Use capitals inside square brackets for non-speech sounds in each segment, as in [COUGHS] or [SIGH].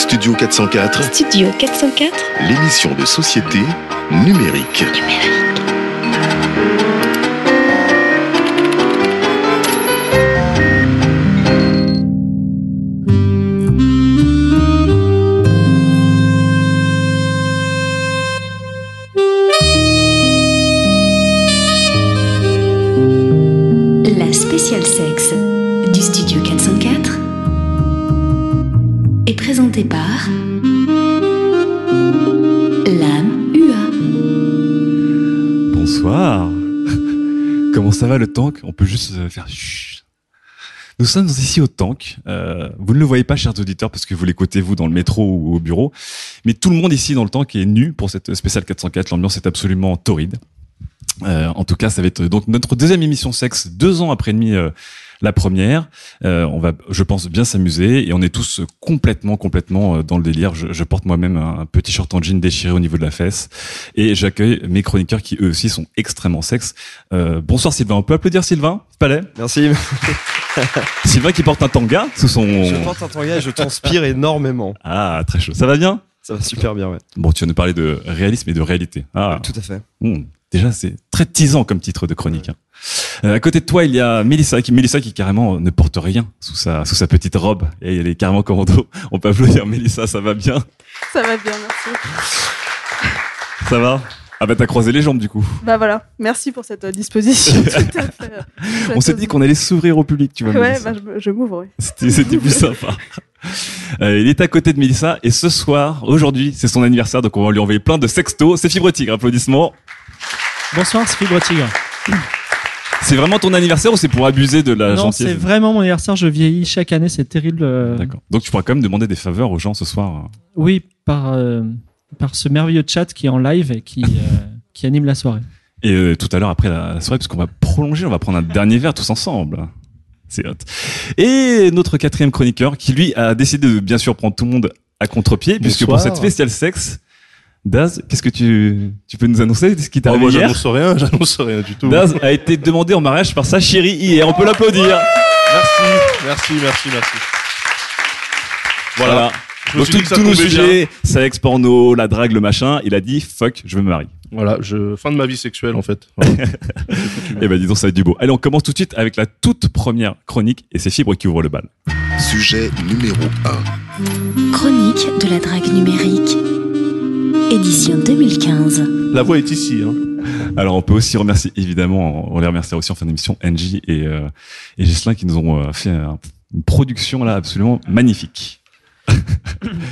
Studio 404, Studio 404 l'émission de société numérique. La spéciale sexe est présentée par l'âme UA. Bonsoir. [LAUGHS] Comment ça va le tank? On peut juste euh, faire chut. Nous sommes ici au tank. Euh, vous ne le voyez pas, chers auditeurs, parce que vous l'écoutez vous dans le métro ou au bureau. Mais tout le monde ici dans le tank est nu pour cette spéciale 404. L'ambiance est absolument torride. Euh, en tout cas, ça va être donc notre deuxième émission sexe, deux ans après demi la première. Euh, on va, je pense, bien s'amuser et on est tous complètement, complètement euh, dans le délire. Je, je porte moi-même un petit short en jean déchiré au niveau de la fesse et j'accueille mes chroniqueurs qui eux aussi sont extrêmement sexe. Euh, bonsoir Sylvain, on peut applaudir Sylvain Palais Merci. [LAUGHS] Sylvain qui porte un tanga sous son. Je porte un tanga et je transpire énormément. Ah, très chaud. Ça va bien? Ça va super bien, ouais. Bon, tu vas nous parler de réalisme et de réalité. Ah, Tout à fait. hmm. Déjà c'est très teasant comme titre de chronique. hein. Euh, à côté de toi, il y a Mélissa qui, Mélissa qui carrément ne porte rien sous sa, sous sa petite robe et elle est carrément commando. On peut applaudir Mélissa, ça va bien? Ça va bien, merci. Ça va? Ah bah t'as croisé les jambes du coup. Bah voilà, merci pour cette euh, disposition. [LAUGHS] Tout à fait. euh, On s'est dit qu'on allait s'ouvrir au public, tu vois. Ouais, Mélissa. bah, je, m'ouvre, oui. C'était c'était plus sympa. [LAUGHS] Euh, il est à côté de Mélissa et ce soir, aujourd'hui, c'est son anniversaire, donc on va lui envoyer plein de sextos. C'est Fibre Tigre, applaudissements. Bonsoir, c'est Fibre Tigre. C'est vraiment ton anniversaire ou c'est pour abuser de la non, gentillesse c'est vraiment mon anniversaire. Je vieillis chaque année, c'est terrible. euh, D'accord. Donc tu pourras quand même demander des faveurs aux gens ce soir. Oui, par euh, par ce merveilleux chat qui est en live et qui euh, [LAUGHS] qui anime la soirée. Et euh, tout à l'heure après la, soirée, parce qu'on va prolonger, on va prendre un dernier verre tous ensemble. C'est hot. Et notre quatrième chroniqueur, qui lui a décidé de bien sûr prendre tout le monde à contre-pied, puisque pour cette spéciale sexe, Daz, qu'est-ce que tu, tu peux nous annoncer ce qui t'est Oh, arrivé moi, hier j'annonce rien, [LAUGHS] j'annonce rien du tout. Daz a été demandé en mariage par sa chérie hier, on peut l'applaudir. Merci, merci, merci, merci. Voilà. Me Donc tous nos sujets, sexe, porno, la drague, le machin, il a dit fuck, je veux me marier. Voilà, je, fin de ma vie sexuelle, en fait. [LAUGHS] Voilà. Et ben dis donc ça va être du beau. Allez, on commence tout de suite avec la toute première chronique et c'est Fibre qui ouvre le bal. Sujet numéro 1. Chronique de la drague numérique. Édition 2015. La voix est ici, hein. Alors on peut aussi remercier évidemment, on les remerciera aussi en fin d'émission NJ et euh, et qui nous ont euh, fait un- une production là absolument magnifique.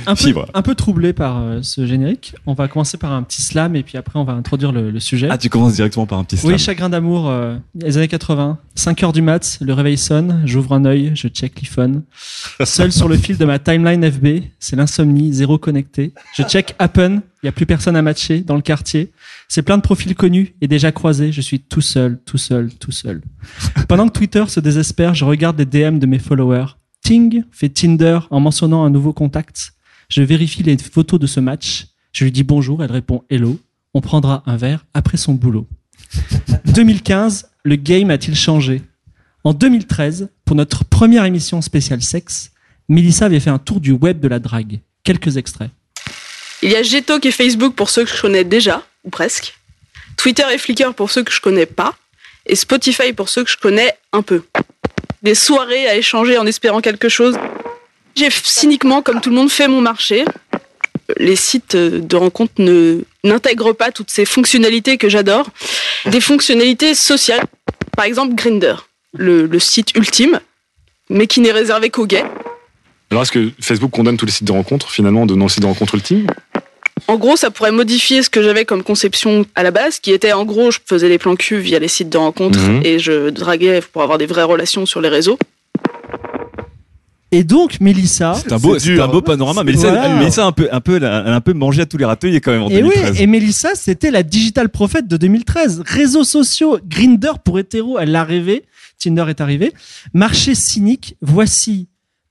Un [LAUGHS] peu, Fibre. un peu troublé par euh, ce générique. On va commencer par un petit slam et puis après on va introduire le, le sujet. Ah tu commences directement par un petit slam. oui, chagrin d'amour, euh, les années 80. 5 heures du mat, le réveil sonne, j'ouvre un œil, je check l'iPhone. [LAUGHS] Seul sur le fil de ma timeline FB, c'est l'insomnie, zéro connecté. Je check Happen, il y a plus personne à matcher dans le quartier. C'est plein de profils connus et déjà croisés, je suis tout seul, tout seul, tout seul. [LAUGHS] Pendant que Twitter se désespère, je regarde les DM de mes followers. Ting fait Tinder en mentionnant un nouveau contact. Je vérifie les photos de ce match. Je lui dis bonjour, elle répond hello. On prendra un verre après son boulot. [LAUGHS] 2015, le game a-t-il changé? En 2013, pour notre première émission spéciale sexe, Melissa avait fait un tour du web de la drague. Quelques extraits. Il y a Getok et Facebook pour ceux que je connais déjà, ou presque. Twitter et Flickr pour ceux que je connais pas. Et Spotify pour ceux que je connais un peu. Des soirées à échanger en espérant quelque chose. J'ai cyniquement, comme tout le monde, fait mon marché. Les sites de rencontres n'intègrent pas toutes ces fonctionnalités que j'adore. Des fonctionnalités sociales. Par exemple, Grinder, le, site ultime, mais qui n'est réservé qu'aux gays. Alors est-ce que Facebook condamne tous les sites de rencontres finalement en devenant le site de rencontre ultime? En gros, ça pourrait modifier ce que j'avais comme conception à la base, qui était en gros, je faisais des plans cul via les sites de rencontres Mhm. et je draguais pour avoir des vraies relations sur les réseaux. Et donc, Mélissa. C'est un beau, C'est un beau panorama. Mais Mélissa, Voilà. Mélissa un peu, un peu, elle a un peu mangé à tous les râteliers quand même en Et oui, 2013. et Mélissa, c'était la digital prophète de 2013. Réseaux sociaux, Grinder pour hétéro, elle l'a rêvé. Tinder est arrivé. Marché cynique, voici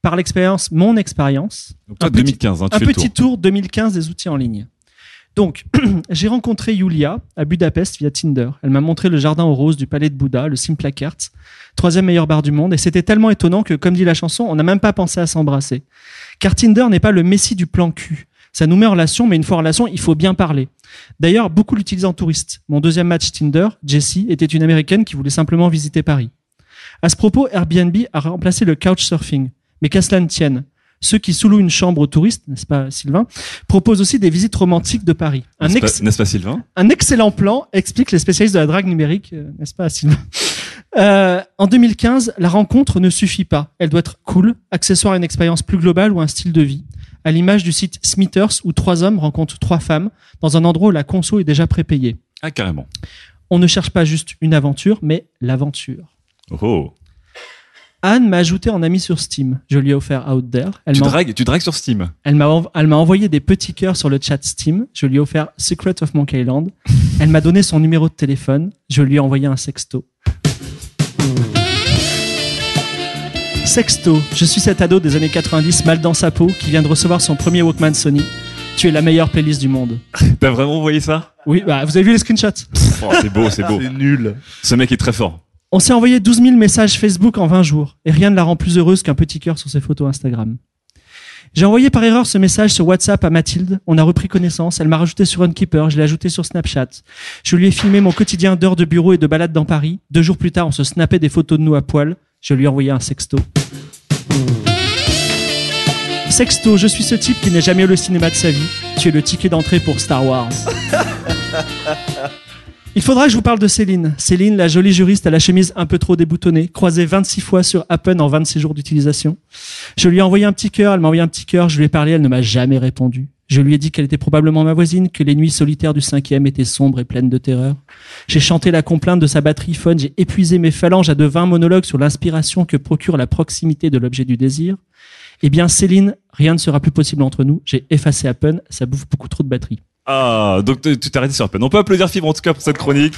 par l'expérience mon expérience. Donc toi, un petit- 2015, hein, tu un fais le petit tour. tour 2015 des outils en ligne. Donc, [CLEARS THROAT] j'ai rencontré Yulia à Budapest via Tinder. Elle m'a montré le jardin aux roses du palais de Bouddha, le Simplakert, troisième meilleur bar du monde. Et c'était tellement étonnant que, comme dit la chanson, on n'a même pas pensé à s'embrasser. Car Tinder n'est pas le messie du plan cul. Ça nous met en relation, mais une fois en relation, il faut bien parler. D'ailleurs, beaucoup l'utilisent en touriste. Mon deuxième match Tinder, Jessie, était une américaine qui voulait simplement visiter Paris. À ce propos, Airbnb a remplacé le couchsurfing. Mais qu'à cela ne tienne, ceux qui sous-louent une chambre aux touristes, n'est-ce pas Sylvain, proposent aussi des visites romantiques de Paris. Un, N'est-ce ex- pas, n'est-ce pas, Sylvain? Un excellent plan, explique les spécialistes de la drague numérique, euh, n'est-ce pas Sylvain? Euh, En 2015, la rencontre ne suffit pas. Elle doit être cool, accessoire à une expérience plus globale ou un style de vie. À l'image du site Smithers où trois hommes rencontrent trois femmes dans un endroit où la conso est déjà prépayée. Ah, carrément. On ne cherche pas juste une aventure, mais l'aventure. Oh. Anne m'a ajouté en ami sur Steam. Je lui ai offert Out There. Elle Tu m'a dragues, tu dragues sur Steam. elle m'a env- elle m'a envoyé des petits cœurs sur le chat Steam. Je lui ai offert Secret of Monkey Island. [LAUGHS] Elle m'a donné son numéro de téléphone. Je lui ai envoyé un sexto. Sexto, je suis cet ado des années 90 mal dans sa peau qui vient de recevoir son premier Walkman Sony. Tu es la meilleure playlist du monde. T'as vraiment envoyé ça? Oui, bah, vous avez vu les screenshots? Oh, C'est beau, c'est beau. C'est nul. Ce mec est très fort. On s'est envoyé 12 000 messages Facebook en 20 jours et rien ne la rend plus heureuse qu'un petit cœur sur ses photos Instagram. J'ai envoyé par erreur ce message sur WhatsApp à Mathilde. On a repris connaissance. Elle m'a rajouté sur Runkeeper. Je l'ai ajouté sur Snapchat. Je lui ai filmé mon quotidien d'heures de bureau et de balade dans Paris. Deux jours plus tard, on se snappait des photos de nous à poil. Je lui ai envoyé un sexto. Sexto, je suis ce type qui n'est jamais allé au cinéma de sa vie. Tu es le ticket d'entrée pour Star Wars. [LAUGHS] Il faudra que je vous parle de Céline. Céline, la jolie juriste à la chemise un peu trop déboutonnée, croisée 26 fois sur Appen en 26 jours d'utilisation. Je lui ai envoyé un petit cœur, elle m'a envoyé un petit cœur, je lui ai parlé, elle ne m'a jamais répondu. Je lui ai dit qu'elle était probablement ma voisine, que les nuits solitaires du cinquième étaient sombres et pleines de terreur. J'ai chanté la complainte de sa batterie phone, j'ai épuisé mes phalanges à de vains monologues sur l'inspiration que procure la proximité de l'objet du désir. Eh bien, Céline, rien ne sera plus possible entre nous. J'ai effacé Appen, ça bouffe beaucoup trop de batterie. Ah, donc tu t'es arrêté sur peine. On peut applaudir Fibre en tout cas pour cette chronique.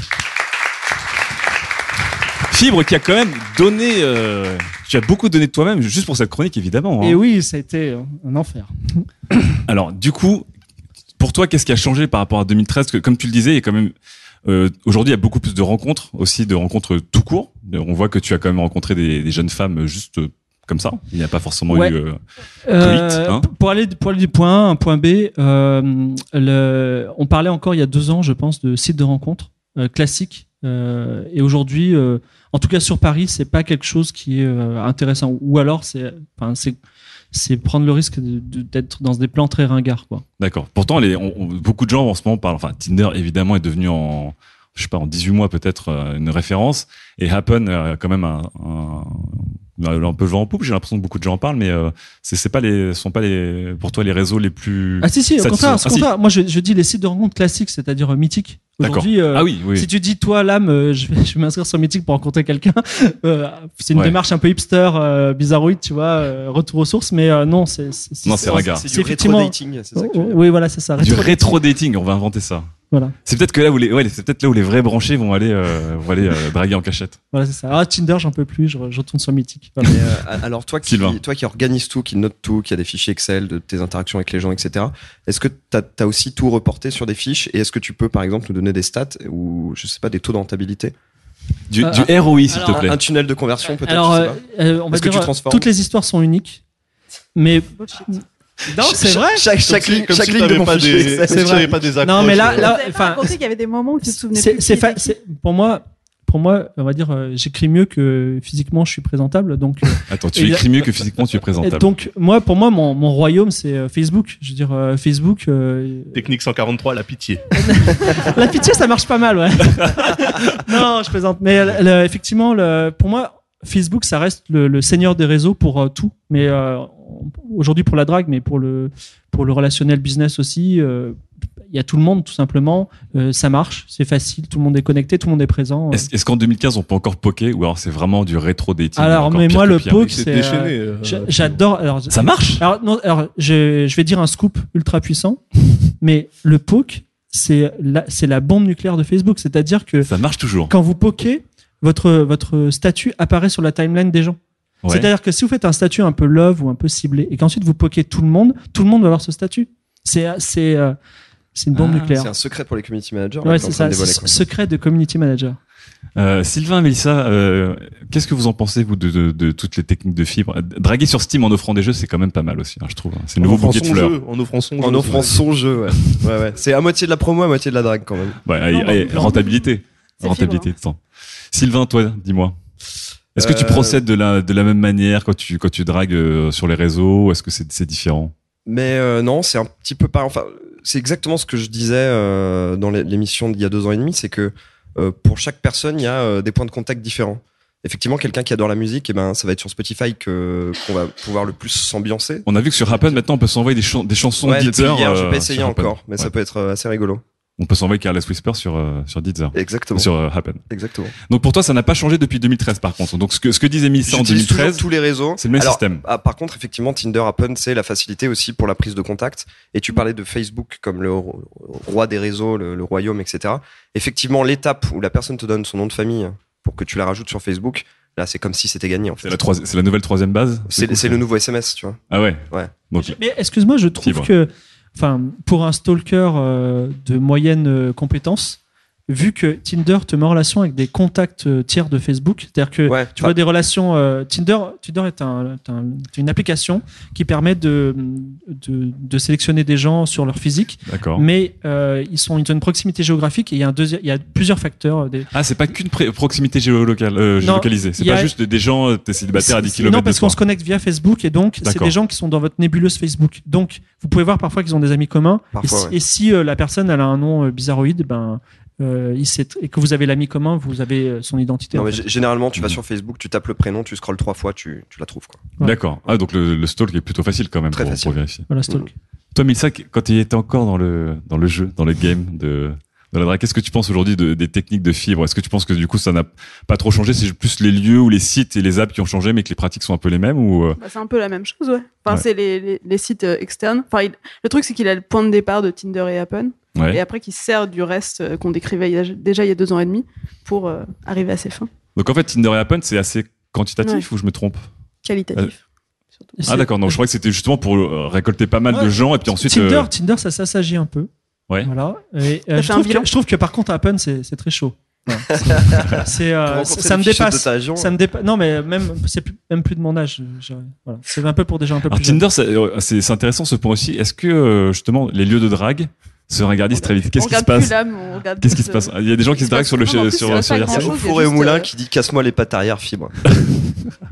Fibre qui a quand même donné, euh, tu as beaucoup donné de toi-même juste pour cette chronique évidemment. hein. Et oui, ça a été euh, un enfer. [COUGHS] Alors du coup, pour toi, qu'est-ce qui a changé par rapport à 2013 Parce que, Comme tu le disais, il y a quand même euh, aujourd'hui il y a beaucoup plus de rencontres aussi, de rencontres tout court. On voit que tu as quand même rencontré des, des jeunes femmes juste euh, comme ça. Il n'y a pas forcément Ouais. eu. euh, Euh, hein. pour aller pour aller du point A à un point B, euh, le, on parlait encore il y a deux ans, je pense, de sites de rencontres classiques. Et aujourd'hui, en tout cas sur Paris, c'est pas quelque chose qui est intéressant. Ou alors, c'est, enfin, c'est, c'est prendre le risque d'être dans des plans très ringards, quoi. D'accord. Pourtant, les, on- on- beaucoup de gens en ce moment parlent. Enfin, Tinder évidemment est devenu en, je sais pas, en 18 mois peut-être une référence. Et Happen quand même un, un, un peu vent en poupe. J'ai l'impression que beaucoup de gens en parlent, mais euh, c'est pas les, sont pas les, pour toi les réseaux les plus. Ah si si, au contraire, Ah, si. contraire. Moi, je, je dis les sites de rencontres classiques, c'est-à-dire euh, mythiques. D'accord. Aujourd'hui, euh, Ah oui, oui. Si tu dis toi l'âme, euh, je vais, [LAUGHS] je vais m'inscrire sur Mythique pour rencontrer quelqu'un. [LAUGHS] euh, c'est une Ouais. démarche un peu hipster, euh, bizarroïde, tu vois, euh, retour aux sources. Mais euh, non, c'est Non, c'est ringard. C'est du effectivement- rétro-dating, c'est ça que tu Oh, veux dire. oui, voilà, c'est ça. Du Rétro- rétro dating, on va inventer ça. Voilà, C'est peut-être que là où les, ouais, c'est peut-être là où les vrais branchés vont aller, euh, vont aller euh, [LAUGHS] draguer en cachette. voilà, c'est ça. Ah, Tinder, j'en peux plus. Je, je retourne sur Mythique. Voilà. Mais, euh, alors toi qui, toi qui organise tout, qui note tout, qui a des fichiers Excel de tes interactions avec les gens, etc. Est-ce que tu as, aussi tout reporté sur des fiches et est-ce que tu peux par exemple nous donner des stats ou je sais pas des taux de rentabilité Du, Euh, du ROI, s'il te plaît. Un tunnel de conversion peut-être Alors, je sais euh, pas. euh, on va que tu euh, transformes toutes les histoires sont uniques, mais non, c'est vrai. Chaque, chaque Comme si- ligne, comme chaque si ligne de mon pas fichier C'est vrai. pas des Non, mais là- là- euh, avez enfin, qu'il y avait des moments où tu te souvenais plus. c'est pour moi. Pour moi, on va dire, euh, j'écris mieux que physiquement je suis présentable, donc euh, [LAUGHS] Attends, tu là- écris mieux que physiquement tu es Et présentable. donc moi, pour moi, mon, mon royaume, c'est euh, Facebook. Je veux dire, euh, Facebook. euh, Technique 143, la pitié. [LAUGHS] la pitié, ça marche pas mal, ouais. [LAUGHS] non, je plaisante. Mais le- effectivement, le, pour moi, Facebook, ça reste le, le seigneur des réseaux pour euh, tout. Mais euh, aujourd'hui pour la drague, mais pour le pour le relationnel business aussi. euh, il y a tout le monde tout simplement. Euh, ça marche, c'est facile, tout le monde est connecté, tout le monde est présent. Est-ce qu'en 2015 on peut encore poker ou alors c'est vraiment du rétro dating Alors, mais moi, le poke, C'est J'adore. Ça marche? alors, non, alors je, je vais dire un scoop ultra puissant, [LAUGHS] mais le poke, c'est la, c'est la bombe nucléaire de Facebook. C'est-à-dire que Ça marche toujours. quand vous pokez, votre, votre statut apparaît sur la timeline des gens. Ouais. C'est-à-dire que si vous faites un statut un peu love ou un peu ciblé et qu'ensuite vous pokez tout le monde, tout le monde va avoir ce statut. C'est c'est euh, c'est une bombe Ah, nucléaire. C'est un secret pour les community managers. Ouais, c'est ça. Secret de community manager. Euh, Sylvain, Mélissa, euh, qu'est-ce que vous en pensez vous de, de, de toutes les techniques de fibre? Draguer sur Steam en offrant des jeux, c'est quand même pas mal aussi, hein, je trouve. hein. C'est le nouveau bouquet de fleurs. jeu, En offrant son jeu. En offrant son jeu, [LAUGHS] ouais. ouais, ouais. C'est à moitié de la promo, à moitié de la drague quand même. Ouais, non. rentabilité. Rentabilité de temps. Sylvain, toi, dis-moi. Est-ce que tu Euh, procèdes de la, de la même manière quand tu, quand tu dragues euh, sur les réseaux ou est-ce que c'est différent? Mais euh, non, c'est un petit peu pas. Enfin, c'est exactement ce que je disais euh, dans l'é- l'émission d'il y a deux ans et demi, c'est que euh, pour chaque personne, il y a des points de contact différents. Effectivement, quelqu'un qui adore la musique, et ben, ça va être sur Spotify que qu'on va pouvoir le plus s'ambiancer. On a vu que sur Happen, maintenant, on peut s'envoyer des, chan- des chansons Ouais, hier, j'ai euh, pas Happen. encore, mais Ouais. ça peut être assez rigolo. On peut s'envoyer Careless Whisper sur, euh, sur Deezer. Exactement. Sur euh, Happen. Exactement. Donc pour toi, ça n'a pas changé depuis 2013 par contre. Donc ce que, ce que disait Mélissa en J'utilise toujours 2013, tous les réseaux. c'est le même Alors, système. ah, par contre, effectivement, Tinder, Happen, c'est la facilité aussi pour la prise de contact. Et tu parlais de Facebook comme le ro- roi des réseaux, le, le royaume, etc. Effectivement, l'étape où la personne te donne son nom de famille pour que tu la rajoutes sur Facebook, là, c'est comme si c'était gagné, en fait. C'est la, troisi- c'est la nouvelle troisième base C'est le nouveau SMS, tu vois. Ah ouais Ouais. Donc, Mais excuse-moi, je trouve Fibre. que, enfin, pour un stalker euh, de moyenne euh, compétence, vu que Tinder te met en relation avec des contacts euh, tiers de Facebook, c'est-à-dire que Ouais. tu vois des relations. euh, Tinder, Tinder est, un, est un- c'est une application qui permet de, de, de sélectionner des gens sur leur physique, D'accord. mais euh, ils, sont, ils ont une proximité géographique et il y a, un deuxi- il y a plusieurs facteurs. Des, Ah, c'est pas qu'une pré- proximité géolocale, euh, géolocalisée. C'est pas a- juste des gens, euh, t'es célibataire à 10 C'est- km Non, parce de qu'on toi. se connecte via Facebook et donc c'est des gens qui sont dans votre nébuleuse Facebook. Donc vous pouvez voir parfois qu'ils ont des amis communs. Parfois, et, si, ouais. et si, euh, la personne elle a un nom euh, bizarroïde, ben euh, il sait, et que vous avez l'ami commun, vous avez euh, son identité. Non, mais généralement, tu vas Mhm. sur Facebook, tu tapes le prénom, tu scrolles trois fois, tu, tu la trouves, quoi. Ouais. D'accord. Ah, donc le, le stalk est plutôt facile quand même Très pour, facile. pour vérifier. Voilà, stalk. Toi, Milsa, quand tu étais encore dans le, dans le jeu, dans le game de, de la drague, qu'est-ce que tu penses aujourd'hui de- des techniques de fibre? Est-ce que tu penses que du coup ça n'a pas trop changé? C'est plus les lieux ou les sites et les apps qui ont changé, mais que les pratiques sont un peu les mêmes ou euh, Bah, c'est un peu la même chose, ouais. Enfin, Ouais. c'est les, les, les sites externes. Enfin, il- le truc, c'est qu'il a le point de départ de Tinder et Happen. Ouais. Et après, qu'il se sert du reste euh, qu'on décrivait déjà il y a deux ans et demi pour euh, arriver à ses fins. Donc en fait, Tinder et Happen, c'est assez quantitatif ou je me trompe? Qualitatif. Et Ah c'est- d'accord. Donc je crois que c'était justement pour euh, récolter pas mal Ouais. de gens et puis ensuite. Tinder, euh, Tinder, ça s'assagit un peu. Ouais. Voilà. Et, euh, je, trouve que, je trouve que par contre, Happen, c'est très chaud. [LAUGHS] C'est- euh, ça, me dépasse. Ça me dépasse. Non, mais même c'est plus- même plus de mon âge. voilà. C'est un peu pour des gens un peu Alors plus. Tinder, euh, c'est intéressant ce point aussi. Est-ce que euh, justement les lieux de drague se regardisent très vite Qu'est-ce qui se passe Qu'est-ce qui se passe Il y a des gens qui se draguent sur le sur il sur. Il Fourré juste, Moulin euh, qui dit casse-moi les pattes arrière, fibre. [LAUGHS]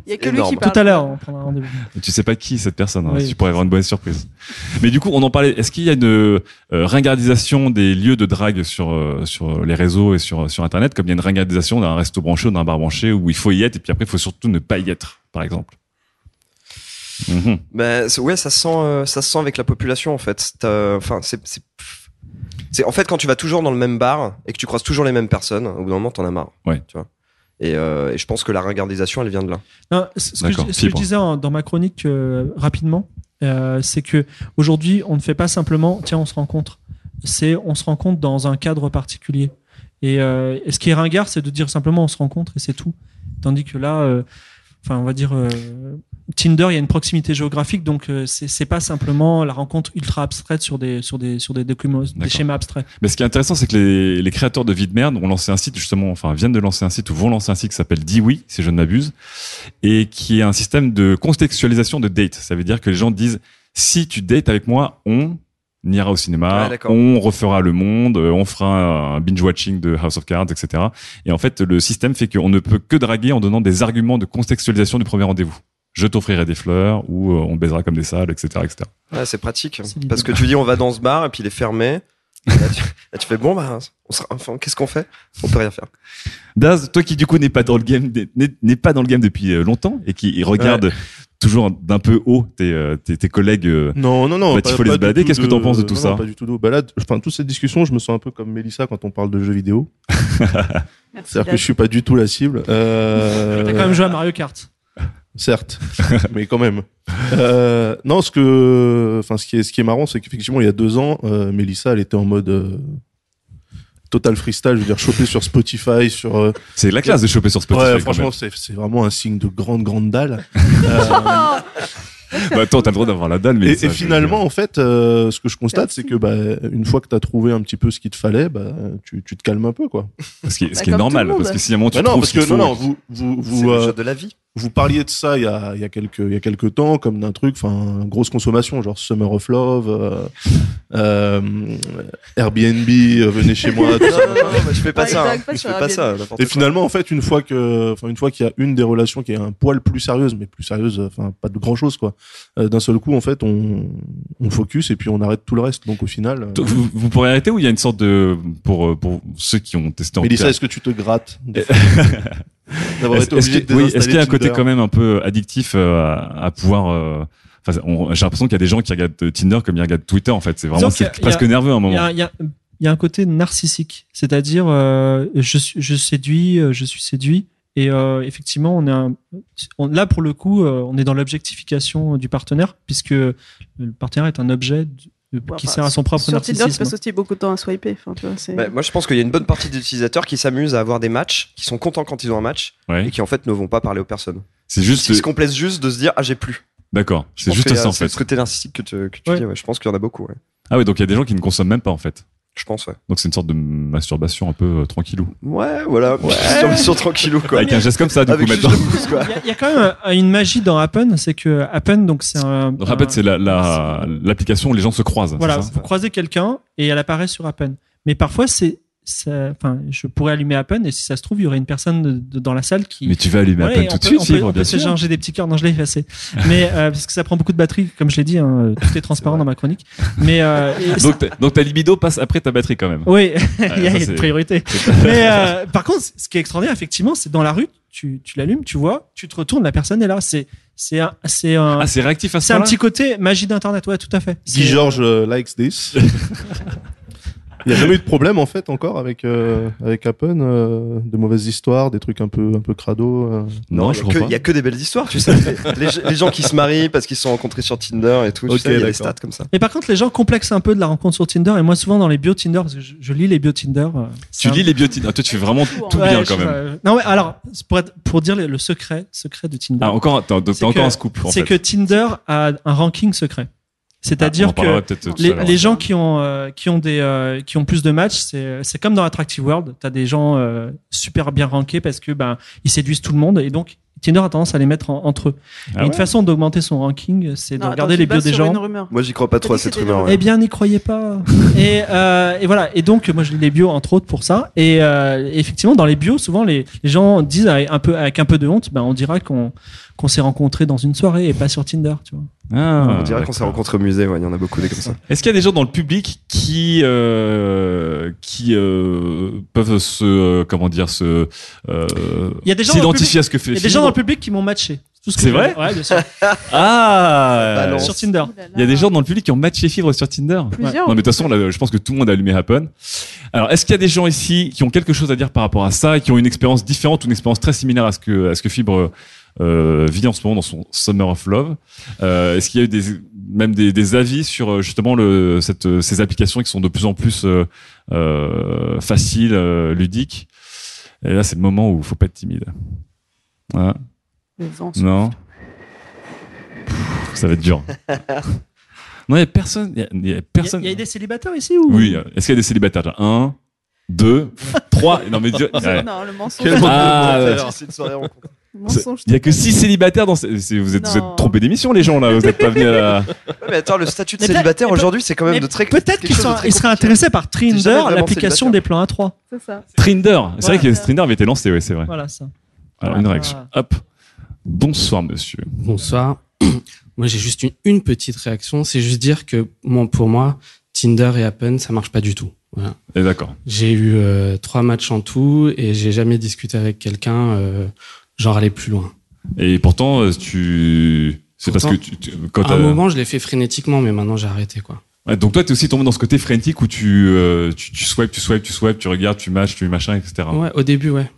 Il y a que lui qui Tout parle. Tout à l'heure, on prendra rendez-vous. Tu sais pas qui cette personne. hein. Oui. Tu pourrais avoir une bonne surprise. Mais du coup, on en parlait. Est-ce qu'il y a une euh, ringardisation des lieux de drague sur euh, sur les réseaux et sur sur Internet, comme il y a une ringardisation d'un resto branché ou d'un bar branché où il faut y être et puis après il faut surtout ne pas y être, par exemple. Mhm. Mais c'est- ouais, ça se sent, euh, ça se sent avec la population en fait. T'as- Enfin, c'est, c'est, en fait quand tu vas toujours dans le même bar et que tu croises toujours les mêmes personnes, au bout d'un moment t'en as marre. Ouais. Tu vois. Et, euh, et je pense que la ringardisation, elle vient de là. Non, ce que, D'accord, je, ce que je fibre. disais en- dans ma chronique euh, rapidement, euh, c'est que aujourd'hui, on ne fait pas simplement tiens, on se rencontre. C'est on se rencontre dans un cadre particulier. Et, euh, et ce qui est ringard, c'est de dire simplement on se rencontre et c'est tout. Tandis que là, euh, enfin, on va dire euh, Tinder, il y a une proximité géographique, donc euh, c'est pas simplement la rencontre ultra abstraite sur des sur des sur des documents, des D'accord. schémas abstraits. Mais ce qui est intéressant, c'est que les, les créateurs de Vie de Merde ont lancé un site, justement, enfin, viennent de lancer un site ou vont lancer un site qui s'appelle Diwi, si je ne m'abuse, et qui est un système de contextualisation de date. Ça veut dire que les gens disent, si tu dates avec moi, on ira au cinéma, on refera le monde, euh, on fera un binge-watching de House of Cards, etc. Et en fait, le système fait qu'on ne peut que draguer en donnant des arguments de contextualisation du premier rendez-vous. Je t'offrirai des fleurs, ou euh, on baisera comme des salles, etc., etc. Ouais, c'est pratique. Parce que tu dis on va dans ce bar et puis il est fermé. Et Là tu, là, tu fais bon bah on sera, enfin, qu'est-ce qu'on fait? On peut rien faire. Daz, toi qui du coup n'est pas dans le game, n'est pas dans le game depuis euh, longtemps et qui regarde toujours d'un peu haut tes, euh, tes, tes collègues. Non, non, non. Bah, il faut les balader. tout Qu'est-ce que t'en penses de tout non, ça non, Pas du tout d'eau. Balade. Enfin, toute cette discussion, je me sens un peu comme Mélissa quand on parle de jeux vidéo. [LAUGHS] Merci, C'est-à-dire que je suis pas du tout la cible. Euh... T'as quand même joué à Mario Kart. Certes, [LAUGHS] mais quand même. Euh, non, ce que, enfin, ce qui est, ce qui est marrant, c'est qu'effectivement, il y a deux ans, euh, Mélissa, elle était en mode euh, total freestyle, je veux dire, choper sur Spotify, sur. euh, C'est la classe de choper sur Spotify. ouais, franchement, c'est, c'est vraiment un signe de grande, grande dalle. [LAUGHS] Euh, Bah, attends, t'as le droit d'avoir la dalle, mais et, ça, et je- finalement, en fait, euh, ce que je constate, c'est que bah, une fois que tu as trouvé un petit peu ce qu'il te fallait, bah, tu, tu te calmes un peu, quoi. ce qui est, ce Bah, qui est normal, parce que si à un moment tu Bah non, trouves parce ce qu'il que non, faut, non, vous, vous, C'est vous, le euh, jeu de la vie. Vous parliez de ça il y a, il y a quelques il y a quelques temps comme d'un truc enfin grosse consommation genre Summer of Love euh, euh, Airbnb euh, venez chez moi tout Non, ça. non, non, bah, je fais pas Ouais, ça. hein. Je fais pas ça. Et quoi. finalement en fait une fois que enfin une fois qu'il y a une des relations qui est un poil plus sérieuse mais plus sérieuse enfin pas de grand chose quoi d'un seul coup en fait on on focus et puis on arrête tout le reste donc au final euh, Vous, vous pourrez arrêter ou il y a une sorte de pour pour ceux qui ont testé en Mélissa est-ce que tu te grattes [LAUGHS] d'avoir est-ce été est-ce obligé que- de oui, est-ce qu'il y a un côté quand même un peu addictif euh, à, à pouvoir euh, enfin, j'ai l'impression qu'il y a des gens qui regardent euh, Tinder comme ils regardent Twitter en fait. C'est vraiment c'est presque a- nerveux à un moment. il y a- il y a un côté narcissique, c'est-à-dire euh, je, séduis, je suis séduit, et euh, effectivement on est un- on- là pour le coup on est dans l'objectification du partenaire puisque le partenaire est un objet Ouais, qui enfin, sert à son propre Sur Tinder, tu narcissisme. passes aussi beaucoup de temps à swiper. Enfin, tu vois, c'est- Bah, moi, je pense qu'il y a une bonne partie des utilisateurs qui s'amusent à avoir des matchs, qui sont contents quand ils ont un match, ouais et qui en fait ne vont pas parler aux personnes. c'est juste Qui se complaisent juste de se dire ah j'ai plus. d'accord c'est juste ça en C'est fait ce côté narcissique que tu, que tu Ouais. dis. Ouais. Je pense qu'il y en a beaucoup. Ouais. ah oui donc il y a des gens qui ne consomment même pas en fait Je pense. Ouais. donc c'est une sorte de masturbation un peu euh, tranquillou Ouais, voilà. Sur tranquillou quoi. avec un geste comme ça du Avec coup maintenant. Il y, a, il y a quand même une magie dans Appen, c'est que Appen donc c'est un donc en fait un- c'est la la- l'application où les gens se croisent Voilà, vous croisez quelqu'un et elle apparaît sur Appen. Mais parfois, c'est, ça- enfin, je pourrais allumer Appen et si ça se trouve, il y aurait une personne de- de- dans la salle qui. mais tu vas allumer Ouais, à peine et tout de suite Yves, on bien peut se sûr changer des petits cœurs. Non, je l'ai effacé. Mais euh, parce que ça prend beaucoup de batterie, comme je l'ai dit, hein, tout est transparent dans ma chronique. Mais euh, [LAUGHS] donc, ta- donc ta libido passe après ta batterie quand même oui, [LAUGHS] il y a ça, une priorité. [LAUGHS] Mais euh, par contre, ce qui est extraordinaire, effectivement, c'est dans la rue, tu, tu l'allumes, tu vois, tu te retournes, la personne est là. C'est, c'est un, c'est un, ah c'est réactif à ce c'est un petit côté magie d'internet. Ouais, tout à fait. Guy Georges euh, likes this. Il n'y a jamais eu de problème en fait encore avec euh, avec Appen, euh, de mauvaises histoires, des trucs un peu un peu crado. euh. non il je y a crois que- pas Il y a que des belles histoires, tu sais. [LAUGHS] les, les gens qui se marient parce qu'ils se sont rencontrés sur Tinder et tout. tu Ok, sais, il y a des stats comme ça. Mais par contre, les gens complexent un peu de la rencontre sur Tinder. Et moi, souvent dans les bios Tinder, parce que je, je lis les bios Tinder. euh, tu un- lis les biotines ah, toi tu fais vraiment tout Ouais, bien quand même euh, non, ouais, alors, pour, être- pour dire le, le secret, secret de Tinder. ah encore t'as encore que- un scoop en c'est que Tinder a un ranking secret. Ah, C'est-à-dire parlera que les, gens qui ont euh, qui ont des euh, qui ont plus de matchs, c'est c'est comme dans Attractive World. T'as des gens euh, super bien rankés parce que ben ils séduisent tout le monde et donc Tinder a tendance à les mettre en- entre eux. Ah et une façon d'augmenter son ranking, c'est de Non, regarder attends, les bios des gens. Moi, j'y crois pas trop à cette rumeur. ouais. Eh bien, n'y croyez pas. [LAUGHS] et, euh, et voilà. Et donc, moi, je lis les bios entre autres pour ça. Et euh, effectivement, dans les bios, souvent, les, les gens disent avec un peu, avec un peu de honte, ben, on dira qu'on qu'on s'est rencontrés dans une soirée et pas sur Tinder, tu vois. Ah, On dirait qu'on s'est rencontrés au musée. Ouais, il y en a beaucoup des comme ça. Est-ce qu'il y a des gens dans le public qui euh, qui euh, peuvent se euh, comment dire se euh, Il y a des gens s'identifier à ce que fait Il y a des gens dans le public qui m'ont matché. C'est vrai. Ouais, bien sûr. [LAUGHS] ah Balance. sur Tinder. il y a des gens dans le public qui ont matché Fibre sur Tinder Plusieurs. non mais de toute façon là, je pense que tout le monde a allumé Happen alors est-ce qu'il y a des gens ici qui ont quelque chose à dire par rapport à ça et qui ont une expérience différente ou une expérience très similaire à ce que à ce que Fibre euh, vit en ce moment dans son Summer of Love euh, est-ce qu'il y a eu des même des, des avis sur euh, justement le cette euh, ces applications qui sont de plus en plus euh, euh, faciles euh, ludiques? Et là c'est le moment où il faut pas être timide Hein? Les vents. non. Pff, ça va être dur. [LAUGHS] non, il y a personne. Il y y a Il y, a, personne. il y a des célibataires ici ou? Oui. euh, Est-ce qu'il y a des célibataires? Un, deux, trois. Non mais [LAUGHS] Dieu- ouais. Non, le mensonge. Quel Ah. C'est une soirée rencontre. Il y a que six célibataires dans. Vous êtes, vous êtes Non. trompés d'émission les gens là. Vous êtes pas venus à la. Ouais, mais attends, le statut de Mais célibataire aujourd'hui, c'est quand même de très. Peut-être qu'ils seraient intéressés par Trinder, l'application des plans à 3. C'est ça. Trinder. C'est vrai Voilà. que Trinder avait été lancé, oui, c'est vrai. Voilà ça. Alors, Voilà. une réaction. Hop. Bonsoir monsieur. Bonsoir. [CLEARS THROAT] Moi, j'ai juste une, une petite réaction. C'est juste dire que moi, pour moi, Tinder et Appen, ça marche pas du tout. Voilà. Et d'accord. J'ai eu euh, trois matchs en tout et j'ai jamais discuté avec quelqu'un euh, genre aller plus loin. Et pourtant, euh, tu C'est parce que tu, tu- quand à un moment, je l'ai fait frénétiquement, mais maintenant j'ai arrêté quoi. Ouais, donc toi, t'es aussi tombé dans ce côté frénétique où tu, euh, tu, tu swipes, tu swipes, tu swipes, tu regardes, tu matches, tu machin, etc. Ouais, au début, ouais.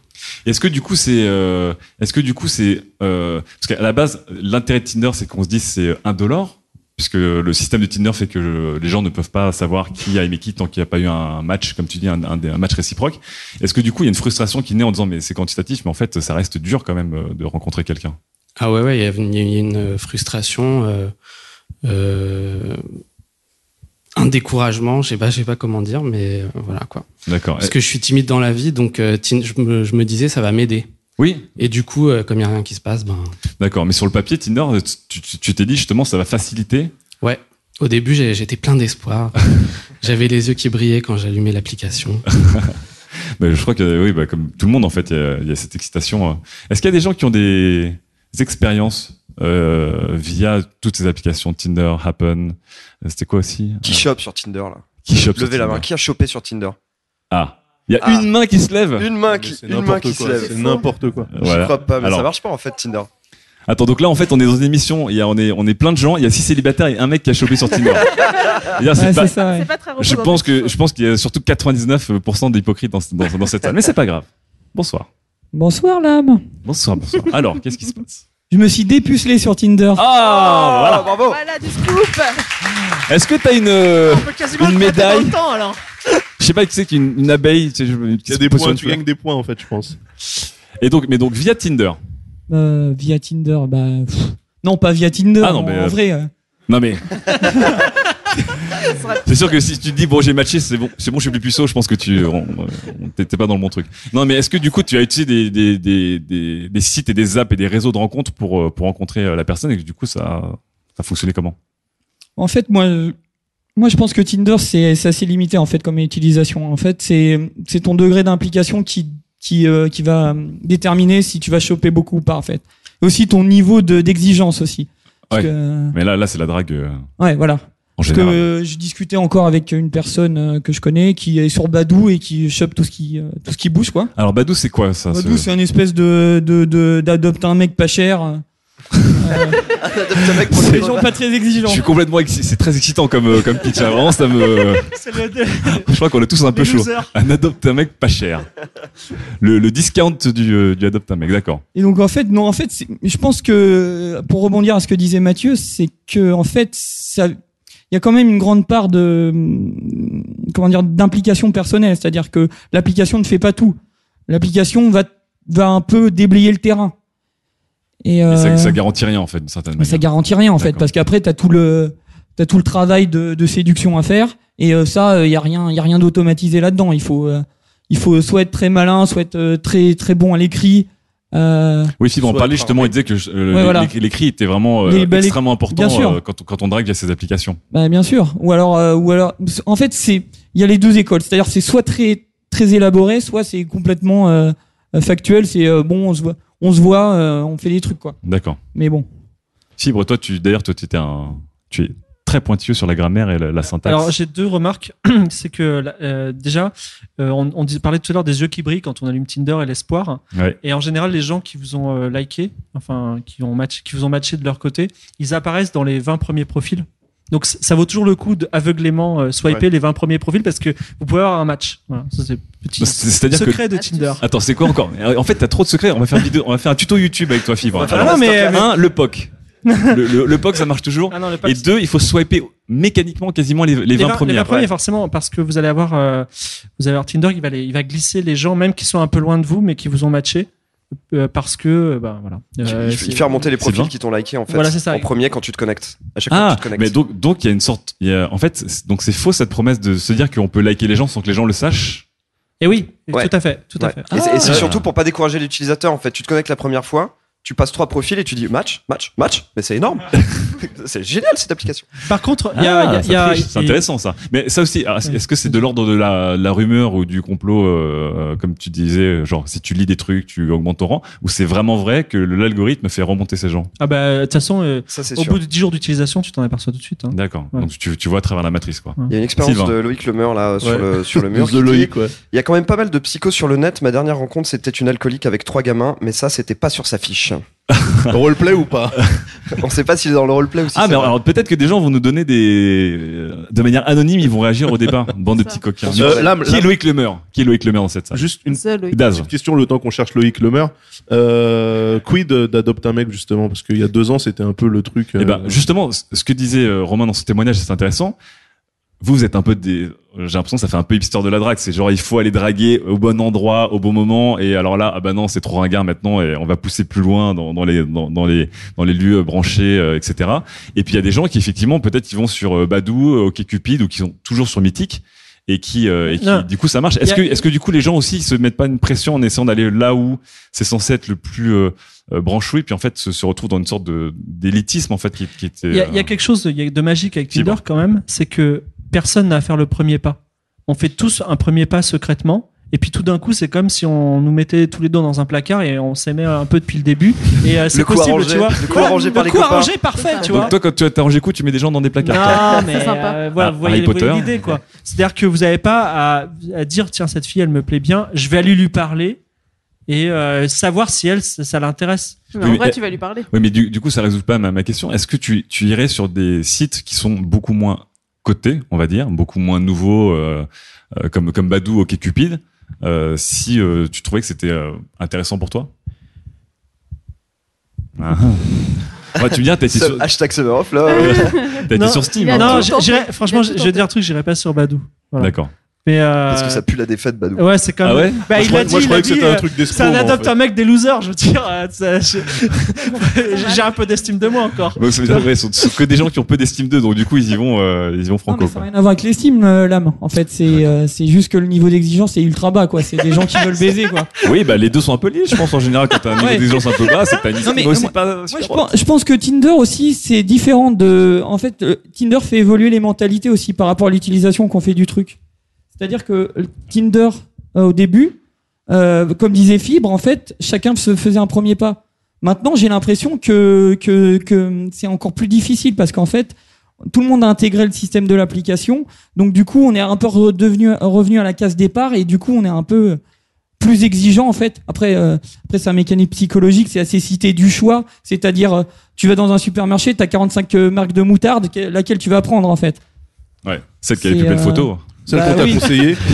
Est-ce que du coup c'est, euh, est-ce que du coup c'est, euh, parce qu'à la base l'intérêt de Tinder c'est qu'on se dise c'est indolore, puisque le système de Tinder fait que les gens ne peuvent pas savoir qui a aimé qui tant qu'il n'y a pas eu un match, comme tu dis, un, un, un match réciproque. Est-ce que du coup il y a une frustration qui naît en disant mais c'est quantitatif, mais en fait ça reste dur quand même euh, de rencontrer quelqu'un? Ah ouais, ouais, il y a une- il y a une frustration, euh, euh, un découragement, je sais pas, je sais pas comment dire, mais euh, voilà quoi. D'accord. Parce que je suis timide dans la vie, donc euh, je, me, je me disais ça va m'aider. Oui. Et du coup, euh, comme il y a rien qui se passe, ben D'accord. Mais sur le papier Tinder, tu t'es dit justement ça va faciliter. ouais. Au début, j'ai- j'étais plein d'espoir. [LAUGHS] J'avais les yeux qui brillaient quand j'allumais l'application. [LAUGHS] Mais je crois que oui, bah, comme tout le monde en fait, il y a, il y a cette excitation. euh. Est-ce qu'il y a des gens qui ont des, expériences euh, via toutes ces applications Tinder, Happen, c'était quoi aussi Qui chope sur Tinder là? Qui chope sur Levez la Tinder. main. Qui a chopé sur Tinder? Ah, il y a Ah. une main qui se lève. Une main qui, une main qui se lève. C'est n'importe quoi. Je Voilà. crois pas, mais Alors- ça marche pas en fait Tinder. Attends, donc là en fait on est dans une émission, il y a, on est on est plein de gens, il y a six célibataires et un mec qui a chopé sur Tinder. [LAUGHS] C'est Ouais, pas- ça, ouais. Pas très je pense que je pense qu'il y a surtout 99% d'hypocrites dans, dans, dans cette salle, mais c'est pas grave. Bonsoir. Bonsoir, l'âme. Bonsoir, bonsoir. Alors, qu'est-ce qui se passe? Je me suis dépucelé sur Tinder. Ah, voilà. bravo. Voilà du scoop. Est-ce que t'as une euh, On peut quasiment une dans médaille le temps alors. Je sais pas qui c'est qu'une une abeille. tu sais, je- une Il y petite a des points, tu gagnes des points en fait, je pense. Et donc, mais donc via Tinder. Euh, via Tinder, bah. pff. Non, pas via Tinder. Ah non, en, mais, en euh, vrai. euh. Non mais. [LAUGHS] c'est sûr que si tu te dis bon j'ai matché c'est bon c'est bon je suis plus puceau je pense que tu t'es t'es pas dans le bon truc. Non mais est-ce que du coup tu as utilisé des, des, des, des, des sites et des apps et des réseaux de rencontres pour euh, pour rencontrer euh, la personne et que du coup ça ça fonctionnait comment? En fait, moi, moi, je pense que Tinder, c'est assez limité en fait comme utilisation. En fait, c'est ton degré d'implication qui qui euh, qui va déterminer si tu vas choper beaucoup ou pas en fait. Et aussi ton niveau de d'exigence aussi. Parce Ouais. que- Mais là là c'est la drague euh, ouais, voilà. en Parce général. que euh, je discutais encore avec une personne euh, que je connais qui est sur Badou et qui chope tout ce qui euh, tout ce qui bouge quoi. Alors Badou c'est quoi ça Badou, ce- c'est une espèce de de de- d'adopte un mec pas cher. Euh, les gens pas très exigeants. Je suis complètement exci- c'est très excitant comme euh, comme pitch hein. vraiment ça me [LAUGHS] C'est le- je crois qu'on est tous un peu les chaud. losers. Un adopte un mec pas cher. Le, le discount du, euh, du adopte un mec, d'accord. Et donc en fait, non, en fait, c'est- je pense que pour rebondir à ce que disait Mathieu, c'est que en fait, ça, il y a quand même une grande part de hum, comment dire d'implication personnelle, c'est-à-dire que l'application ne fait pas tout. L'application va va un peu déblayer le terrain. Et, euh, Et ça, ça garantit rien en fait, d'une certaine mais ça manière. garantit rien en fait, parce qu'après t'as tout le t'as tout le travail de, de séduction à faire, et euh, ça, il y a rien, y a rien d'automatisé là-dedans. Il faut euh, il faut soit être très malin, soit être euh, très très bon à l'écrit. Euh, Oui, Fibre en parlait justement, il disait que euh, Ouais, voilà. l'écrit- était vraiment euh, Les- bah, extrêmement important euh, quand, on- quand on drague via ces applications. Bah bien sûr. Ou alors, euh, ou alors, en fait, c'est il y a les deux écoles. C'est-à-dire, c'est soit très très élaboré, soit c'est complètement euh, euh, factuel. C'est euh, bon, on se voit, on se voit, euh, on fait des trucs quoi. D'accord. Mais bon. Fibre, toi, tu d'ailleurs, toi, tu étais un, tu es très pointilleux sur la grammaire et la, la syntaxe. Alors j'ai deux remarques. [CLEARS THROAT] c'est que euh, déjà, euh, on, parlait tout à l'heure des yeux qui brillent quand on allume Tinder et l'espoir. Ouais. Et en général, les gens qui vous ont euh, liké, enfin qui ont match, qui vous ont matché de leur côté, ils apparaissent dans les 20 premiers profils. Donc ça vaut toujours le coup d'aveuglément euh, swiper Ouais. les 20 premiers profils parce que vous pouvez avoir un match. Voilà, ça c'est petit que secret de Tinder. Attends, c'est quoi encore? En fait, t'as trop de secrets. On va faire une vidéo, on va faire un tuto YouTube avec toi, Fibre. Alors, un mais- un, le POC. [LAUGHS] le, le, le POC, ça marche toujours. Ah non, le Et deux, il faut swiper mécaniquement quasiment les, les 20 vingt- premiers. les 20 après. premiers, forcément, parce que vous allez avoir, euh, vous allez avoir Tinder, il va, les- il va glisser les gens, même qui sont un peu loin de vous, mais qui vous ont matché, euh, parce que, euh, bah voilà. Euh, il, il fait remonter les profils qui t'ont liké en fait Voilà, c'est ça. en premier quand tu te connectes. À chaque fois Ah, que tu te connectes. mais donc, donc il y a une sorte, il y a, en fait, c'est- donc c'est faux cette promesse de se dire qu'on peut liker les gens sans que les gens le sachent. Et oui, Ouais. tout à fait, tout à fait. Et c'est- et c'est Ah. surtout pour pas décourager l'utilisateur en fait. Tu te connectes la première fois, tu passes trois profils et tu dis match, match, match. Mais c'est énorme. [LAUGHS] c'est génial cette application. Par contre, il y a, il y a- Ah, a- c'est intéressant ça. Mais ça aussi, alors, est-ce que c'est de l'ordre de la, la rumeur ou du complot, euh, comme tu disais, genre si tu lis des trucs, tu augmentes ton rang, ou c'est vraiment vrai que l'algorithme fait remonter ces gens? Ah bah, de toute façon, euh, Ça c'est au sûr. bout de 10 jours d'utilisation, tu t'en aperçois tout de suite. hein. D'accord. Ouais. Donc tu, tu vois à travers la matrice quoi. Il y a une expérience Sylvain. de Loïc Lemeur là sur Ouais. le sur le [LAUGHS] mur. De Loïc, ouais. Il y a quand même pas mal de psychos sur le net. Ma dernière rencontre, c'était une alcoolique avec trois gamins, mais ça, c'était pas sur sa fiche. Chien. [LAUGHS] Roleplay ou pas [LAUGHS] On sait pas s'il est dans le roleplay ou si Ah, mais alors peut-être que des gens vont nous donner des. euh, De manière anonyme, ils vont réagir au débat. [LAUGHS] Bande de petits coquins. Euh, là, Qui est Loïc Lemeur Qui est Loïc Lemeur dans cette salle? Juste une petite question, le temps qu'on cherche Loïc Lemer. Euh, quid d'adopter un mec, justement? Parce qu'il y a deux ans, c'était un peu le truc. Eh ben, euh, justement, ce que disait Romain dans son témoignage, c'est intéressant. Vous, vous êtes un peu des, j'ai l'impression que ça fait un peu hipster de la drague. C'est genre, il faut aller draguer au bon endroit, au bon moment. Et alors là, ah bah non, c'est trop ringard maintenant et on va pousser plus loin dans, dans les, dans, dans les, dans les lieux branchés, euh, etc. Et puis il y a des gens qui effectivement, peut-être, ils vont sur euh, Badou, euh, OkCupid ou qui sont toujours sur Mythique et qui, euh, et qui du coup, ça marche. Est-ce a- que, est-ce que du coup, les gens aussi se mettent pas une pression en essayant d'aller là où c'est censé être le plus euh, euh, branchouille, puis en fait se, se retrouvent dans une sorte de d'élitisme en fait qui, qui était. Il y, a, il y a euh, quelque chose de, il y a de magique avec. Tinder quand même, c'est que personne n'a à faire le premier pas. On fait tous un premier pas secrètement. Et puis tout d'un coup, c'est comme si on nous mettait tous les deux dans un placard et on s'aimait un peu depuis le début. Et euh, c'est possible, arrangé, tu vois. le coup arrangé par le les coup copains. arrangé, parfait, tu vois. Donc toi, quand tu as t'as rangé coup, tu mets des gens dans des placards. Non, [LAUGHS] mais C'est sympa. euh, voilà, Ah, vous voyez, l'idée, quoi. C'est-à-dire que vous n'avez pas à, à dire, tiens, cette fille, elle me plaît bien, je vais aller lui parler et euh, savoir si elle, ça, ça l'intéresse. Mais Oui, en mais- vrai, tu vas lui parler. Oui, mais du, du coup, ça résout pas ma, ma question. Est-ce que tu, tu irais sur des sites qui sont beaucoup moins cotés, on va dire, beaucoup moins nouveaux, euh, euh, comme comme Badou, OkCupid, euh, si euh, tu trouvais que c'était euh, intéressant pour toi? Ah. [LAUGHS] Ouais, tu me dis, t'as été, sur, Hashtag Summer of Love. [LAUGHS] t'as été Non, sur Steam. il a hein. Non, franchement, Il a tout je je vais tenté. dire un truc, j'irai pas sur Badou. Voilà. D'accord. Mais euh, Parce que ça pue la défaite, Badou. Ouais, c'est comme. Ah ouais bah, moi, je il croyais- a dit, moi, je il a croyais que c'était un euh, truc C'est un d'escroc. moi, en adopte fait. un mec des losers, je veux dire. euh, ça, [LAUGHS] J'ai un peu d'estime de moi encore. Donc, ça ouais, ce sont que des gens qui ont peu d'estime d'eux, donc du coup, ils y vont, euh, ils y vont Non, franco. mais ça n'a rien à voir avec l'estime, euh, l'âme. En fait, c'est euh, c'est juste que le niveau d'exigence est ultra bas, quoi. C'est des gens qui veulent [LAUGHS] baiser, quoi. Oui, bah les deux sont un peu liés, je pense en général quand t'as un niveau Ouais. d'exigence un peu bas, c'est pas une [LAUGHS] Non, mais, aussi moi- pas Moi, super je pense, je pense que Tinder aussi, c'est différent de. En fait, euh, Tinder fait évoluer les mentalités aussi par rapport à l'utilisation qu'on fait du truc. C'est-à-dire que Tinder, euh, au début, euh, comme disait Fibre, en fait, chacun se faisait un premier pas. Maintenant, j'ai l'impression que, que, que c'est encore plus difficile parce qu'en fait, tout le monde a intégré le système de l'application. Donc, du coup, on est un peu redevenu, revenu à la case départ et du coup, on est un peu plus exigeant en fait. Après, euh, après c'est un mécanisme psychologique, c'est assez cité du choix, c'est-à-dire euh, tu vas dans un supermarché, tu as 45 euh, marques de moutarde, que- laquelle tu vas prendre en fait. Ouais, celle qui a les plus belles photos. Celle Bah qu'on t'a oui. conseillé. [LAUGHS]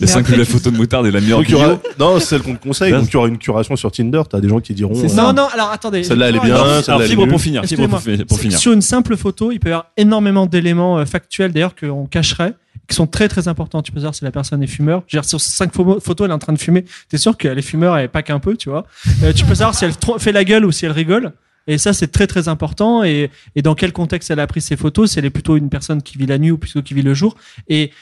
Les Mais 5 plus après, belles tu- photos de moutarde et la meilleure aura... Non, celle qu'on te conseille. Donc, il y aura une curation sur Tinder. T'as des gens qui diront. Euh. Non, non, alors attendez. Celle-là, elle est bien. Alors, elle est fibre pour finir, fibre pour, finir. Sur une simple photo, il peut y avoir énormément d'éléments euh, factuels, d'ailleurs, qu'on cacherait, qui sont très très importants. Tu peux savoir si la personne est fumeur. Je veux dire, sur cinq pho- photos, elle est en train de fumer. T'es sûr qu'elle est fumeur et pas qu'un peu, tu vois. Euh, tu peux savoir si elle fait la gueule ou si elle rigole. Et ça, c'est très très important. Et, et dans quel contexte elle a pris ses photos, si elle est plutôt une personne qui vit la nuit ou plutôt qui vit le jour. Et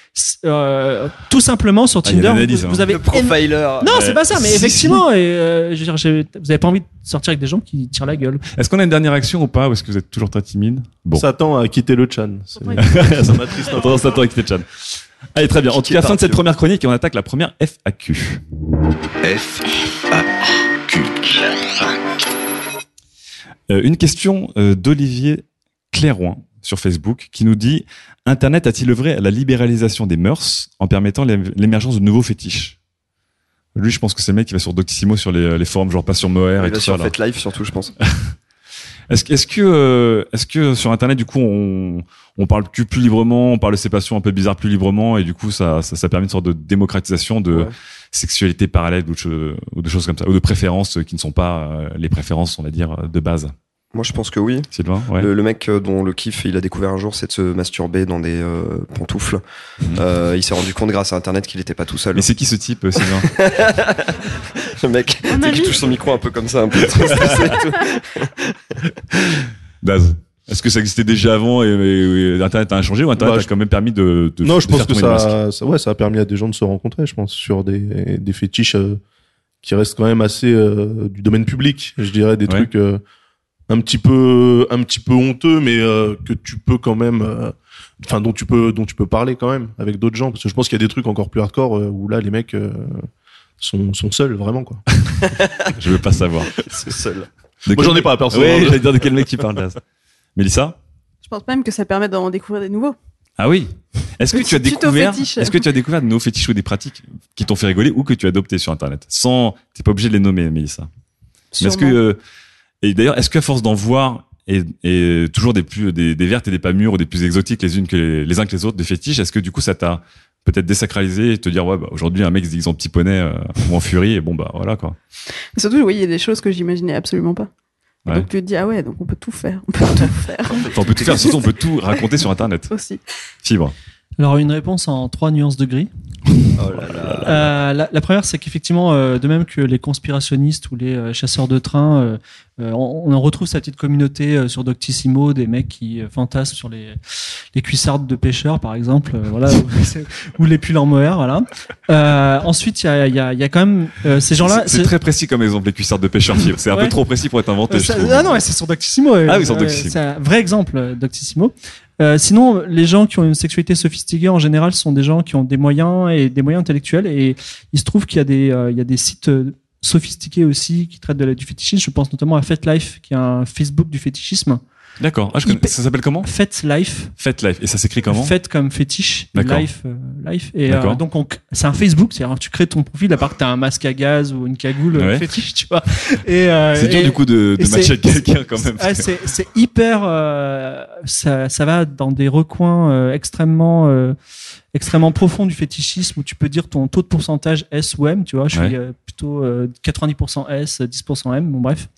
euh, tout simplement sur Ah, a Tinder, l'analyse, vous, hein. vous avez Le profiler. non, c'est pas ça, mais effectivement, et, euh, je veux dire, j'ai- vous avez pas envie de sortir avec des gens qui tirent la gueule. Est-ce qu'on a une dernière action ou pas Ou est-ce que vous êtes toujours très timide? Bon. S'attend à quitter le Chan. Ça m'attriste. À attendre avec les Chan. Allez, très bien. En tout cas, fin de cette ouais. première chronique et on attaque la première FAQ. F, une question euh, d'Olivier Clairoin sur Facebook qui nous dit Internet a-t-il œuvré à la libéralisation des mœurs en permettant l'ém- l'émergence de nouveaux fétiches? Lui, je pense que c'est le mec qui va sur Doctissimo sur les, les forums, genre pas sur Moher et tout sur ça. Fête Live surtout, je pense. [LAUGHS] Est-ce que, est-ce que, euh, est-ce que sur Internet, du coup, on, on parle plus, plus librement, on parle de ces passions un peu bizarres plus librement, et du coup, ça, ça, ça permet une sorte de démocratisation de Ouais. Sexualité parallèle ou de, cho- ou de choses comme ça, ou de préférences qui ne sont pas euh, les préférences, on va dire, de base. Moi, je pense que oui. Sylvain, ouais. Le, le mec euh, dont le kiff il a découvert un jour, c'est de se masturber dans des euh, pantoufles. Euh, il s'est rendu compte grâce à Internet qu'il n'était pas tout seul. Mais c'est qui ce type, euh, Sylvain [LAUGHS] Le mec qui touche son micro un peu comme ça, un peu trop stressé et tout. Daz Est-ce que ça existait déjà avant et, et- et Internet a changé ou Internet Bah, a quand même permis de, de Non, je de pense faire que ça, ça, ouais, ça a permis à des gens de se rencontrer, je pense, sur des, des fétiches euh, qui restent quand même assez euh, du domaine public. Je dirais des Ouais. trucs euh, un petit peu, un petit peu honteux, mais euh, que tu peux quand même, euh, enfin dont tu peux, dont tu peux parler quand même avec d'autres gens, parce que je pense qu'il y a des trucs encore plus hardcore euh, où là les mecs euh, sont, sont seuls vraiment quoi. [LAUGHS] Je veux pas savoir. [LAUGHS] C'est seul. De Moi quel j'en ai pas perso. Oui, hein. j'allais dire de quel mec tu parles, Daz Mélissa Je pense même que ça permet d'en découvrir des nouveaux. Ah oui. Est-ce que tu as découvert, est-ce que tu as découvert de nouveaux fétiches ou des pratiques qui t'ont fait rigoler ou que tu as adopté sur Internet Sans, t'es pas obligé de les nommer, Mélissa. Est-ce que, euh, Et d'ailleurs, est-ce qu'à force d'en voir et, et toujours des plus des, des vertes et des pas mûres ou des plus exotiques les unes que les, les uns que les autres, des fétiches, est-ce que du coup ça t'a peut-être désacralisé et te dire ouais bah, aujourd'hui un mec se dit en petit poney euh, ou en furie et bon bah voilà quoi. Mais surtout, oui, il y a des choses que j'imaginais absolument pas. Et Ouais. Donc tu te dis, ah ouais, donc on peut tout faire. On peut [LAUGHS] tout faire. Enfin, on peut tout faire, surtout on peut tout raconter sur internet. [LAUGHS] Aussi. Fibre. Alors une réponse en trois nuances de gris. Oh là là. Euh, la, la première, c'est qu'effectivement, euh, de même que les conspirationnistes ou les euh, chasseurs de train, euh, euh, on, on en retrouve sa petite communauté euh, sur Doctissimo, des mecs qui euh, fantasment sur les, les cuissardes de pêcheurs, par exemple, euh, voilà, ou, [LAUGHS] les pulls en mohair, voilà. Euh, ensuite, il y a, il y, a, il y a quand même euh, ces gens-là. C'est très précis comme exemple les cuissards de pêcheurs. C'est un Ouais. peu trop précis pour être inventé. Euh, je ah non, ouais, c'est sur Doctissimo. Ah oui, sur Euh, Doctissimo. C'est un vrai exemple, euh, Doctissimo. Euh, sinon, les gens qui ont une sexualité sophistiquée en général sont des gens qui ont des moyens et des moyens intellectuels. Et il se trouve qu'il y a des, euh, y a des sites euh, sophistiqués aussi qui traitent de la, du fétichisme. Je pense notamment à FetLife, qui est un Facebook du fétichisme. D'accord. Ah, connais- ça s'appelle comment? FetLife. Fête Life. Et ça s'écrit comment? Fait comme fétiche, life, euh, life. Et euh, donc on- c'est un Facebook, c'est-à-dire que tu crées ton profil à part que t'as un masque à gaz ou une cagoule euh, Ouais. fétiche, tu vois. Et euh, C'est dur du coup de, de matcher quelqu'un quand même. ah, c'est c'est hyper. euh, ça, ça va dans des recoins euh, extrêmement, euh, extrêmement profonds du fétichisme où tu peux dire ton taux de pourcentage S ou M. Tu vois, je suis euh, plutôt euh, 90% S, 10% M. Bon bref.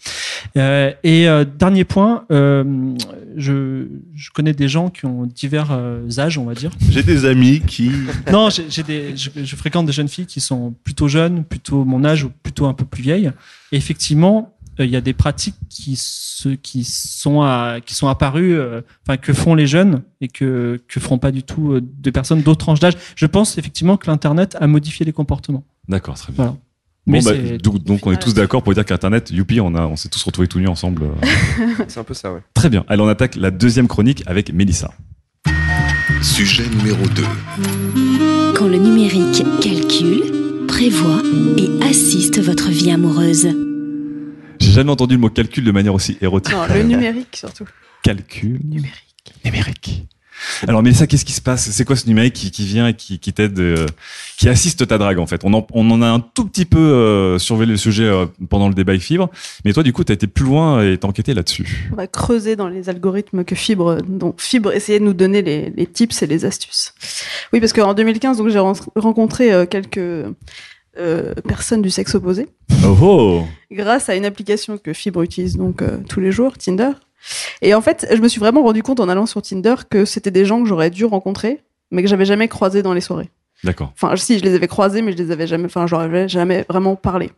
Euh, et euh, dernier point, euh, je, je connais des gens qui ont divers euh, âges, on va dire. J'ai des amis qui. [LAUGHS] Non, j'ai des, je, je fréquente des jeunes filles qui sont plutôt jeunes, plutôt mon âge ou plutôt un peu plus vieilles. Et effectivement, euh, il y a des pratiques qui, se, qui sont à, qui sont apparues, euh, enfin que font les jeunes et que que feront pas du tout euh, des personnes d'autres tranches d'âge. Je pense effectivement que l'internet a modifié les comportements. D'accord, très bien. Voilà. Bon, Mais bah, donc, donc on est tous d'accord pour dire qu'Internet, youpi, on a, on s'est tous retrouvés tout nus ensemble. euh. [LAUGHS] C'est un peu ça, ouais. Très bien. Allez, on attaque la deuxième chronique avec Mélissa. Sujet numéro 2. Quand le numérique calcule, prévoit et assiste votre vie amoureuse. J'ai jamais entendu le mot calcul de manière aussi érotique. Non, le numérique surtout. Calcul. Numérique. Numérique. Alors Mélissa, qu'est-ce qui se passe? C'est quoi ce numérique qui, qui vient et qui, qui t'aide, euh, qui assiste ta drague en fait? On en, on en a un tout petit peu euh, surveillé le sujet euh, pendant le débat avec Fibre, mais toi du coup t'as été plus loin et t'as enquêté là-dessus. On va creuser dans les algorithmes que Fibre, dont Fibre essayait de nous donner les, les tips et les astuces. Oui, parce qu'en 2015, donc j'ai ren- rencontré quelques euh, personnes du sexe opposé Oh oh grâce à une application que Fibre utilise donc euh, tous les jours, Tinder. Et en fait, je me suis vraiment rendu compte en allant sur Tinder que c'était des gens que j'aurais dû rencontrer, mais que j'avais jamais croisés dans les soirées. D'accord. Enfin, si, je les avais croisés, mais je les avais jamais, enfin, j'aurais jamais vraiment parlé.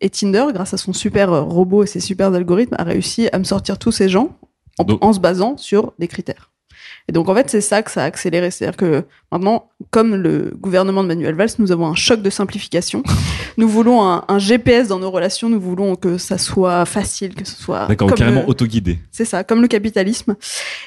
Et Tinder, grâce à son super euh, robot et ses super algorithmes, a réussi à me sortir tous ces gens en, Donc- en se basant sur des critères. Et donc, en fait, c'est ça que ça a accéléré. C'est-à-dire que maintenant, comme le gouvernement de Manuel Valls, nous avons un choc de simplification. [LAUGHS] nous voulons un, un GPS dans nos relations. Nous voulons que ça soit facile, que ce soit. D'accord, carrément autoguidé. c'est ça, comme le capitalisme.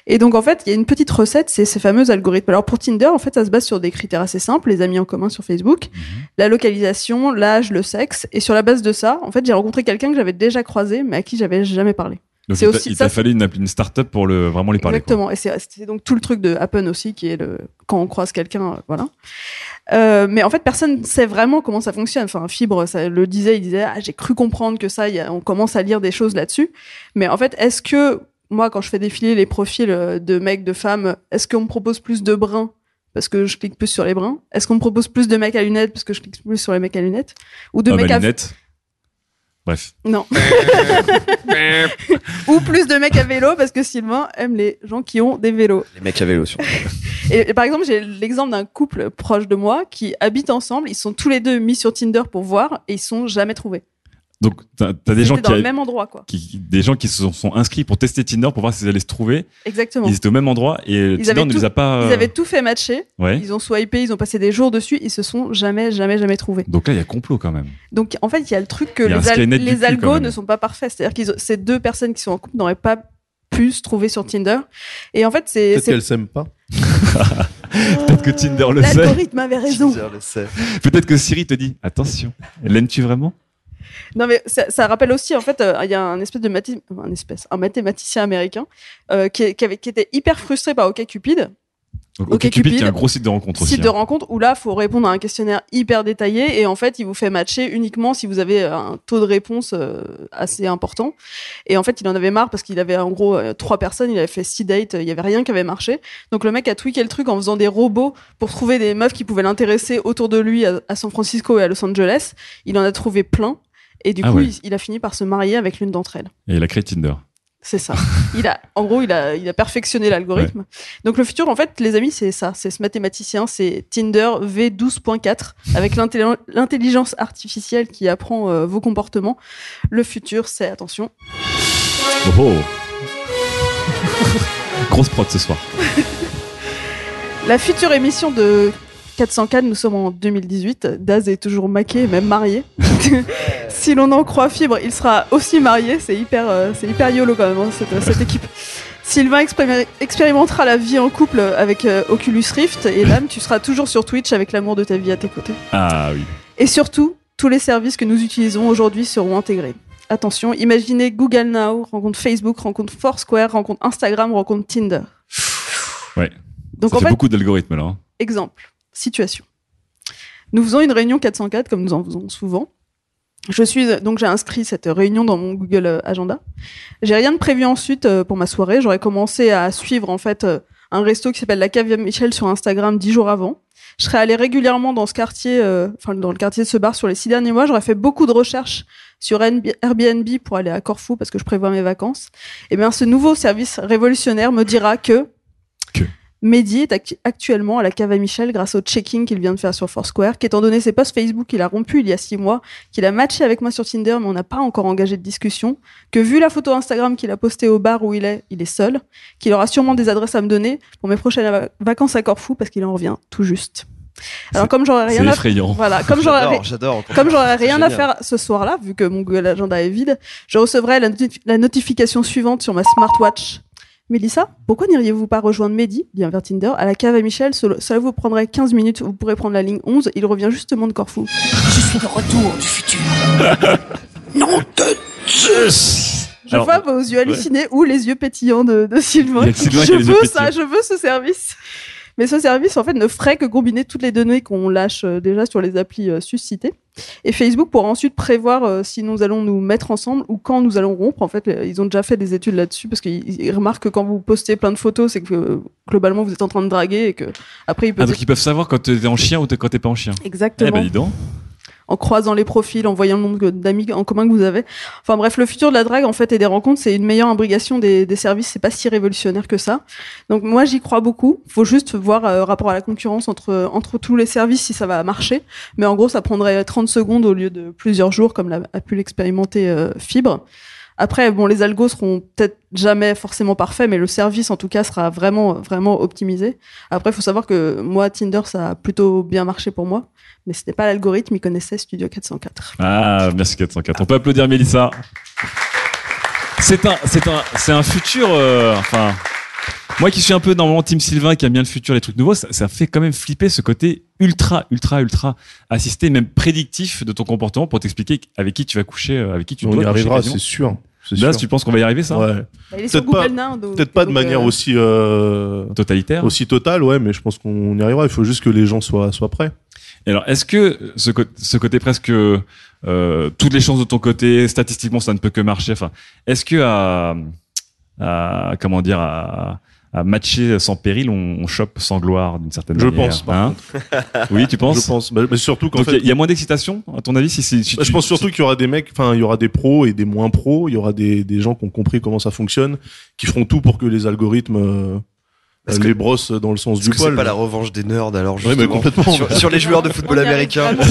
Et donc en fait, il y a une petite recette, c'est ces fameux algorithmes. Alors pour Tinder, en fait, ça se base sur des critères assez simples, les amis en commun sur Facebook, Mhm. la localisation, l'âge, le sexe. Et sur la base de ça, en fait, j'ai rencontré quelqu'un que j'avais déjà croisé, mais à qui j'avais jamais parlé. Donc il t'a- aussi- t'a fallu une, une start-up pour le, vraiment lui parler. quoi. Exactement. Et c'est donc tout le truc de Happen aussi, qui est le quand on croise quelqu'un, euh, voilà. Euh, mais en fait, personne sait vraiment comment ça fonctionne. Enfin, Fibre, ça le disait, il disait, ah, j'ai cru comprendre que ça, il y a- on commence à lire des choses là-dessus. Mais en fait, est-ce que moi, quand je fais défiler les profils euh, de mecs, de femmes, est-ce qu'on me propose plus de bruns parce que je clique plus sur les bruns Est-ce qu'on me propose plus de mecs à lunettes parce que je clique plus sur les mecs à lunettes? Ou de Ah, mecs bah, à lunettes. Bref. non. [LAUGHS] Ou plus de mecs à vélo parce que Sylvain aime les gens qui ont des vélos. Les mecs à vélo, sur. [LAUGHS] Et, et par exemple, j'ai l'exemple d'un couple proche de moi qui habitent ensemble. Ils sont tous les deux mis sur Tinder pour voir et ils sont jamais trouvés. Donc t'as as des gens qui, dans le a- même endroit, quoi. qui- des gens qui se sont, sont inscrits pour tester Tinder pour voir s'ils allaient se trouver. Exactement. Ils étaient au même endroit et Ils Tinder ne tout- les a pas. euh, Ils avaient tout fait matcher. Ouais. Ils ont swipé, ils ont passé des jours dessus. Ils se sont jamais, jamais, jamais trouvés. Donc là il y a complot quand même. Donc en fait, il y a le truc que les, al- les algos ne sont pas parfaits. C'est-à-dire que ces deux personnes qui sont en couple n'auraient pas pu se trouver sur Tinder. Et en fait, c'est Peut-être c'est- qu'elles s'aiment pas. [LAUGHS] Peut-être que Tinder le sait. l'algorithme avait raison. Peut-être que Siri te dit attention. L'aimes-tu vraiment? Non, mais ça, ça rappelle aussi, en fait, euh, il y a un espèce de mathi- un espèce, un mathématicien américain euh, qui, est- qui avait, qui était hyper frustré par OkCupid Donc, OkCupid, qui est un gros site de rencontre aussi. Site de hein. rencontre où là, faut répondre à un questionnaire hyper détaillé et en fait, il vous fait matcher uniquement si vous avez un taux de réponse euh, assez important. Et en fait, il en avait marre parce qu'il avait en gros euh, trois personnes, il avait fait six dates, il y avait rien qui avait marché. Donc le mec a tweaké le truc en faisant des robots pour trouver des meufs qui pouvaient l'intéresser autour de lui à, à San Francisco et à Los Angeles. Il en a trouvé plein et du Ah coup, ouais. il, il a fini par se marier avec l'une d'entre elles. Et il a créé Tinder. C'est ça. [LAUGHS] Il a, en gros, il a, il a perfectionné l'algorithme. Donc le futur, en fait, les amis, c'est ça. C'est ce mathématicien, c'est Tinder V12.4 avec l'intelli- l'intelligence artificielle qui apprend euh, vos comportements. Le futur, c'est attention. Oh [LAUGHS] Grosse prod ce soir. [LAUGHS] La future émission de 404, nous sommes en 2018. Daz est toujours maqué, même marié. Si l'on en croit Fibre, il sera aussi marié. C'est hyper, euh, c'est hyper yolo quand même, hein, cette, cette équipe. Sylvain expéri- expérimentera la vie en couple avec euh, Oculus Rift. Et Lame, tu seras toujours sur Twitch avec l'amour de ta vie à tes côtés. Ah oui. Et surtout, tous les services que nous utilisons aujourd'hui seront intégrés. Attention, imaginez Google Now, rencontre Facebook, rencontre Foursquare, rencontre Instagram, rencontre Tinder. Ouais. Donc ça en fait fait, beaucoup d'algorithmes là. hein. Exemple, situation. Nous faisons une réunion 404 comme nous en faisons souvent. Je suis donc j'ai inscrit cette réunion dans mon Google euh, Agenda. J'ai rien de prévu ensuite euh, pour ma soirée. J'aurais commencé à suivre en fait euh, un resto qui s'appelle la Cave Michel sur Instagram dix jours avant. Je serais allé régulièrement dans ce quartier, enfin dans le quartier de ce bar sur les six derniers mois. J'aurais fait beaucoup de recherches sur NB Airbnb pour aller à Corfou parce que je prévois mes vacances. Et bien, ce nouveau service révolutionnaire me dira que Mehdi est actu- actuellement à la cave à Michel grâce au checking qu'il vient de faire sur Foursquare, qu'étant donné ses posts Facebook qu'il a rompu il y a six mois, qu'il a matché avec moi sur Tinder mais on n'a pas encore engagé de discussion, que vu la photo Instagram qu'il a postée au bar où il est, il est seul, qu'il aura sûrement des adresses à me donner pour mes prochaines va- vacances à Corfou parce qu'il en revient tout juste. Alors comme j'aurais rien à voilà, comme j'aurais comme rien à faire ce soir-là, vu que mon Google Agenda est vide, je recevrai la, noti- la notification suivante sur ma smartwatch. Mélissa, pourquoi n'iriez-vous pas rejoindre Mehdi, lien vers Tinder, à la cave à Michel? Cela vous prendrait 15 minutes, vous pourrez prendre la ligne 11, il revient justement de Corfou. Je suis de retour du futur. [LAUGHS] non de Zeus Je Alors, vois vos yeux hallucinés ou les yeux pétillants de, de Sylvain. Sylvain je veux ça, je veux ce service. Mais ce service, en fait, ne ferait que combiner toutes les données qu'on lâche euh, déjà sur les applis euh, suscitées. Et Facebook pourra ensuite prévoir euh, si nous allons nous mettre ensemble ou quand nous allons rompre. En fait, ils ont déjà fait des études là-dessus parce qu'ils ils remarquent que quand vous postez plein de photos, c'est que euh, globalement vous êtes en train de draguer et que après ils Ah, peuvent donc ils peuvent savoir quand t'es en chien ou quand t'es pas en chien. Exactement. Eh ben dis donc. En croisant les profils, en voyant le nombre d'amis en commun que vous avez. Enfin bref, le futur de la drague en fait et des rencontres, c'est une meilleure imbrication des, des services. C'est pas si révolutionnaire que ça. Donc moi j'y crois beaucoup. Faut juste voir euh, rapport à la concurrence entre entre tous les services si ça va marcher. Mais en gros, ça prendrait 30 secondes au lieu de plusieurs jours comme l'a, a pu l'expérimenter euh, Fibre. Après, bon, les algos seront peut-être jamais forcément parfaits, mais le service, en tout cas, sera vraiment, vraiment optimisé. Après, il faut savoir que moi, Tinder, ça a plutôt bien marché pour moi, mais c'était pas l'algorithme, il connaissait Studio 404. Ah, merci 404. On peut applaudir Mélissa. C'est un, c'est un, c'est un futur. euh, enfin, moi qui suis un peu normalement Team Sylvain, qui aime bien le futur, les trucs nouveaux, ça, ça fait quand même flipper ce côté ultra, ultra, ultra assisté, même prédictif de ton comportement pour t'expliquer avec qui tu vas coucher, euh, avec qui tu On dois y arrivera, c'est sûr. C'est Là, tu penses qu'on va y arriver, ça Ouais. Bah, Peut-être pas, peut-être pas de manière euh, aussi euh, totalitaire, aussi totale, ouais, mais je pense qu'on y arrivera. Il faut juste que les gens soient soient prêts. Et alors, est-ce que ce, ce côté presque euh, toutes les chances de ton côté, statistiquement, ça ne peut que marcher. Enfin, est-ce que à, à comment dire à, à matcher sans péril, on, on chope sans gloire d'une certaine Je manière pense, par hein [LAUGHS] Oui, tu penses Je pense. Mais surtout qu'en il y a- il y, a moins d'excitation, à ton avis, si, si, si Bah, tu- je pense surtout qu'il y aura des mecs, enfin, il y aura des pros et des moins pros. Il y aura des, des gens qui ont compris comment ça fonctionne, qui feront tout pour que les algorithmes euh, Est-ce les que- brossent dans le sens du que c'est poil. pas la revanche des nerds alors mais justement complètement. sur, sur les joueurs de football américain. [LAUGHS]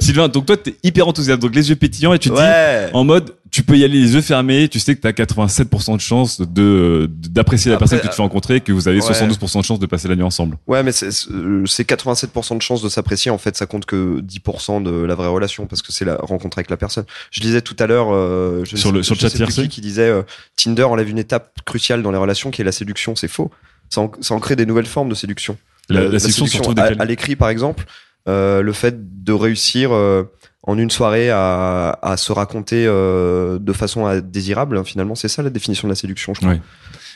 Sylvain, donc toi, t'es hyper enthousiaste, donc les yeux pétillants, et tu te Ouais. dis en mode, tu peux y aller les yeux fermés, tu sais que t'as 87% de chance de d'apprécier la Après, personne que tu fais rencontrer, que vous avez ouais. 72% de chance de passer la nuit ensemble. Ouais, mais c'est euh, c'est 87% de chance de s'apprécier. En fait, ça compte que 10% de la vraie relation parce que c'est la rencontre avec la personne. Je disais tout à l'heure euh, je Sur le- sur le chat qui, qui disait euh, Tinder enlève une étape cruciale dans les relations qui est la séduction. C'est faux. Ça en, ça en crée des nouvelles formes de séduction. La- Euh, la séduction retrouve à, l'écrit, par exemple, euh, le fait de réussir euh, en une soirée à, à se raconter euh, de façon euh, désirable. Finalement, c'est ça la définition de la séduction, je crois.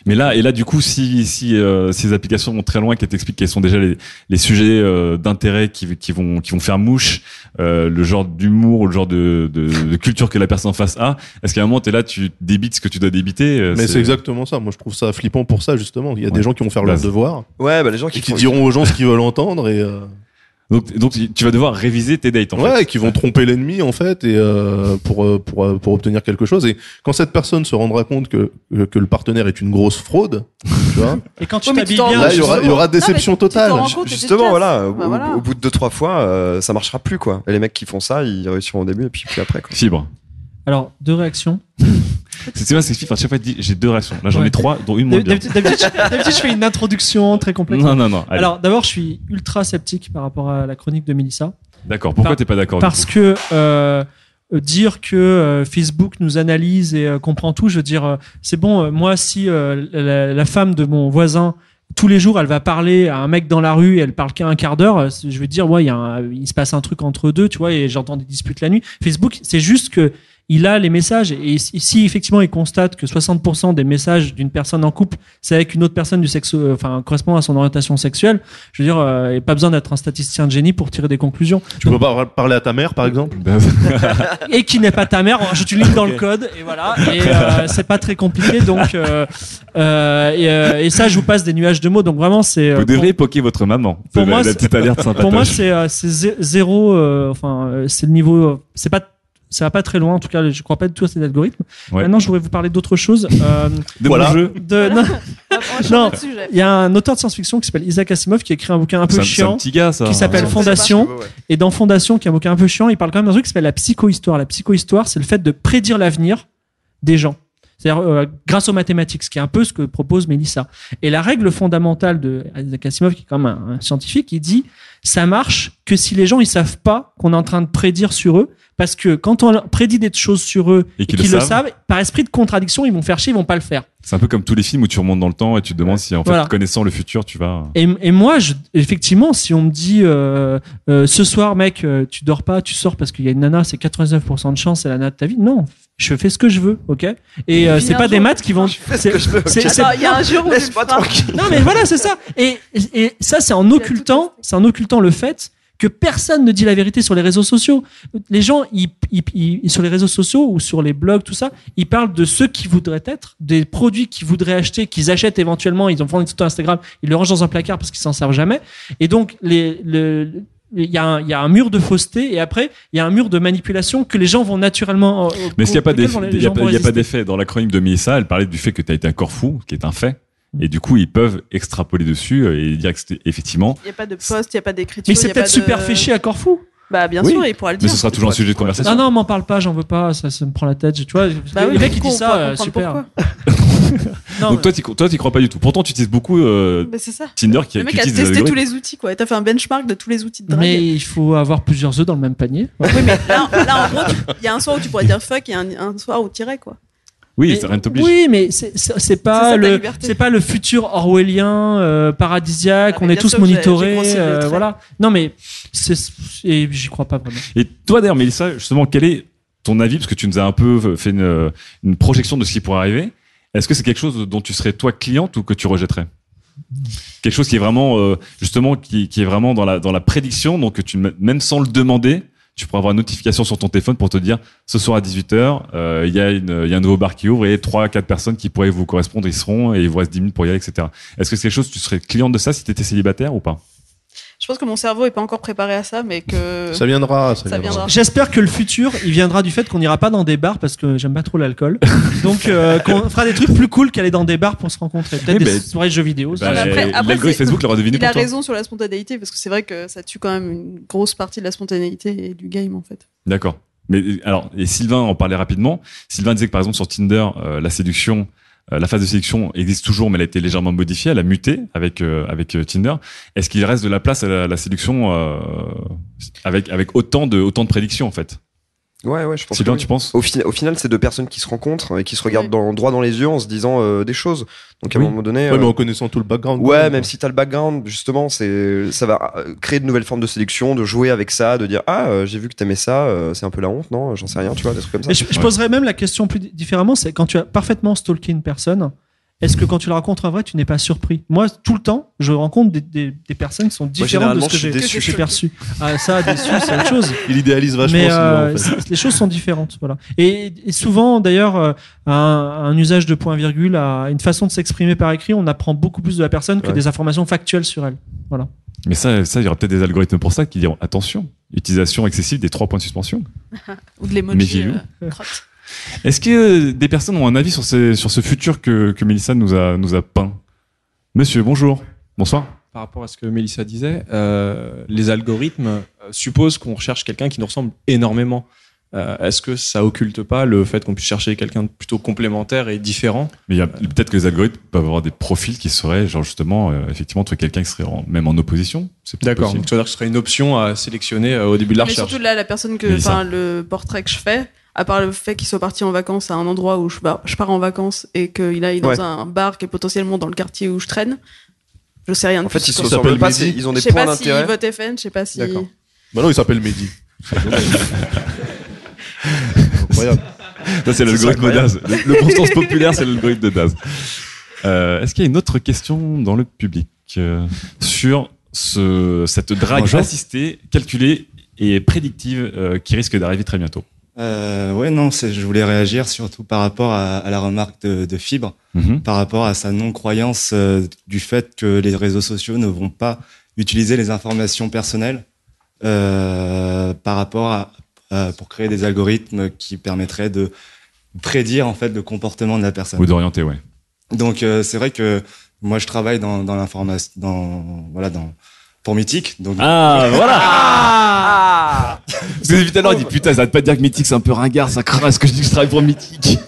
Mais là, et là, du coup, si, si euh, ces applications vont très loin, qu'elles t'expliquent quels sont déjà les, les sujets euh, d'intérêt qui, qui vont qui vont faire mouche, euh, le genre d'humour ou le genre de, de, de culture que la personne en face a, est-ce qu'à un moment, t'es là, tu débites ce que tu dois débiter euh, Mais c'est exactement ça. Moi, je trouve ça flippant pour ça, justement. Il y a Ouais. des gens qui vont faire leur devoir. Ouais, bah les gens qui et qui font- diront aux gens ce qu'ils veulent entendre et euh, Donc, donc, tu vas devoir réviser tes dates, en ouais, fait. qui vont tromper l'ennemi en fait et euh, pour euh, pour euh, pour obtenir quelque chose. Et quand cette personne se rendra compte que que, le partenaire est une grosse fraude, tu vois, [LAUGHS] Et quand tu Ouais, t'habilles bien, là il y aura il y aura Non, mais déception tu totale. compte, Justement, voilà au, Bah, au- voilà. au bout de deux trois fois, euh, ça marchera plus quoi. Et les mecs qui font ça, ils réussiront au début et puis, puis après. Quoi. Fibre. Alors, deux réactions. C'est vrai, c'est. À chaque fois, j'ai deux réactions. Là, j'en Ouais. ai trois, dont une moins bien. D'habitude, je- fais une introduction très complexe. Non, non, non. allez. Alors, d'abord, je suis ultra sceptique par rapport à la chronique de Mélissa. D'accord. Pourquoi t'es pas d'accord Parce que euh, dire que euh, Facebook nous analyse et euh, comprend tout, je veux dire, c'est bon. moi, si la, la femme de mon voisin tous les jours, elle va parler à un mec dans la rue et elle parle qu'un quart d'heure, je vais dire ouais, il y a un- il se passe un truc entre deux, tu vois, et j'entends des disputes la nuit. Facebook, c'est juste que il a les messages et si, effectivement il constate que 60% des messages d'une personne en couple c'est avec une autre personne du sexe euh, enfin correspond à son orientation sexuelle je veux dire euh, il n'y a pas besoin d'être un statisticien de génie pour tirer des conclusions Tu peux pas parler à ta mère par exemple? [LAUGHS] Et qui n'est pas ta mère. Je te lis dans le code et voilà. Et euh, c'est pas très compliqué donc. Euh, euh, et, euh, et ça, je vous passe des nuages de mots. Donc vraiment, c'est. euh, Vous pour- devriez poker votre maman. pour la- moi, la c'est- petite alerte sympatoche. Pour moi, c'est euh, c'est zé- zéro. euh, enfin, c'est le niveau. C'est pas. Ça va pas très loin. En tout cas, je crois pas du tout à cet algorithme. Ouais. Maintenant, je voudrais vous parler d'autre chose. Euh, [LAUGHS] De Voilà. jeu. de, non, [LAUGHS] il y a un auteur de science-fiction qui s'appelle Isaac Asimov qui a écrit un bouquin un peu un- c'est un chiant petit gars, ça. qui s'appelle Ouais. Fondation. Ouais. Et dans Fondation, qui est un bouquin un peu chiant, il parle quand même d'un truc qui s'appelle la psychohistoire. La psychohistoire, c'est le fait de prédire l'avenir des gens. C'est-à-dire euh, grâce aux mathématiques, ce qui est un peu ce que propose Mélissa. Et la règle fondamentale de Asimov, qui est quand même un, un scientifique, il dit ça marche que si les gens ils savent pas qu'on est en train de prédire sur eux, parce que quand on prédit des choses sur eux Et qu'ils le le savent. par esprit de contradiction, ils vont faire chier, ils vont pas le faire. C'est un peu comme tous les films où tu remontes dans le temps et tu te demandes si, en fait, Voilà. connaissant le futur, tu vas. Et, et moi, je, effectivement, si on me dit euh, euh, ce soir, mec, euh, tu dors pas, tu sors parce qu'il y a une nana, c'est 99% de chance, c'est la nana de ta vie. Non, je fais ce que je veux, ok? Et euh, c'est pas des mattes qui vont. fais ce que je veux, ok. c'est- c'est- Attends, il y a un jour où Laisse-moi tranquille. non, mais voilà, c'est ça. Et, et, et ça, c'est en occultant, c'est en occultant le fait que personne ne dit la vérité sur les réseaux sociaux. Les gens, ils, ils- ils- sur les réseaux sociaux ou sur les blogs, tout ça, ils parlent de ceux qui voudraient être, des produits qu'ils voudraient acheter, qu'ils achètent éventuellement. Ils en font une photo Instagram, ils le rangent dans un placard parce qu'ils s'en servent jamais. Et donc, les, le, il y, a un, il y a un mur de fausseté et après il y a un mur de manipulation que les gens vont naturellement. euh, Mais qu'il n'y a pas d'effet Dans la chronique de Mélissa, elle parlait du fait que tu as été un corps fou, qui est un fait. Et du coup, ils peuvent extrapoler dessus euh, et dire que c'était effectivement. Il n'y a pas de poste, il n'y a pas d'écriture. Mais c'est a peut-être de- super fait chier à Corfou. Bah, bien Oui. sûr, il pourra le Mais dire. ce sera toujours un sujet de conversation. Non, non, m'en parle pas, j'en veux pas, ça, ça me prend la tête. Tu vois, Bah le oui, mec il dit ça, euh, super. [LAUGHS] [LAUGHS] Non, Donc toi, tu toi, crois pas du tout. Pourtant, tu utilises beaucoup euh, Bah, c'est ça. Tinder qui, Le qui mec a testé tous les outils, quoi. T'as fait un benchmark de tous les outils de drague. mais il faut avoir plusieurs œufs dans le même panier. [LAUGHS] Oui, mais là, là, en gros, tu- il y a un soir où tu pourrais dire fuck et un, un soir où tirer, quoi. Oui, Mais- ça rien ne t'oblige. Oui, mais c'est pas ça, le c'est pas le futur orwellien euh, paradisiaque. Ah, on est tous monitorés, euh, voilà. Non, mais c'est j'y crois pas vraiment. Et toi, d'ailleurs, Mélissa, justement, quel est ton avis? Parce que tu nous as un peu fait une, une projection de ce qui pourrait arriver. Est-ce que c'est quelque chose dont tu serais toi cliente ou que tu rejetterais? Quelque chose qui est vraiment, euh, justement, qui, est vraiment dans la, dans la prédiction, donc que tu, même sans le demander, tu pourras avoir une notification sur ton téléphone pour te dire ce soir à 18h, euh, il y, y a un nouveau bar qui ouvre et trois, quatre personnes qui pourraient vous correspondre, ils seront et il vous reste 10 minutes pour y aller, etc. Est-ce que c'est quelque chose, tu serais cliente de ça si tu étais célibataire ou pas? Je pense que mon cerveau est pas encore préparé à ça, mais que. Ça viendra, ça, Ça viendra. viendra. J'espère que le futur, il viendra du fait qu'on n'ira pas dans des bars parce que j'aime pas trop l'alcool. [LAUGHS] Donc, euh, qu'on fera des trucs plus cool qu'aller dans des bars pour se rencontrer. Peut-être des ben, soirées de jeux vidéo. Bah, après- après, Facebook l'aura deviné Il pour a toi. raison sur la spontanéité, parce que c'est vrai que ça tue quand même une grosse partie de la spontanéité et du game, en fait. D'accord. Mais euh, alors, et Sylvain en parlait rapidement. Sylvain disait que par exemple sur Tinder, euh, la séduction, la phase de séduction existe toujours, mais elle a été légèrement modifiée, elle a muté avec euh, avec euh, Tinder. Est-ce qu'il reste de la place à la, séduction euh, avec avec autant de autant de prédictions en fait? Ouais, ouais, je pense. Sylvain, que oui. tu penses au, fi- au final, c'est deux personnes qui se rencontrent et qui se regardent dans, droit dans les yeux en se disant euh, des choses. Donc à Oui. un moment donné. Ouais, mais euh, en connaissant tout le background. Ouais, même si t'as le background, justement, c'est ça va euh, créer de nouvelles formes de sélection, de jouer avec ça, de dire ah euh, j'ai vu que t'aimais ça, euh, c'est un peu la honte, non J'en sais rien, tu vois, des trucs comme ça. Et je, je poserais même la question plus di- différemment, c'est quand tu as parfaitement stalké une personne, est-ce que quand tu la rencontres en vrai, tu n'es pas surpris? Moi, tout le temps, je rencontre des, des- des personnes qui sont différentes de ce que j'ai perçu. Ah, ça, déçu, c'est autre chose. [LAUGHS] Il idéalise vachement. Mais euh, en fait. les choses sont différentes, voilà. Et, et souvent, d'ailleurs, euh, un, usage de point-virgule, une façon de s'exprimer par écrit, on apprend beaucoup plus de la personne que Ouais. des informations factuelles sur elle. Voilà. Mais ça, ça, il y aura peut-être des algorithmes pour ça qui diront attention, utilisation excessive des trois points de suspension. [LAUGHS] Ou de. Méfiez-vous. euh, crotte. Est-ce que des personnes ont un avis sur, ces- sur ce futur que, que Mélissa nous a, nous a peint? Monsieur, bonjour. Bonsoir. Par rapport à ce que Mélissa disait, euh, les algorithmes euh, supposent qu'on recherche quelqu'un qui nous ressemble énormément. Euh, Est-ce que ça occulte pas le fait qu'on puisse chercher quelqu'un de plutôt complémentaire et différent? Mais il y a peut-être que les algorithmes peuvent avoir des profils qui seraient, genre justement, euh, effectivement, trouver quelqu'un qui serait en- même en opposition. C'est peut-être D'accord. Donc, ça veut dire que ce serait une option à sélectionner euh, au début de la Mais recherche. surtout là, la personne que, enfin, le portrait que je fais, à part le fait qu'il soit parti en vacances à un endroit où je pars, je pars en vacances et qu'il aille dans Ouais. un bar qui est potentiellement dans le quartier où je traîne, je sais rien de En fait, plus, ils se ressemblent pas, c'est- ils ont des Je sais points pas s'il d'intérêt. vote FN, je sais pas si. D'accord. Bah non, il s'appelle Mehdi. [LAUGHS] Incroyable. Ça, c'est l'algorithme de Daz. Le, le bon sens populaire, c'est l'algorithme de Daz. Euh, Est-ce qu'il y a une autre question dans le public euh, sur ce, cette drague Bonjour. assistée, calculée et prédictive euh, qui risque d'arriver très bientôt? Euh, ouais, non, je voulais réagir surtout par rapport à, à la remarque de, de Fibre, Mhm. par rapport à sa non-croyance euh, du fait que les réseaux sociaux ne vont pas utiliser les informations personnelles euh, par rapport à, à- pour créer des algorithmes qui permettraient de prédire en fait le comportement de la personne. Ou d'orienter, ouais. Donc euh, c'est vrai que moi je travaille dans, dans l'information, dans voilà dans pour Mythique. Donc Ah, voilà Parce que depuis tout à l'heure, il dit putain, ça arrête pas de dire que Mythique c'est un peu ringard, ça craint, est-ce que je dis que je travaille pour Mythique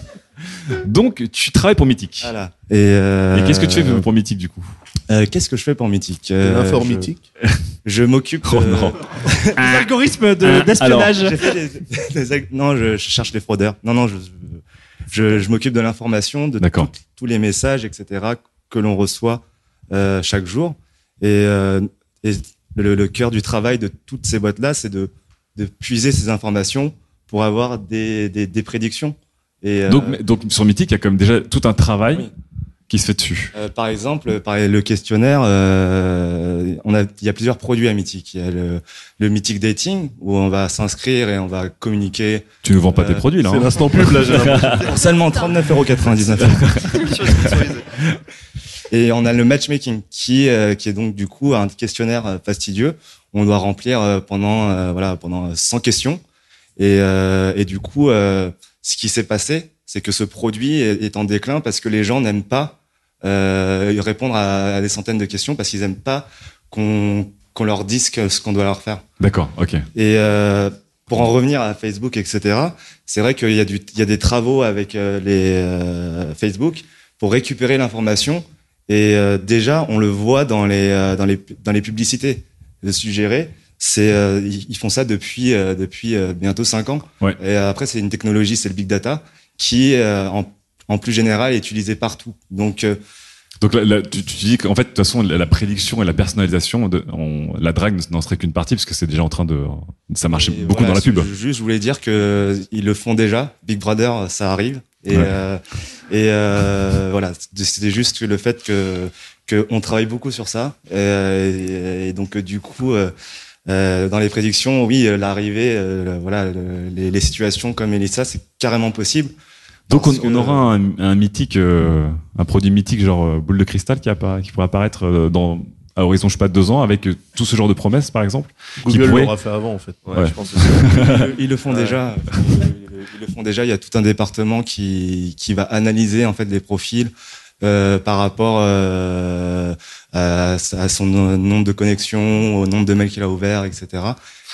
Donc, tu travailles pour Mythique. Voilà. Et, euh, Et qu'est-ce que tu fais pour Mythique du coup? Euh, Qu'est-ce que je fais pour Mythique? Euh, L'informatique. Je, [LAUGHS] je m'occupe. Oh de- non. [LAUGHS] Les algorithmes d'espionnage. des- [LAUGHS] des non, je, je cherche les fraudeurs. Non, non, je, je, je m'occupe de l'information, de tout- tous les messages, etc., que l'on reçoit euh, chaque jour. Et, euh, et le, le cœur du travail de toutes ces boîtes-là, c'est de, de puiser ces informations pour avoir des, des, des prédictions. Et, euh, donc, mais- donc, sur Mythique, il y a quand même déjà tout un travail Oui. qui se fait dessus. Euh, par exemple, par le questionnaire, euh, on a, il y a plusieurs produits à Mythique. Il y a le, le Mythique Dating où on va s'inscrire et on va communiquer. Tu ne vends pas Euh, tes produits là. C'est hein l'instant pub, là, [LAUGHS] seulement 39,99€. [LAUGHS] Et on a le matchmaking qui, euh, qui est donc du coup un questionnaire euh, fastidieux. On doit remplir euh, pendant euh, voilà pendant 100 questions. Et, euh, et du coup, euh, ce qui s'est passé, c'est que ce produit est, en déclin parce que les gens n'aiment pas euh, répondre à, à des centaines de questions parce qu'ils n'aiment pas qu'on qu'on leur dise ce qu'on doit leur faire. D'accord, ok. Et euh, pour en revenir à Facebook, etc., c'est vrai qu'il y, a du- il y a des travaux avec euh, les euh, Facebook pour récupérer l'information. Et euh, déjà, on le voit dans les, euh, dans les, dans les publicités de suggérer. C'est, euh, ils font ça depuis, depuis bientôt cinq ans. Ouais. Et après, c'est une technologie, c'est le big data, qui, en, en plus général, est utilisé partout. Donc, Donc là, là, tu, tu dis qu'en fait, de toute façon, la, la prédiction et la personnalisation, de, on- la drague n'en serait qu'une partie parce que c'est déjà en train de. Ça marche Et beaucoup voilà, dans la pub. Juste, je voulais dire que ils le font déjà. Big Brother, ça arrive. Et, Ouais. euh, et euh, voilà, c'était juste le fait que que on travaille beaucoup sur ça. Euh, et, et donc du coup, euh, euh, dans les prédictions, oui, euh, l'arrivée, euh, voilà, le- les, les situations comme Elissa, c'est carrément possible. Donc on, Parce que- on aura un, un mythique, euh, un produit mythique genre euh, boule de cristal qui, appara- qui pourrait apparaître euh, dans à horizon je sais pas de deux ans avec euh, tout ce genre de promesses par exemple. Google pourrait- l'aura fait avant, en fait. Ouais. je pense aussi. ils, le- ils le font Ouais. déjà. [LAUGHS] Ils, le- font déjà. Il y a tout un département qui qui va analyser en fait les profils euh, par rapport euh, à, à son nombre de connexions, au nombre de mails qu'il a ouverts, etc.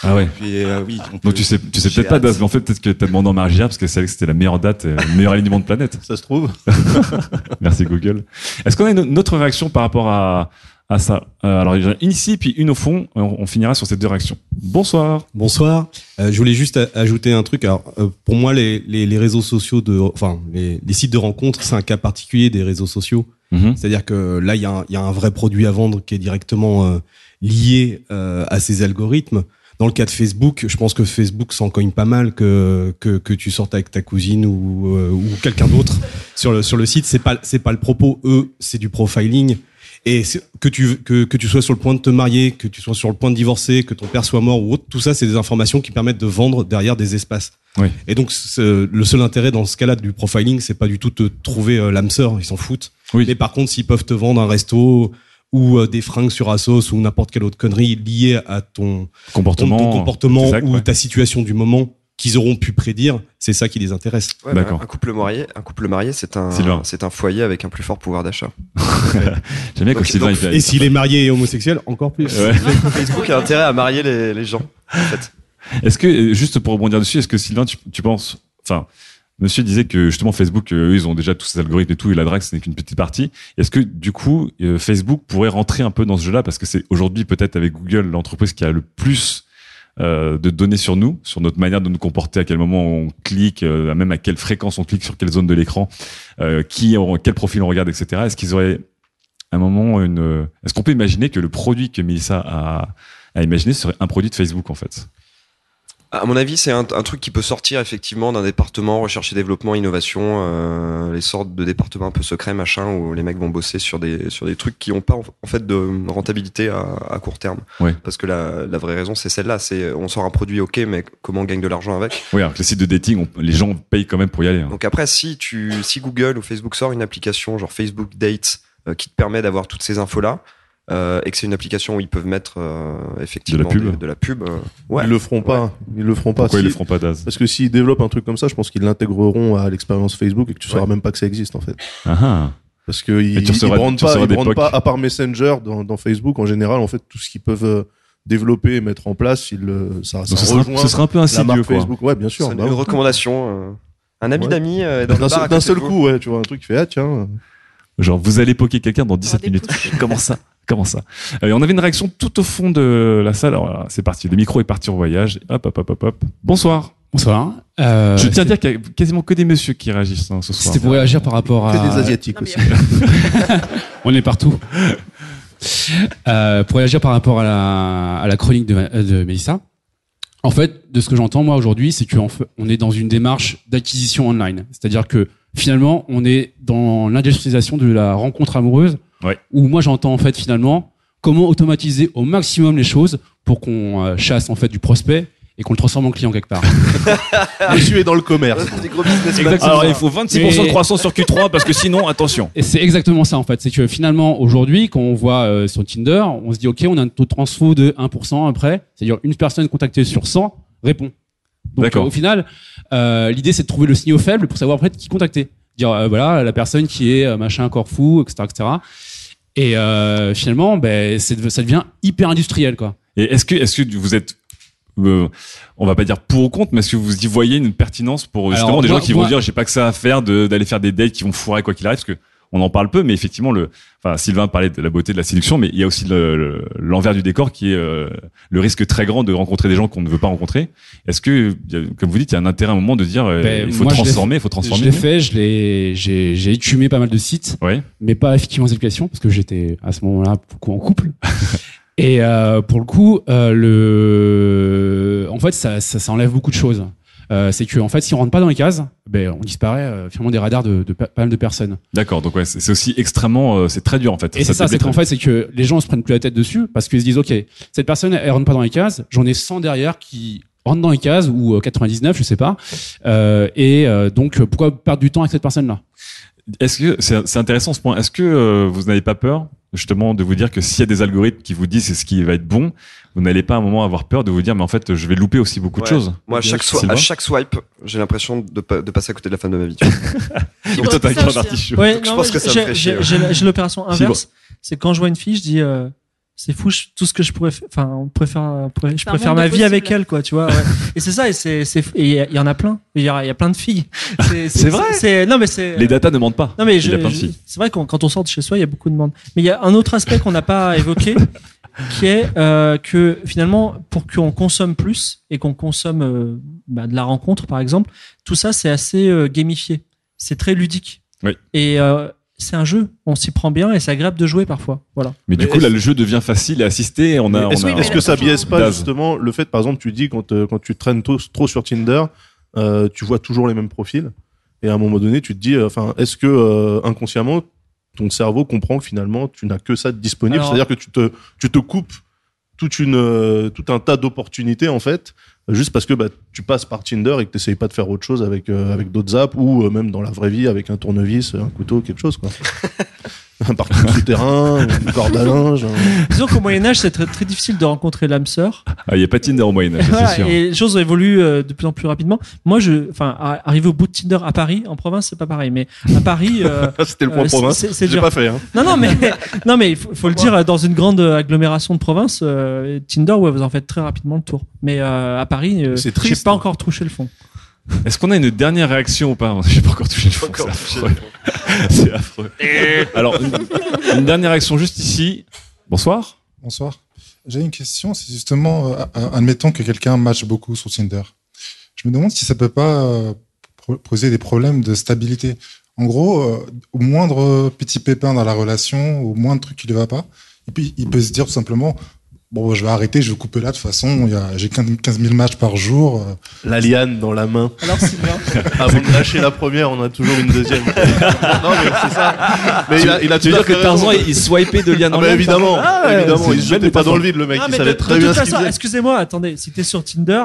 Ah ouais. Puis euh, oui. on peut- Donc tu sais, tu sais peut-être pas mais en fait peut-être que t'as demandé en Margia parce que c'est que c'était la meilleure date, et le meilleur alignement de planète. Ça se trouve. [LAUGHS] Merci Google. Est-ce qu'on a une autre réaction par rapport à, à ça. Euh, alors, il y en a une ici, puis une au fond. On, on finira sur ces deux réactions. Bonsoir. Bonsoir. Euh, je voulais juste ajouter un truc. Alors, euh, pour moi, les, les, les réseaux sociaux de, enfin, les, les sites de rencontres, c'est un cas particulier des réseaux sociaux. Mhm. C'est-à-dire que là, il y, a un- il y a un vrai produit à vendre qui est directement euh, lié euh, à ces algorithmes. Dans le cas de Facebook, je pense que Facebook s'en cogne pas mal que, que, que tu sortes avec ta cousine ou, euh, ou quelqu'un d'autre sur le, sur le site. C'est pas, c'est pas le propos. Eux, c'est du profiling. Et que tu, que, que tu sois sur le point de te marier, que tu sois sur le point de divorcer, que ton père soit mort ou autre, tout ça, c'est des informations qui permettent de vendre derrière des espaces. Oui. Et donc, le seul intérêt dans ce cas-là du profiling, c'est pas du tout te trouver euh, l'âme sœur, ils s'en foutent. Mais par contre, s'ils peuvent te vendre un resto ou euh, des fringues sur Asos ou n'importe quelle autre connerie liée à ton Comportement. ton, ton comportement Exact, ou ouais. ta situation du moment qu'ils auront pu prédire, c'est ça qui les intéresse. Ouais, bah, un couple marié, un couple marié, c'est un, c'est un foyer avec un plus fort pouvoir d'achat. [LAUGHS] J'aime bien quand Donc- Sylvain, donc, Et s'il est marié et homosexuel, encore plus. Facebook a intérêt à marier les, les gens. En fait. Est-ce que, juste pour rebondir dessus, est-ce que Sylvain, tu, tu penses, enfin, monsieur disait que justement Facebook, euh, eux, ils ont déjà tous ces algorithmes et tout, et la drague, ce n'est qu'une petite partie. Est-ce que, du coup, euh, Facebook pourrait rentrer un peu dans ce jeu-là? Parce que c'est aujourd'hui, peut-être avec Google, l'entreprise qui a le plus euh, de données sur nous, sur notre manière de nous comporter, à quel moment on clique, euh, même à quelle fréquence on clique, sur quelle zone de l'écran, euh, qui, quel profil on regarde, etc. Est-ce qu'ils auraient un moment une, euh, est-ce qu'on peut imaginer que le produit que Melissa a, a imaginé serait un produit de Facebook, en fait? À mon avis, c'est un, un truc qui peut sortir effectivement d'un département recherche et développement, innovation, euh, les sortes de départements un peu secrets, machin, où les mecs vont bosser sur des sur des trucs qui n'ont pas en en fait de rentabilité à, à court terme. Ouais. Parce que la, la vraie raison, c'est celle-là. C'est on sort un produit ok, mais comment on gagne de l'argent avec? Oui, alors que les sites de dating, on- les gens payent quand même pour y aller. hein. Donc après, si tu, si Google ou Facebook sort une application genre Facebook Dates euh, qui te permet d'avoir toutes ces infos là. Euh, et que c'est une application où ils peuvent mettre euh, effectivement pub des- de la pub. euh, ouais. Ils le feront pas. Ouais. Ils le feront pas. Pourquoi ils Si- le feront pas, Daz Parce que s'ils développent un truc comme ça, je pense qu'ils l'intégreront à l'expérience Facebook et que tu sauras même pas que ça existe en fait. Ah ah. Parce tu ils brandent tu pas, ils pas à part Messenger dans, dans Facebook en général. En fait, tout ce qu'ils peuvent développer et mettre en place, ils ça, ça ce sera- rejoint ce sera un peu la insidieux, quoi. Facebook. Ouais, bien sûr. C'est bah une ouais. recommandation. euh, un ami Ouais. d'amis euh, D'un seul, de coup, ouais, tu vois un truc qui fait ah tiens. Genre, vous allez poker quelqu'un dans 17 minutes. [LAUGHS] Comment ça Comment ça Euh, On avait une réaction tout au fond de la salle. Alors, voilà, c'est parti. Le micro est parti en voyage. Hop, hop, hop, hop, hop. Bonsoir. Bonsoir. Euh, Je tiens à dire qu'il y a quasiment que des messieurs qui réagissent hein, ce soir. C'était pour réagir par rapport à. Que des Asiatiques aussi. [LAUGHS] On est partout. Euh, pour réagir par rapport à la, à la chronique de, de Mélissa. En fait, de ce que j'entends moi aujourd'hui, c'est qu'on on est dans une démarche d'acquisition online. C'est-à-dire que finalement, on est dans l'industrialisation de la rencontre amoureuse. Ouais. Où moi j'entends en fait finalement comment automatiser au maximum les choses pour qu'on euh, chasse en fait du prospect et qu'on le transforme en client quelque part. [LAUGHS] Monsieur est dans le commerce. Des gros business Exactement. Alors, il faut 26% de croissance sur Q3 parce que sinon, attention. Et c'est exactement ça en fait. C'est que finalement aujourd'hui, quand on voit euh, sur Tinder, on se dit ok, on a un taux de transfo de 1% après, c'est-à-dire une personne contactée sur 100 répond. Donc D'accord. euh, au final, euh, l'idée c'est de trouver le signal faible pour savoir après qui contacter. Dire euh, voilà la personne qui est machin corps fou, etc., etc. Et euh, finalement, ben ça devient hyper industriel quoi. Et est-ce que, est-ce que vous êtes, euh, on va pas dire pour ou contre, mais est-ce que vous y voyez une pertinence pour justement Alors, des moi- gens qui moi- vont dire j'ai pas que ça à faire de- d'aller faire des dates qui vont foirer quoi qu'il arrive, parce que on en parle peu, mais effectivement le, enfin Sylvain parlait de la beauté de la séduction, mais il y a aussi le- le- l'envers du décor qui est euh, le risque très grand de rencontrer des gens qu'on ne veut pas rencontrer. Est-ce que, comme vous dites, il y a un intérêt à un moment de dire euh, Ben, il faut transformer, il faut transformer. Je l'ai fait, je l'ai, j'ai, j'ai écumé pas mal de sites, Ouais. mais pas effectivement applications parce que j'étais à ce moment-là beaucoup en couple. [LAUGHS] Et euh, pour le coup, euh, le, en fait, ça, ça, ça enlève beaucoup de choses. Euh, c'est que en fait, si on rentre pas dans les cases, ben on disparaît euh, finalement des radars de, de pa- pas mal de personnes. D'accord, donc ouais, c'est aussi extrêmement, euh, c'est très dur en fait. Et c'est ça, c'est qu'en fait, c'est que les gens se prennent plus la tête dessus parce qu'ils se disent, OK, cette personne, elle rentre pas dans les cases, j'en ai 100 derrière qui rentrent dans les cases ou euh, 99, je sais pas. Euh, et euh, donc, pourquoi perdre du temps avec cette personne-là? Est-ce que c'est c'est intéressant ce point Est-ce que euh, vous n'avez pas peur justement de vous dire que s'il y a des algorithmes qui vous disent c'est ce qui va être bon, vous n'allez pas à un moment avoir peur de vous dire mais en fait je vais louper aussi beaucoup de choses. Moi, à chaque, swi- Sylvain à chaque swipe, j'ai l'impression de, pa- de passer à côté de la femme de ma vie. Donc toi, t'as un cœur d'artichaut. Ouais, Donc, je pense que ça me chier. j'ai- J'ai j'ai l'opération inverse. C'est quand je vois une fille, je dis euh, C'est fou, je- tout ce que je pourrais, enfin, on pourrait faire, on pourrait- je monde ma vie avec elle, quoi, tu vois. ouais. [LAUGHS] et c'est ça, et c'est, il y, en a plein. Il y a, il y a plein de filles. C'est, C'est vrai C'est, non, mais c'est. Les datas ne mentent pas. Non mais Il y a je- plein de je- filles. c'est vrai qu'on quand on sort de chez soi, il y a beaucoup de monde. Mais il y a un autre aspect qu'on n'a pas [LAUGHS] évoqué, qui est euh, que finalement, pour qu'on consomme plus et qu'on consomme euh, bah, de la rencontre, par exemple, tout ça c'est assez euh, gamifié. C'est très ludique. Oui. Et euh, c'est un jeu. On s'y prend bien et c'est agréable de jouer parfois. Voilà. Mais, du coup, là, le jeu devient facile et assisté. On a, Est-ce a- que ça biaise pas Daz. justement le fait, par exemple, tu dis quand, euh, quand tu traînes trop, trop sur Tinder, euh, tu vois toujours les mêmes profils, et à un moment donné, tu te dis, euh, enfin, est-ce que euh, inconsciemment, ton cerveau comprend que finalement, tu n'as que ça de disponible, c'est-à-dire que tu te, tu te coupes toute une, euh, tout un tas d'opportunités en fait, juste parce que bah, tu passes par Tinder et que tu pas de faire autre chose avec, euh, avec d'autres apps ou euh, même dans la vraie vie avec un tournevis, un couteau, quelque chose quoi. [LAUGHS] un parcours souterrain, une corde à linge. un- Disons qu'au Moyen Âge, c'est très, très difficile de rencontrer l'âme sœur. Ah, il n'y a pas Tinder au Moyen-Âge, Voilà, c'est sûr. et les choses évoluent euh, de plus en plus rapidement. Moi, je, enfin, à- arriver au bout de Tinder à Paris, en province, c'est pas pareil, mais à Paris, euh, [LAUGHS] C'était le point euh, province. c'est- c'est J'ai dur. pas fait, hein. Non, non, mais [LAUGHS] non, mais il faut, faut le dire, dans une grande agglomération de province, euh, Tinder, ouais, vous en faites très rapidement le tour. Mais euh, à Paris, euh, C'est j'ai triste. pas encore touché le fond. [LAUGHS] Est-ce qu'on a une dernière réaction ou pas [LAUGHS] J'ai pas encore touché le fond. [LAUGHS] C'est affreux. C'est affreux. Alors, une, une dernière réaction juste ici. Bonsoir. Bonsoir. J'ai une question, c'est justement, euh, admettons que quelqu'un matche beaucoup sur Tinder. Je me demande si ça peut pas euh, poser des problèmes de stabilité. En gros, euh, au moindre petit pépin dans la relation, au moindre truc qui ne va pas, et puis il peut se dire tout simplement, bon, je vais arrêter, je vais couper là, de toute façon, j'ai 15 15 000 matchs par jour. euh, La liane dans la main. Alors, Sylvain [LAUGHS] Avant de lâcher la première, on a toujours une deuxième. [LAUGHS] non, mais c'est ça. Mais il a, il a Tu veux dire que Tarzan, il swipait de liane Ah, en bah, liane, évidemment, Ah ouais, évidemment. c'est Il se jetait pas dans le vide, le mec. Non, il mais savait de, très de bien toute façon, excusez-moi, attendez, si t'es sur Tinder,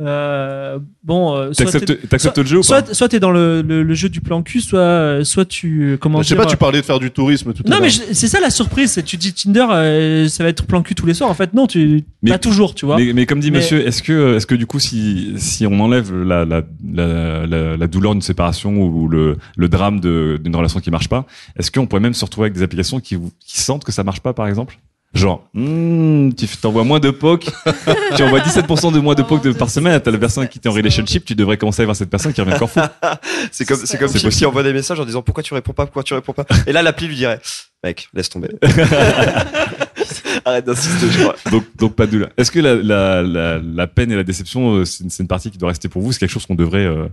euh, bon, euh, soit T'acceptes- le jeu ou soit, pas soit t'es dans le, le, le jeu du plan cul, soit, euh, soit tu, comment Je sais dire, pas, tu parlais de faire du tourisme tout à Non, mais c'est ça la surprise, c'est tu dis Tinder, euh, ça va être plan cul tous les soirs. En fait, non, tu, Mais- pas toujours, tu vois. Mais, mais comme dit Mais- monsieur, est-ce que, est-ce que du coup, si, si on enlève la, la, la, la, la douleur d'une séparation ou le, le drame d'une relation qui marche pas, est-ce qu'on pourrait même se retrouver avec des applications qui, vous- qui sentent que ça marche pas, par exemple? Genre, hmm, tu t'envoies moins de poke, [LAUGHS] tu envoies 17% de moins de poke de- par semaine, t'as la personne qui t'est en relationship, tu devrais commencer à voir cette personne qui revient encore fou. [LAUGHS] C'est comme, c'est comme qui envoie des messages en disant pourquoi tu réponds pas, pourquoi tu réponds pas? Et là, l'appli lui dirait, mec, laisse tomber. [LAUGHS] Arrête d'insister, je crois. donc, donc pas de douleur. Est-ce que la, la, la, la peine et la déception, euh, c'est une, partie qui doit rester pour vous? C'est quelque chose qu'on devrait, euh,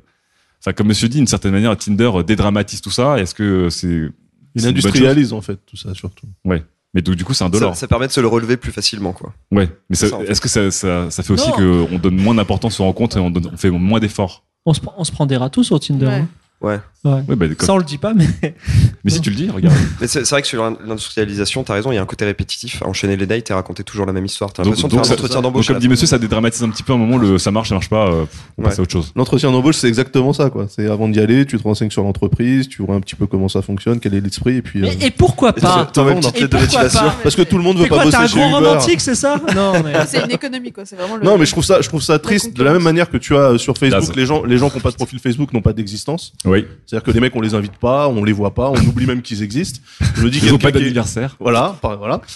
enfin, comme monsieur dit, d'une certaine manière, Tinder euh, dédramatise tout ça. Est-ce que c'est Il industrialise en fait tout ça surtout. Ouais. Mais donc, du coup, c'est un dollar. ça permet de se le relever plus facilement, quoi. Ouais. Mais en fait. est-ce que ça, ça, ça fait aussi qu'on donne moins d'importance aux rencontres et on, donne- on fait moins d'efforts? On se, prend- on se prend des râteaux sur Tinder. Ouais. hein. Ouais. Ouais. Ouais, bah, Ça, on le dit pas, mais. Mais si tu le dis, regarde. [LAUGHS] Mais c'est vrai que sur l'industrialisation, t'as raison, il y a un côté répétitif à enchaîner les dates et raconter toujours la même histoire. T'as Donc, l'impression de donc faire un entretien d'embauche. comme dit monsieur, ça dédramatise un petit peu à un moment le ça marche, ça marche pas, euh, on Ouais. passe à autre chose. L'entretien d'embauche, c'est exactement ça, quoi. C'est avant d'y aller, tu te renseignes sur l'entreprise, tu vois un petit peu comment ça fonctionne, quel est l'esprit, et puis. euh, Et, et pourquoi pas t'as petite lettre de pourquoi motivation. pas Parce que tout le monde veut pas bosser t'es un chez gros Uber. romantique, c'est ça [LAUGHS] Non, mais. C'est une économie, quoi. C'est vraiment le. Non, mais je trouve ça, je trouve ça triste. De la même manière que tu as euh, sur Facebook, Daz. les gens, les gens qui n'ont pas de profil Facebook n'ont pas d'existence. Oui. C'est-à-dire que les mecs, on les invite pas, on les voit pas, on oublie même qu'ils existent. Je me dis Ils pas est- d'anniversaire. Voilà.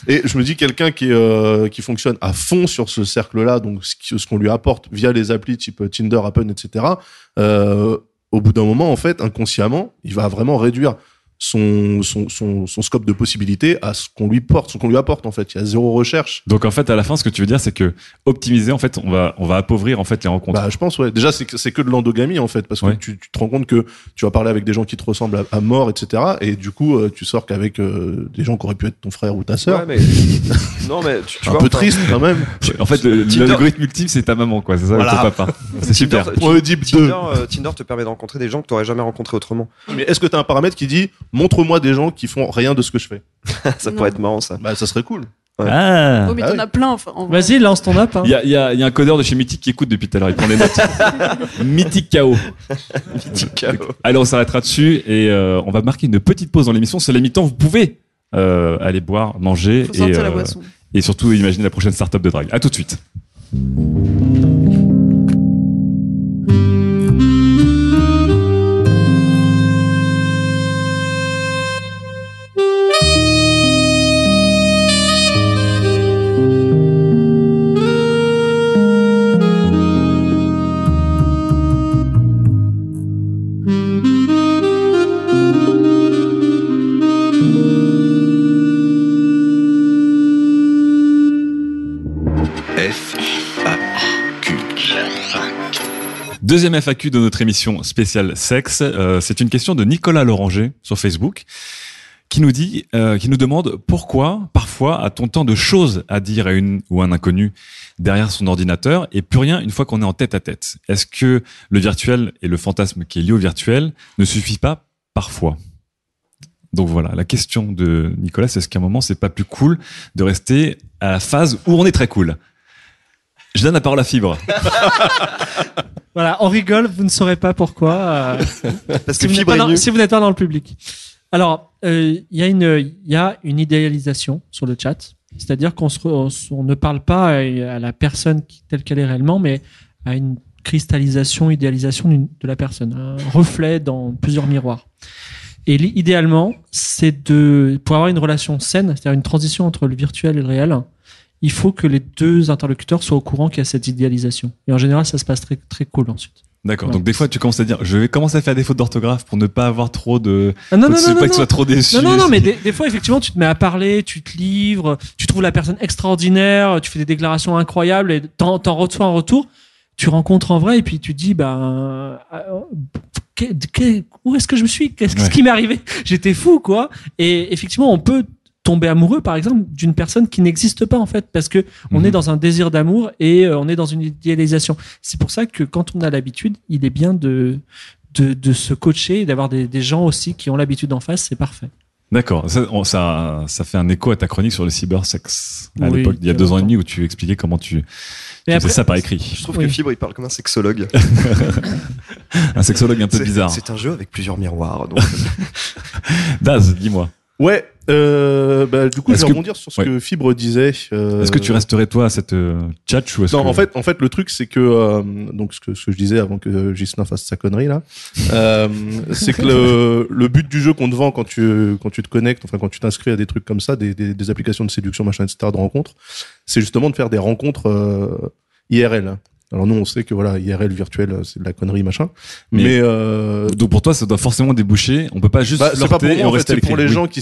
Et je me dis quelqu'un qui euh, qui fonctionne à fond sur ce cercle-là, donc ce qu'on lui apporte via les applis type Tinder, Appen, etc. Euh, au bout d'un moment, en fait, inconsciemment, il va vraiment réduire son, son, son, son scope de possibilités à ce qu'on lui porte, ce qu'on lui apporte, en fait. Il y a zéro recherche. Donc en fait, à la fin, ce que tu veux dire, c'est que optimiser, en fait, on va, on va appauvrir en fait les rencontres. Bah, je pense, ouais. Déjà, c'est que, c'est que de l'endogamie, en fait, parce que Ouais. tu, tu te rends compte que tu vas parler avec des gens qui te ressemblent à, à mort, etc. Et du coup, euh, tu sors qu'avec euh, des gens qui auraient pu être ton frère ou ta sœur. Ouais, mais... [LAUGHS] non, mais tu, tu un vois, peu enfin, triste, quand même. en fait, l'algorithme ultime, c'est ta maman, quoi. C'est ça, Voilà. ton papa. [LAUGHS] C'est super. Tinder, Tinder, 2. euh, Tinder te permet de rencontrer des gens que t'aurais jamais rencontrés autrement. Mais est-ce que tu as un paramètre qui dit montre-moi des gens qui font rien de ce que je fais [LAUGHS] ça Non. pourrait être marrant, ça. Bah, ça serait cool. Ah. Oh, mais Ah t'en oui. as plein, enfin. en vrai. Vas-y, lance ton app. hein. Il y a, il y, a, y a un codeur de chez Mythic qui écoute depuis tout à l'heure. Il prend des notes. Mythic [LAUGHS] KO. Mythique chaos. [LAUGHS] Allez, on s'arrêtera dessus et euh, on va marquer une petite pause dans l'émission. C'est la mi-temps. Vous pouvez euh, aller boire, manger Faut et, sortir la euh, et surtout imaginer la prochaine startup de drague. À tout de suite. Deuxième FAQ de notre émission spéciale sexe, euh, c'est une question de Nicolas Loranger sur Facebook qui nous dit, euh, qui nous demande pourquoi parfois a-t-on tant de choses à dire à une ou un inconnu derrière son ordinateur et plus rien une fois qu'on est en tête à tête? Est-ce que le virtuel et le fantasme qui est lié au virtuel ne suffit pas parfois? Donc voilà, la question de Nicolas, c'est est-ce qu'à un moment, c'est pas plus cool de rester à la phase où on est très cool? Je donne la parole à Fibre. [LAUGHS] Voilà, on rigole, vous ne saurez pas pourquoi. euh, Parce si que vous n'êtes Fibre pas est dans- si vous n'êtes pas dans le public. Alors, euh, il y a une, il y a une idéalisation sur le chat, c'est-à-dire qu'on se re- on, se- on ne parle pas à, à la personne qui- telle qu'elle est réellement, mais à une cristallisation, idéalisation d'une- de la personne, un reflet dans plusieurs miroirs. Et idéalement, c'est de pour avoir une relation saine, c'est-à-dire une transition entre le virtuel et le réel. Il faut que les deux interlocuteurs soient au courant qu'il y a cette idéalisation. Et en général, ça se passe très très cool ensuite. D'accord. Donc des fois, tu commences à dire, je vais commencer à faire des fautes d'orthographe pour ne pas avoir trop de, Ah non, non, non, pas que tu sois trop déçu. Non, non, non, mais [LAUGHS] des, des fois, effectivement, tu te mets à parler, tu te livres, tu trouves la personne extraordinaire, tu fais des déclarations incroyables et t'en, t'en reçois en retour. Tu rencontres en vrai et puis tu te dis, ben, euh, que- que- où est-ce que je me suis? Qu'est-ce Ouais. qui m'est arrivé? J'étais fou, quoi. Et effectivement, on peut tomber amoureux, par exemple, d'une personne qui n'existe pas, en fait, parce que on Mhm. est dans un désir d'amour et euh, on est dans une idéalisation. C'est pour ça que quand on a l'habitude, il est bien de, de, de se coacher et d'avoir des, des gens aussi qui ont l'habitude en face, c'est parfait. D'accord. Ça, ça, ça fait un écho à ta chronique sur le cybersex à Oui, l'époque, il y a deux ans et demi, où tu expliquais comment tu, tu Mais faisais après- ça par écrit. Je trouve Oui. que Fibre, il parle comme un sexologue. [LAUGHS] un sexologue un peu bizarre. C'est un jeu avec plusieurs miroirs. Donc... [LAUGHS] Daz, dis-moi. Ouais, euh, bah, du coup, je vais que- rebondir sur ce ouais. que Fibre disait. euh, Est-ce que tu resterais toi à cette euh, ou Non, que... en fait, en fait, le truc, c'est que euh, donc ce que, ce que je disais avant que Gislain fasse sa connerie là, euh, [LAUGHS] c'est que le, le but du jeu qu'on te vend quand tu quand tu te connectes, enfin quand tu t'inscris à des trucs comme ça, des, des, des applications de séduction, machin, etc., de rencontres, c'est justement de faire des rencontres IRL. Alors nous, on sait que voilà, IRL virtuel, c'est de la connerie, machin. Mais- Mais, euh, Donc pour toi, ça doit forcément déboucher. On peut pas juste bah, c'est pas pour et en fait, c'est pour les Oui. gens qui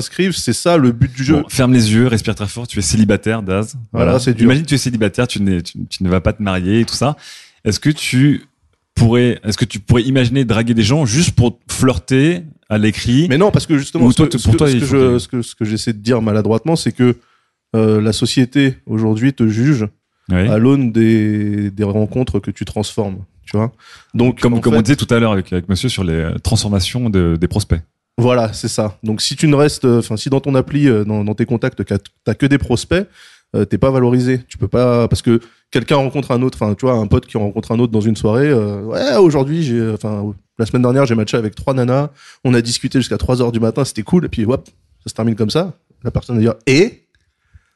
C'est ça le but du jeu. Bon, ferme les yeux, respire très fort. Tu es célibataire, Daz. Voilà, c'est dur. Imagine que tu es célibataire, tu, tu, tu ne vas pas te marier et tout ça. Est-ce que tu pourrais, est-ce que tu pourrais imaginer draguer des gens juste pour flirter à l'écrit Mais non, parce que justement, Ou ce toi, que, tu- ce pour toi, ce que faut je- que- ce que, ce que j'essaie de dire maladroitement, c'est que euh, la société aujourd'hui te juge Oui. à l'aune des, des rencontres que tu transformes. Tu vois Donc, comme, comme fait, on disait tout à l'heure avec, avec monsieur sur les euh, transformations de- des prospects. Voilà, c'est ça. Donc, si tu ne restes, enfin, si dans ton appli, euh, dans, tes contacts, t'as que des prospects, euh, t'es pas valorisé. Tu peux pas, parce que quelqu'un rencontre un autre, enfin, tu vois, un pote qui rencontre un autre dans une soirée, euh, ouais, aujourd'hui, j'ai, enfin, la semaine dernière, j'ai matché avec trois nanas, on a discuté jusqu'à 3 heures du matin, c'était cool, et puis, hop, ça se termine comme ça. La personne va dire, et?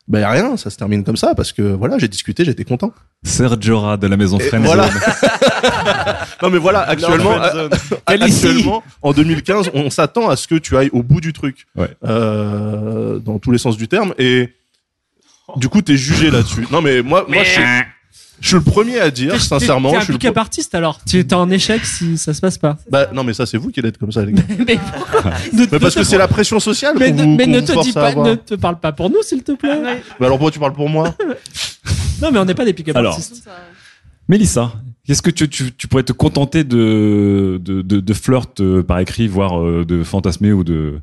Ben, rien, ça se termine comme ça, parce que, voilà, j'ai discuté, j'étais content. Sergio Ra de la maison Friendzone. voilà. [LAUGHS] non mais voilà, actuellement, Non, actuellement, [LAUGHS] en 2015, on s'attend à ce que tu ailles au bout du truc, Ouais. euh, dans tous les sens du terme, et du coup, t'es jugé là-dessus. Non mais moi, moi, je, je suis le premier à dire, sincèrement, T'es je un suis le pick-up artiste alors. Tu es en échec si ça se passe pas. Bah non mais ça c'est vous qui êtes comme ça les gars. [LAUGHS] mais, mais parce que c'est la pression sociale mais, ne- vous, mais qu'on ne vous te dis pas, ne te parle pas pour nous s'il te plaît. Mais alors pourquoi tu parles pour moi? Non mais on n'est pas des pick-up Alors. artistes. Mélissa, est-ce que tu, tu, tu pourrais te contenter de, de, de, de flirt euh, par écrit, voire euh, de fantasmer ou de,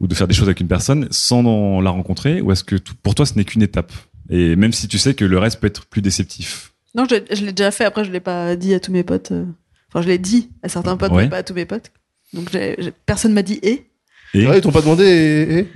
ou de faire des choses avec une personne sans en la rencontrer Ou est-ce que pour toi ce n'est qu'une étape? Et même si tu sais que le reste peut être plus déceptif Non, je, l'ai- je l'ai déjà fait. Après, je l'ai pas dit à tous mes potes. euh. Enfin, je l'ai dit à certains potes, Ouais. mais pas à tous mes potes. Donc, j'ai- j'ai- personne m'a dit et? Et Ouais, ils t'ont pas demandé et, et Non.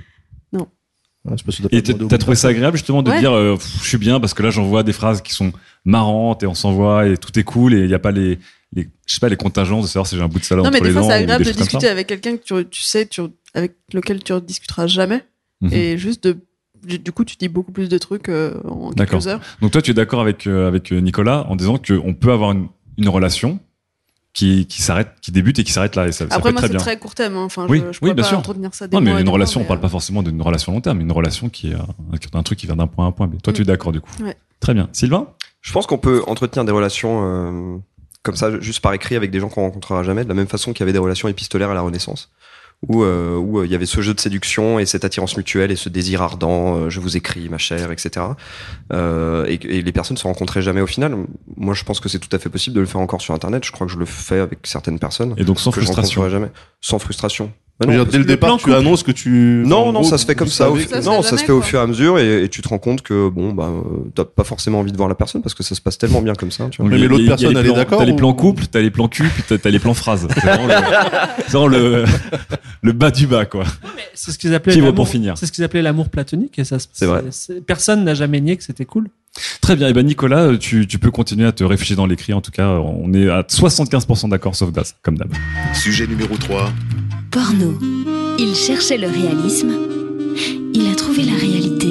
Que Et t'as trouvé ça agréable justement de Ouais. dire euh, Pff, je suis bien parce que là j'envoie des phrases qui sont marrantes et on s'envoie et tout est cool et il n'y a pas les, les je sais pas les contingences de savoir si j'ai un bout de salade non, mais des fois, c'est agréable de discuter avec quelqu'un que tu, tu sais, tu, avec lequel tu discuteras jamais. Mhm. Et juste de du, coup, tu dis beaucoup plus de trucs euh, en D'accord. quelques heures. Donc toi, tu es d'accord avec euh, avec euh, Nicolas en disant qu'on peut avoir une, une relation qui qui s'arrête, qui débute et qui s'arrête là. Et ça, ça peut Après, moi, très c'est bien. très court terme. hein. Enfin, oui, je, je oui, bien pas sûr. entretenir ça des non, mais mois et une relation, on mais, parle pas forcément d'une relation long terme, une relation qui est euh, un truc qui vient d'un point A à un point B. Toi, tu es Mm. d'accord du coup Ouais. Très bien. Sylvain Je pense qu'on peut entretenir des relations euh, comme ça, juste par écrit, avec des gens qu'on rencontrera jamais, de la même façon qu'il y avait des relations épistolaires à la Renaissance, où euh, où euh, il y avait ce jeu de séduction et cette attirance mutuelle et ce désir ardent, euh, je vous écris, ma chère, etc. Euh, et, et les personnes se rencontraient jamais au final. Moi, je pense que c'est tout à fait possible de le faire encore sur Internet. Je crois que je le fais avec certaines personnes. Et donc sans que je frustration. rencontrerai jamais, sans frustration. Bah parce dès le départ, tu annonces que tu. non, non, gros, ça se fait comme ça. au non, ça se fait au fur et à mesure et, et tu te rends compte que bon, bah, t'as pas forcément envie de voir la personne parce que ça se passe tellement bien comme ça. Tu vois. A- il y a les plans- T'as les plans couple, t'as les plans cul, puis t'as t'as les plans phrases. C'est vraiment le, [LAUGHS] vraiment le, le bas du bas, quoi. C'est ce qu'ils appelaient pour finir. C'est ce qu'ils appelaient l'amour platonique et ça. se- C'est vrai. Personne n'a jamais nié que c'était cool. Très bien. Et ben Nicolas, tu, tu peux continuer à te réfugier dans l'écrit. En tout cas, on est à 75% d'accord, sauf Das, comme d'hab. Sujet numéro 3. Porno. Il cherchait le réalisme. Il a trouvé la réalité.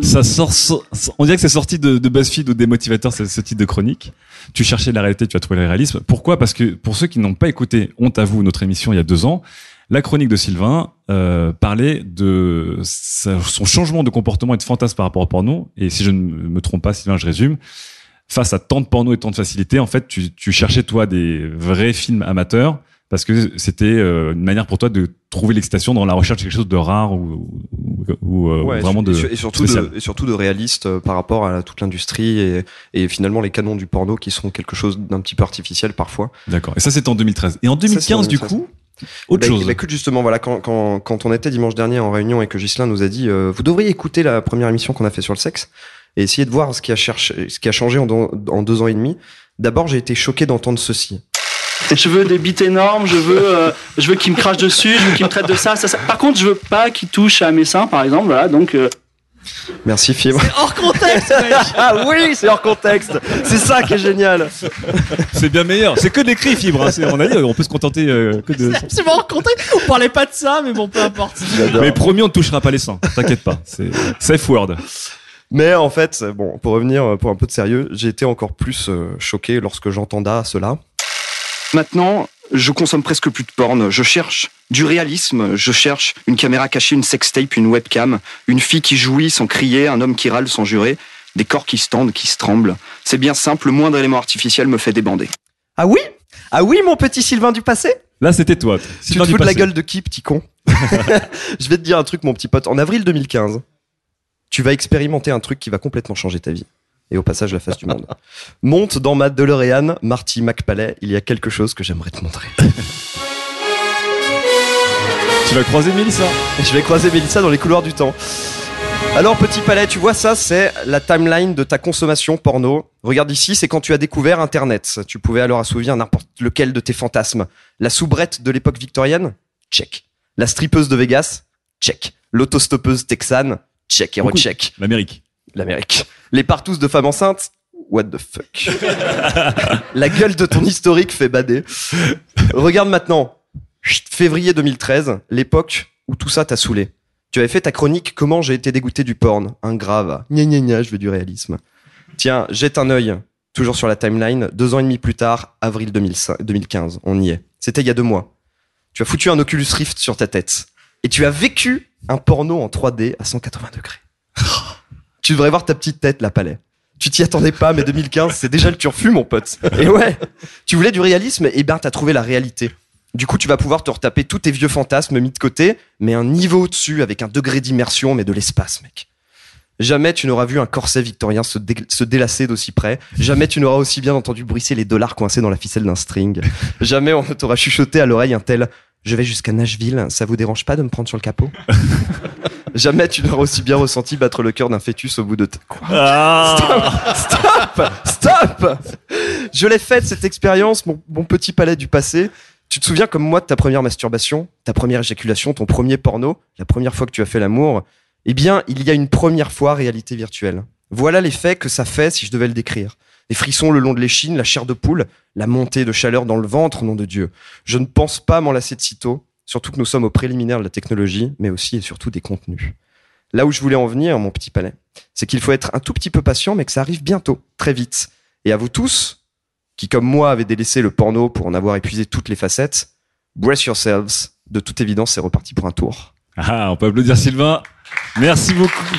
Ça sort, so- on dirait que c'est sorti de, BuzzFeed ou des motivateurs, ce, ce type de chronique. Tu cherchais la réalité, tu as trouvé le réalisme. Pourquoi? Parce que pour ceux qui n'ont pas écouté Honte à vous, notre émission il y a deux ans, la chronique de Sylvain euh, parlait de son changement de comportement et de fantasme par rapport au porno. Et si je ne me trompe pas, Sylvain, je résume. Face à tant de porno et tant de facilité, en fait, tu, tu cherchais toi des vrais films amateurs parce que c'était euh, une manière pour toi de trouver l'excitation dans la recherche de quelque chose de rare ou, ou, ou, Ouais, vraiment et, de et surtout spécial. de, et surtout de réaliste euh, par rapport à toute l'industrie et, et finalement les canons du porno qui sont quelque chose d'un petit peu artificiel parfois. D'accord. Et ça, c'était en 2013. Et en Ça, c'est 2015, du 2013. coup, autre Bah, chose. bah, écoute, justement, voilà, quand, quand, quand on était dimanche dernier en réunion et que Ghislain nous a dit, euh, vous devriez écouter la première émission qu'on a fait sur le sexe et essayer de voir ce qui a, cherché, ce qui a changé en deux ans et demi. D'abord, j'ai été choqué d'entendre ceci. Je veux des bites énormes, je veux, euh, je veux qu'il me crache dessus, je veux qu'il me traite de ça, ça, ça. Par contre, je veux pas qu'il touche à mes seins, par exemple. Voilà, donc. euh, Merci, Fibre. hors contexte, [LAUGHS] ah oui, c'est hors contexte. C'est ça qui est génial. C'est bien meilleur. C'est que de l'écrit, fibre. hein. C'est- On a dit, on peut se contenter euh, que de. C'est bon, contexte. On parlait pas de ça, mais bon, peu importe. Mais promis, on ne touchera pas les seins. T'inquiète pas. C'est safe word. Mais en fait, bon, pour revenir euh, pour un peu de sérieux, j'ai été encore plus euh, choqué lorsque j'entenda cela. Maintenant, je consomme presque plus de porn. Je cherche du réalisme. Je cherche une caméra cachée, une sextape, une webcam, une fille qui jouit sans crier, un homme qui râle sans jurer, des corps qui se tendent, qui se tremblent. C'est bien simple, le moindre élément artificiel me fait débander. Ah oui? Ah oui, mon petit Sylvain du passé? Là, c'était toi. Tu te fous de la gueule de qui, petit con? [LAUGHS] Je vais te dire un truc, mon petit pote. En avril 2015, tu vas expérimenter un truc qui va complètement changer ta vie. Et au passage, la face du monde. Monte dans ma DeLorean, Marty McPalais. Il y a quelque chose que j'aimerais te montrer. [LAUGHS] Tu vas croiser Mélissa. Je vais croiser Mélissa dans les couloirs du temps. Alors, petit palais, tu vois ça, c'est la timeline de ta consommation porno. Regarde ici, c'est quand tu as découvert Internet. Tu pouvais alors assouvir n'importe lequel de tes fantasmes. La soubrette de l'époque victorienne? Check. La strippeuse de Vegas? Check. L'autostoppeuse texane? Check et recheck. L'Amérique. L'Amérique. Les partous de femmes enceintes What the fuck [LAUGHS] La gueule de ton historique fait bader. Regarde maintenant. Février 2013, l'époque où tout ça t'a saoulé. Tu avais fait ta chronique Comment j'ai été dégoûté du porn. Un grave. Gna gna gna, je veux du réalisme. Tiens, jette un œil. Toujours sur la timeline. Deux ans et demi plus tard, avril 2005 2015. On y est. C'était il y a deux mois. Tu as foutu un Oculus Rift sur ta tête. Et tu as vécu un porno en 3D à 180 degrés. Tu devrais voir ta petite tête, la palais. Tu t'y attendais pas, mais 2015, c'est déjà le turfu, mon pote. Et ouais, tu voulais du réalisme, et ben t'as trouvé la réalité. Du coup, tu vas pouvoir te retaper tous tes vieux fantasmes mis de côté, mais un niveau au-dessus, avec un degré d'immersion, mais de l'espace, mec. Jamais tu n'auras vu un corset victorien se, dé- se délasser d'aussi près. Jamais tu n'auras aussi bien entendu bruisser les dollars coincés dans la ficelle d'un string. Jamais on ne t'aura chuchoté à l'oreille un tel Je vais jusqu'à Nashville, ça vous dérange pas de me prendre sur le capot? Jamais tu n'auras aussi bien ressenti battre le cœur d'un fœtus au bout de... t- Quoi Ah. Stop Stop Stop Je l'ai faite cette expérience, mon, mon petit palais du passé. Tu te souviens comme moi de ta première masturbation, ta première éjaculation, ton premier porno, la première fois que tu as fait l'amour? Eh bien, il y a une première fois réalité virtuelle. Voilà l'effet que ça fait si je devais le décrire. Les frissons le long de l'échine, la chair de poule, la montée de chaleur dans le ventre, nom de Dieu. Je ne pense pas m'en lasser de sitôt, surtout que nous sommes au préliminaire de la technologie, mais aussi et surtout des contenus. Là où je voulais en venir, mon petit palais, c'est qu'il faut être un tout petit peu patient, mais que ça arrive bientôt, très vite. Et à vous tous, qui comme moi avez délaissé le porno pour en avoir épuisé toutes les facettes, brace yourselves. De toute évidence, c'est reparti pour un tour. Ah, on peut applaudir Sylvain. Merci beaucoup.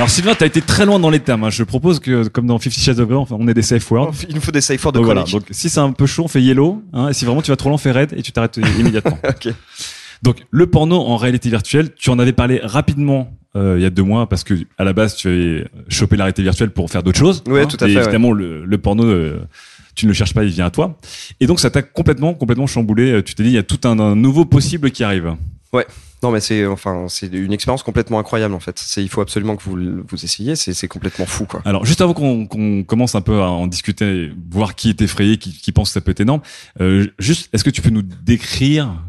Alors Sylvain, t'as été très loin dans les termes. hein. Je propose que, comme dans Fifty Shades of Grey, on ait des safe words. Il nous faut des safe words de Donc voilà. chronique. Donc si c'est un peu chaud, on fait yellow. Hein, et si vraiment tu vas trop loin, fais red et tu t'arrêtes immédiatement. [LAUGHS] ok. Donc le porno en réalité virtuelle, tu en avais parlé rapidement euh, il y a deux mois parce que à la base tu avais chopé la réalité virtuelle pour faire d'autres choses. Ouais, tout à et fait, ouais. Évidemment, le, le porno, euh, tu ne le cherches pas, il vient à toi. Et donc ça t'a complètement, complètement chamboulé. Euh, Tu t'es dit, il y a tout un, un nouveau possible qui arrive. Ouais. Non, mais c'est enfin c'est une expérience complètement incroyable en fait. C'est il faut absolument que vous vous essayiez. C'est c'est complètement fou quoi. Alors, juste avant qu'on commence un peu à en discuter, voir qui est effrayé, qui, pense que ça peut être énorme, euh, juste, est-ce que tu peux nous décrire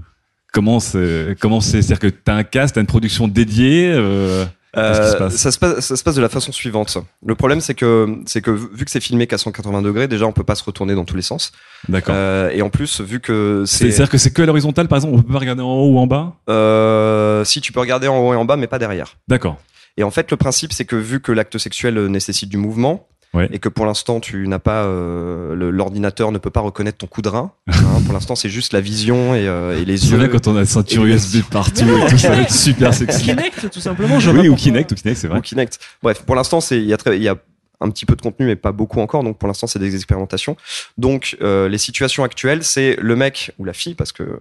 comment c'est, c'est-à-dire que t'as un cast, t'as une production dédiée, euh, se Euh, passe ça, se passe, ça se passe de la façon suivante. Le problème, c'est que, c'est que vu que c'est filmé qu'à 180 degrés, déjà, on peut pas se retourner dans tous les sens. D'accord. Euh, et en plus, vu que C'est- c'est. C'est-à-dire que c'est que à l'horizontale, par exemple, on peut pas regarder en haut ou en bas? Euh, si tu peux regarder en haut et en bas, mais pas derrière. D'accord. Et en fait, le principe, c'est que vu que l'acte sexuel nécessite du mouvement, Ouais. et que pour l'instant, tu n'as pas, euh, l'ordinateur ne peut pas reconnaître ton coup de rein. [LAUGHS] hein, pour l'instant, c'est juste la vision et, euh, et les C'est yeux. vrai quand on a la ceinture les- USB partout et tout, ça va être super sexy. Kinect, tout simplement. Oui, ou pourquoi. Kinect, ou Kinect, c'est vrai. Ou Kinect. Bref, pour l'instant, c'est il y a très, il y a un petit peu de contenu, mais pas beaucoup encore. Donc pour l'instant, c'est des expérimentations. Donc euh, les situations actuelles, c'est le mec ou la fille, parce que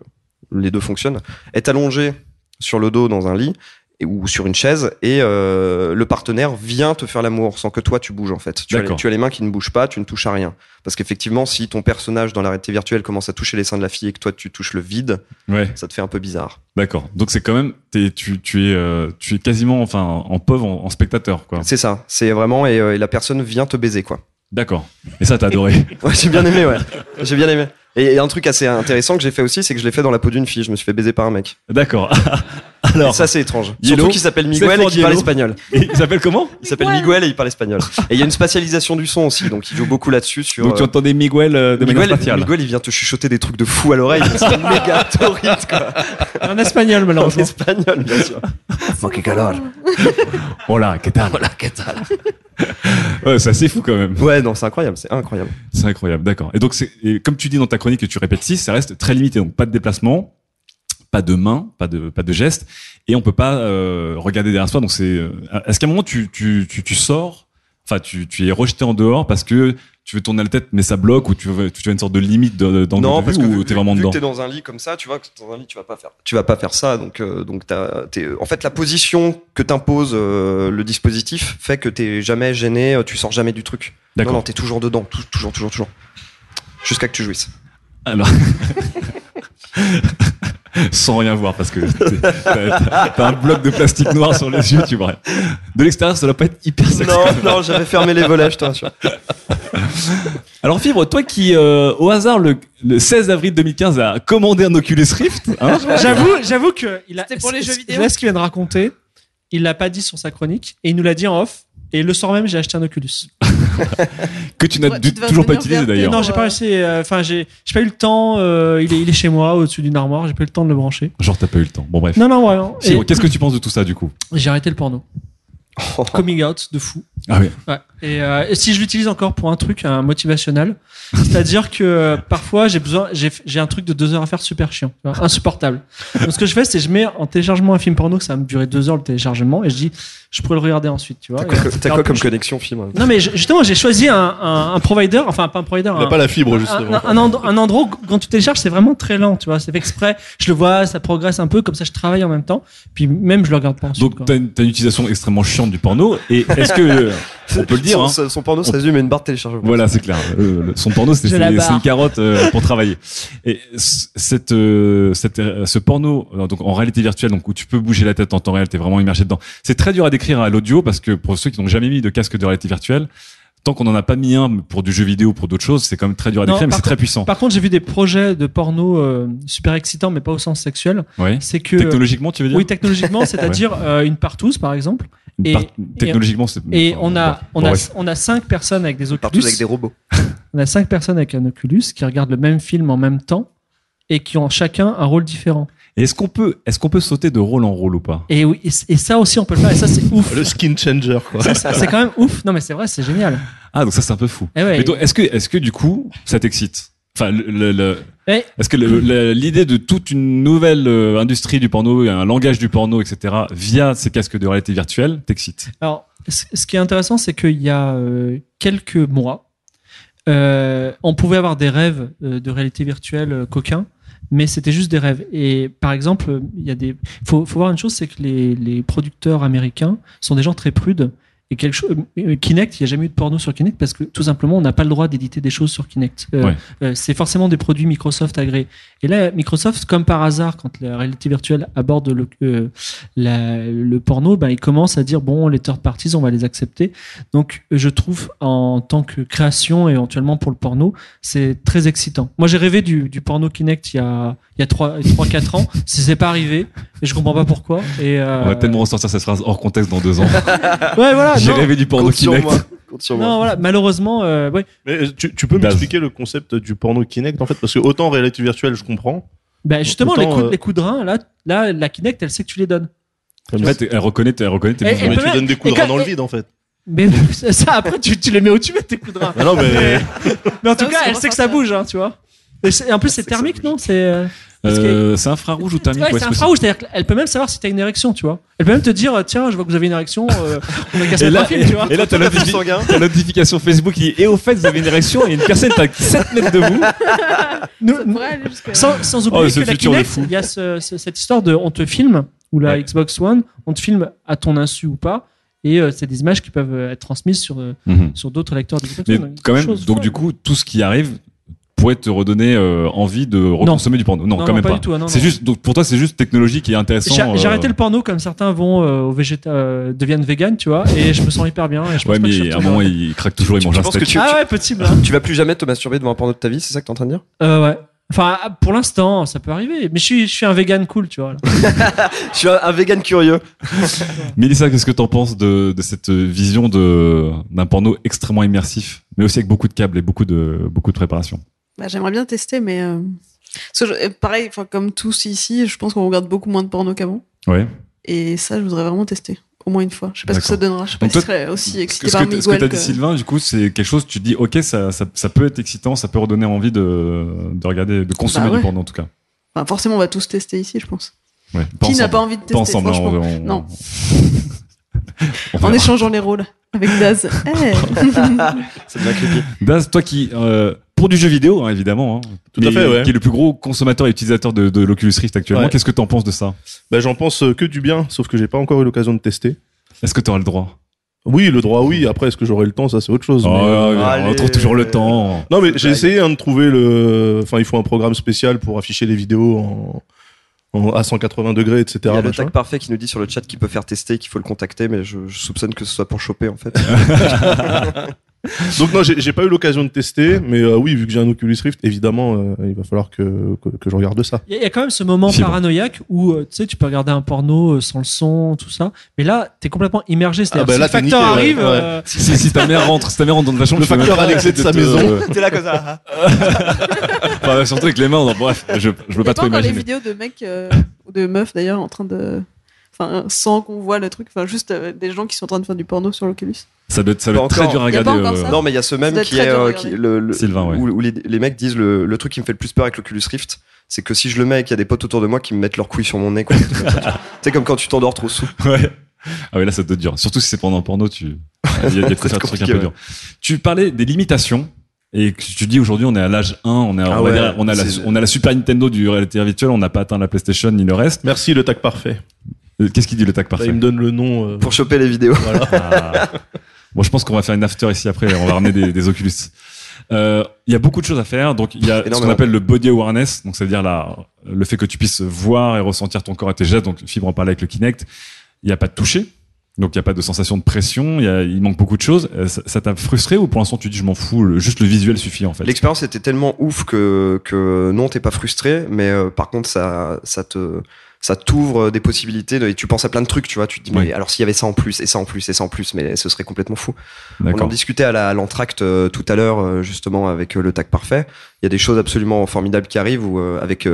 les deux fonctionnent, est allongé sur le dos dans un lit et, ou sur une chaise et euh, le partenaire vient te faire l'amour sans que toi tu bouges en fait. Tu as, les, D'accord. tu as les mains qui ne bougent pas, tu ne touches à rien. Parce qu'effectivement, si ton personnage dans la réalité virtuelle commence à toucher les seins de la fille et que toi tu touches le vide, Ouais. ça te fait un peu bizarre. D'accord. Donc c'est quand même, t'es- tu, tu es, euh, tu es quasiment, enfin, en pauvre, en, en spectateur, quoi. C'est ça. C'est vraiment et, euh, et la personne vient te baiser quoi. D'accord. Et ça, t'as adoré. [LAUGHS] Ouais, j'ai bien aimé, ouais. J'ai bien aimé. Et, et un truc assez intéressant que j'ai fait aussi, c'est que je l'ai fait dans la peau d'une fille. Je me suis fait baiser par un mec. D'accord. [LAUGHS] Alors. Et ça, c'est étrange. Yellow, Surtout qu'il s'appelle c'est Miguel et qu'il parle espagnol. Et il s'appelle comment Il s'appelle Miguel et il parle espagnol. Et il y a une spatialisation du son aussi, donc il joue beaucoup là-dessus. Sur, Donc tu euh, entendais Miguel euh, de manière Miguel, spatiale. Miguel, il vient te chuchoter des trucs de fou à l'oreille. [LAUGHS] C'est méga torride, quoi. En espagnol, En malheureusement. espagnol, bien sûr. Monkey calor. Hola, ¿qué tal? Hola, ¿qué tal? [LAUGHS] Ouais, c'est assez fou quand même. Ouais, non, c'est incroyable, c'est incroyable. C'est incroyable, d'accord. Et donc, c'est, et comme tu dis dans ta chronique que tu répètes 6, ça reste très limité. Donc, pas de déplacement, pas de main, pas de, pas de geste, et on peut pas euh, regarder derrière soi. Donc, c'est. euh, Est-ce qu'à un moment tu, tu, tu, tu sors, enfin, tu, tu es rejeté en dehors parce que tu veux tourner la tête, mais ça bloque, ou tu veux, tu as une sorte de limite d'angle Non, de parce vue, que ou t'es vraiment vu dedans que t'es dans un lit comme ça, tu vois que dans un lit tu vas pas faire, tu vas pas faire ça. Donc, euh, donc t'es, en fait, la position que t'impose euh, le dispositif fait que t'es jamais gêné, tu sors jamais du truc. D'accord. Non, non, t'es toujours dedans, tou- toujours, toujours, toujours, jusqu'à que tu jouisses. Alors. [LAUGHS] Sans rien voir parce que t'as un bloc de plastique noir sur les yeux, tu vois. De l'extérieur, ça doit pas être hyper sexy. Non, non, j'avais fermé les volets, je te rassure. [LAUGHS] Alors Fibre, toi qui euh, au hasard le, le 16 avril 2015 a commandé un Oculus Rift, hein, [LAUGHS] J'avoue, j'avoue que il a. C'était pour les jeux vidéo. Là, ce qu'il vient de raconter, il l'a pas dit sur sa chronique et il nous l'a dit en off. Et le soir même, j'ai acheté un Oculus. [LAUGHS] [LAUGHS] que tu n'as toujours pas utilisé d'ailleurs. Non, j'ai pas réussi. euh, Enfin, j'ai, j'ai pas eu le temps. euh, il est, il est chez moi, au-dessus d'une armoire. J'ai pas eu le temps de le brancher. Genre t'as pas eu le temps. Bon bref. Non, non, vraiment. Fibre, Et qu'est-ce que tu penses de tout ça du coup? J'ai arrêté le porno. [LAUGHS] Coming out de fou. Ah oui. Ouais. Et, euh, et si je l'utilise encore pour un truc, un motivationnel, c'est-à-dire que euh, parfois j'ai besoin, j'ai, j'ai un truc de deux heures à faire super chiant, tu vois, insupportable. Donc ce que je fais, c'est que je mets en téléchargement un film porno, que ça va me durer deux heures le téléchargement, et je dis, je pourrais le regarder ensuite, tu vois. T'as quoi, euh, quoi comme je- connexion film Non mais je- justement, j'ai choisi un, un, un provider, enfin pas un provider. Il a un- pas la fibre, justement. Un, un, endro- un endroit où, quand tu télécharges, c'est vraiment très lent, tu vois. C'est fait exprès. Je le vois, ça progresse un peu, comme ça je travaille en même temps. Puis même je le regarde pas ensuite. Donc t'as une, t'as une utilisation extrêmement chiante du porno et est-ce que euh, on peut le dire Son, hein, son- porno se résume à une barre de téléchargement. Voilà, c'est clair. Euh, son porno, c'est une carotte euh, pour travailler. Et cette, euh, cette, euh, ce porno, donc en réalité virtuelle, donc où tu peux bouger la tête en temps réel, t'es vraiment immergé dedans. C'est très dur à décrire à l'audio parce que pour ceux qui n'ont jamais mis de casque de réalité virtuelle, tant qu'on n'en a pas mis un pour du jeu vidéo, pour d'autres choses, c'est quand même très dur à Non, décrire, mais c'est très puissant. Par contre, j'ai vu des projets de porno euh, super excitants, mais pas au sens sexuel. Ouais. C'est que Technologiquement, tu veux dire? Oui, technologiquement, [LAUGHS] c'est-à-dire euh, une partouze, par exemple. Et, technologiquement, c'est- Et enfin, on a, bon, on a, on a cinq personnes avec des Oculus. Partout avec des robots. [LAUGHS] On a cinq personnes avec un Oculus qui regardent le même film en même temps et qui ont chacun un rôle différent. Est-ce qu'on peut, est-ce qu'on peut sauter de rôle en rôle ou pas? Et oui, et, et ça aussi on peut le faire. Et ça c'est ouf. [LAUGHS] Le skin changer, quoi. C'est quand même ouf. Non mais c'est vrai, c'est génial. Ah, donc ça c'est un peu fou. Eh ouais. Est-ce que, est-ce que du coup, ça t'excite? Enfin, le, le- le- Eh. est-ce que l'idée de toute une nouvelle euh, industrie du porno, un langage du porno, etc., via ces casques de réalité virtuelle, t'excite Alors, ce qui est intéressant, c'est qu'il y a euh, quelques mois, euh, on pouvait avoir des rêves de réalité virtuelle coquins, mais c'était juste des rêves. Et par exemple, il y a des. Faut, faut voir une chose, c'est que les, les producteurs américains sont des gens très prudes. Et quelque chose, euh, Kinect, il n'y a jamais eu de porno sur Kinect parce que tout simplement, on n'a pas le droit d'éditer des choses sur Kinect. Euh, Ouais. euh, c'est forcément des produits Microsoft agréés. Et là, Microsoft, comme par hasard, quand la réalité virtuelle aborde le, euh, la- le porno, ben, ils commencent à dire bon, les third parties, on va les accepter. Donc, je trouve en tant que création, éventuellement pour le porno, c'est très excitant. Moi, j'ai rêvé du, du porno Kinect il y a il y a 3-4 ans. C'est pas arrivé et je comprends pas pourquoi. Et euh, On va tellement ressortir cette phrase hors contexte dans deux ans. [LAUGHS] Ouais, voilà, J'ai rêvé du porno Kinect. moi. Non, voilà, malheureusement, euh, ouais. Mais euh, tu, tu peux m'expliquer le concept du porno Kinect en fait? Parce que autant réalité virtuelle je comprends. Ben justement, Autant, les, coups, euh, les coups de rein, là, là, la Kinect, elle sait que tu les donnes. En fait, elle reconnaît, elle reconnaît tes et Mais tu même- donnes des coups de rein dans le vide en fait. [LAUGHS] Mais ça, après, tu, tu les mets où tu veux tes coups de rein. Ah non, mais- [LAUGHS] mais en tout Ça, cas, elle sait que ça bouge, hein, tu vois. Et, en plus, c'est thermique, non? C'est. euh, Euh, c'est infrarouge ou thermique Ouais, ouais, c'est infrarouge, c'est-à-dire qu'elle peut même savoir si t'as une érection, tu vois. Elle peut même te dire, tiens, je vois que vous avez une érection, euh, on a se Et là, tu vois. et là, t'as la notification Facebook qui dit, et au fait, vous avez une érection et une personne est à 7 mètres de vous. [LAUGHS] Nous- sans, sans oublier Oh, ce que la de Kinect, il y a ce- ce- cette histoire de on te filme, ou la Xbox One, on te filme à ton insu ou pas, et euh, c'est des images qui peuvent être transmises sur, euh, Mhm. sur d'autres lecteurs d'Xbox Mais quand même, chose donc du coup, tout ce qui arrive pourrait te redonner euh, envie de reconsommer du porno. Non, Non, quand non, même pas pas. du tout, non, c'est juste, donc pour toi, c'est juste technologie qui est intéressant. J'ai j'ai euh, arrêté le porno comme certains vont euh, au végéta, euh, deviennent vegan, tu vois, et je me sens hyper bien. Et je pense Ouais, pas que je mais à un moment, il craque toujours, il mange un steak. tu, Ah ouais, possible. hein. tu vas plus jamais te masturber devant un porno de ta vie, c'est ça que t'es en train de dire? Euh, ouais. Enfin, pour l'instant, ça peut arriver. Mais je suis, je suis un vegan cool, tu vois. [LAUGHS] Je suis un, un vegan curieux. [LAUGHS] Mélissa, qu'est-ce que t'en penses de, de cette vision de d'un porno extrêmement immersif, mais aussi avec beaucoup de câbles et beaucoup de beaucoup de préparation? Bah, J'aimerais bien tester, mais. euh, parce que je- pareil, enfin, comme tous ici, je pense qu'on regarde beaucoup moins de porno qu'avant. Ouais. Et ça, je voudrais vraiment tester. Au moins une fois. Je sais pas ce que ça donnera. Je sais pas si serais aussi Ce excité que, par ce que t'as que- dit Sylvain, du coup, c'est quelque chose, tu te dis, ok, ça, ça, ça peut être excitant, ça peut redonner envie de, de regarder, de consommer Bah ouais. du porno en tout cas. Enfin, forcément, on va tous tester ici, je pense. Ouais, Qui n'a pas envie de tester Pas ensemble, hein, franchement? on- on- Non. on [LAUGHS] en échangeant les rôles avec Daz. [LAUGHS] Eh. C'est bien creepy. Daz, toi qui, euh, pour du jeu vidéo, hein, évidemment, hein, Tout à mais fait, ouais. qui est le plus gros consommateur et utilisateur de, de l'Oculus Rift actuellement, Ouais. qu'est-ce que t'en penses de ça? Bah, j'en pense euh, que du bien, sauf que j'ai pas encore eu l'occasion de tester. Est-ce que t'auras le droit? Oui, le droit, oui. Après, est-ce que j'aurai le temps? Ça, c'est autre chose. Oh, mais, euh, on retrouve toujours le temps. Non, mais j'ai essayé hein, de trouver le. Enfin, il faut un programme spécial pour afficher les vidéos en, en- à 180 degrés, etc. Il y a tag parfait qui nous dit sur le chat qu'il peut faire tester, qu'il faut le contacter, mais je, je soupçonne que ce soit pour choper en fait. [LAUGHS] [LAUGHS] Donc non, j'ai pas eu l'occasion de tester, mais euh, oui, vu que j'ai un Oculus Rift, évidemment, euh, il va falloir que, que, que je regarde ça. Il y, a- il y a quand même ce moment C'est bon. paranoïaque où euh, tu sais, tu peux regarder un porno sans le son, tout ça. Mais là, t'es complètement immergé. C'est-à-dire, Ah bah si là, le facteur niqué, arrive. ouais. euh, Si, si, si ta mère rentre, si ta mère rentre dans ta chambre, Le facteur pas annexé de sa te- maison. T'es là comme ça. [LAUGHS] Enfin, surtout avec les mains, non, bref, je, je veux pas trop encore les imaginer. vidéos de mecs euh, ou de meufs d'ailleurs en train de. Enfin, sans qu'on voit le truc. Enfin, juste euh, des gens qui sont en train de faire du porno sur l'Oculus. Ça doit être, ça Pas doit être très dur à regarder. euh, Non, mais il y a ce même doit être qui très est dur à euh, regarder. qui- le, le- Sylvain, ouais. où, où les, les mecs disent le, le truc qui me fait le plus peur avec l'Oculus Rift, c'est que si je le mets et qu'il y a des potes autour de moi qui me mettent leurs couilles sur mon nez, quoi. [LAUGHS] c'est comme quand tu t'endors trop sous. [LAUGHS] Ouais. Ah oui, là, ça doit être dur. Surtout si c'est pendant un porno, tu. Il y a, il y a [LAUGHS] Ça être un compliqué, peu ouais. durs. Tu parlais des limitations. Et que tu dis aujourd'hui, on est à l'âge 1, on, est, à- Ah on, va ouais, dire, on, a la, c'est- on a la Super Nintendo du réalité virtuelle, on n'a pas atteint la PlayStation ni le reste. Merci le tag parfait. Euh, Qu'est-ce qu'il dit le tag Là, parfait il me donne le nom. euh, Pour choper les vidéos. Voilà. Ah. Bon, je pense qu'on va faire une after ici après, on va ramener des, des Oculus. Euh, Il y a beaucoup de choses à faire. Donc, il y a ce qu'on appelle le body awareness. Donc, c'est-à-dire la, le fait que tu puisses voir et ressentir ton corps et tes gestes. Donc, Fibre en parlait avec le Kinect. Il n'y a pas de toucher. Donc, il n'y a pas de sensation de pression. Il, y a- il manque beaucoup de choses. Ça ça t'a frustré ou pour l'instant, tu dis, je m'en fous, le- juste le visuel suffit, en fait? L'expérience était tellement ouf que, que non, t'es pas frustré, mais euh, par contre, ça, ça te, ça t'ouvre euh, des possibilités de- et tu penses à plein de trucs, tu vois. Tu te dis, mais alors s'il y avait ça en plus, et ça en plus, et ça en plus, mais ce serait complètement fou. On en discutait à l'entracte euh, tout à l'heure, euh, justement, avec euh, le tag parfait. Il y a des choses absolument formidables qui arrivent où, avec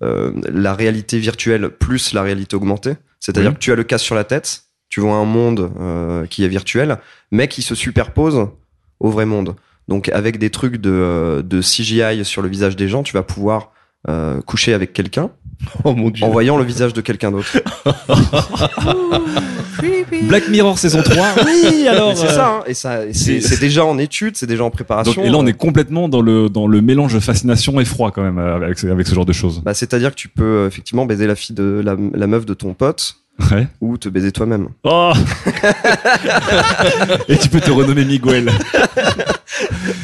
la réalité virtuelle plus la réalité augmentée. C'est-à-dire Oui. que tu as le casque sur la tête, tu vois un monde qui est virtuel, mais qui se superpose au vrai monde. Donc avec des trucs de, de CGI sur le visage des gens, tu vas pouvoir coucher avec quelqu'un [LAUGHS] Oh mon dieu. en voyant le visage de quelqu'un d'autre. [LAUGHS] Black Mirror saison 3. [LAUGHS] Oui, alors. C'est euh, ça, hein, et ça, c'est déjà en étude, c'est déjà en préparation. Donc, et là, on est complètement dans le, dans le mélange de fascination et froid quand même avec, ce- avec ce genre de choses. Bah, c'est-à-dire que tu peux euh, effectivement baiser la fille de la, la meuf de ton pote Ouais. ou te baiser toi-même. Oh [LAUGHS] Et tu peux te renommer Miguel.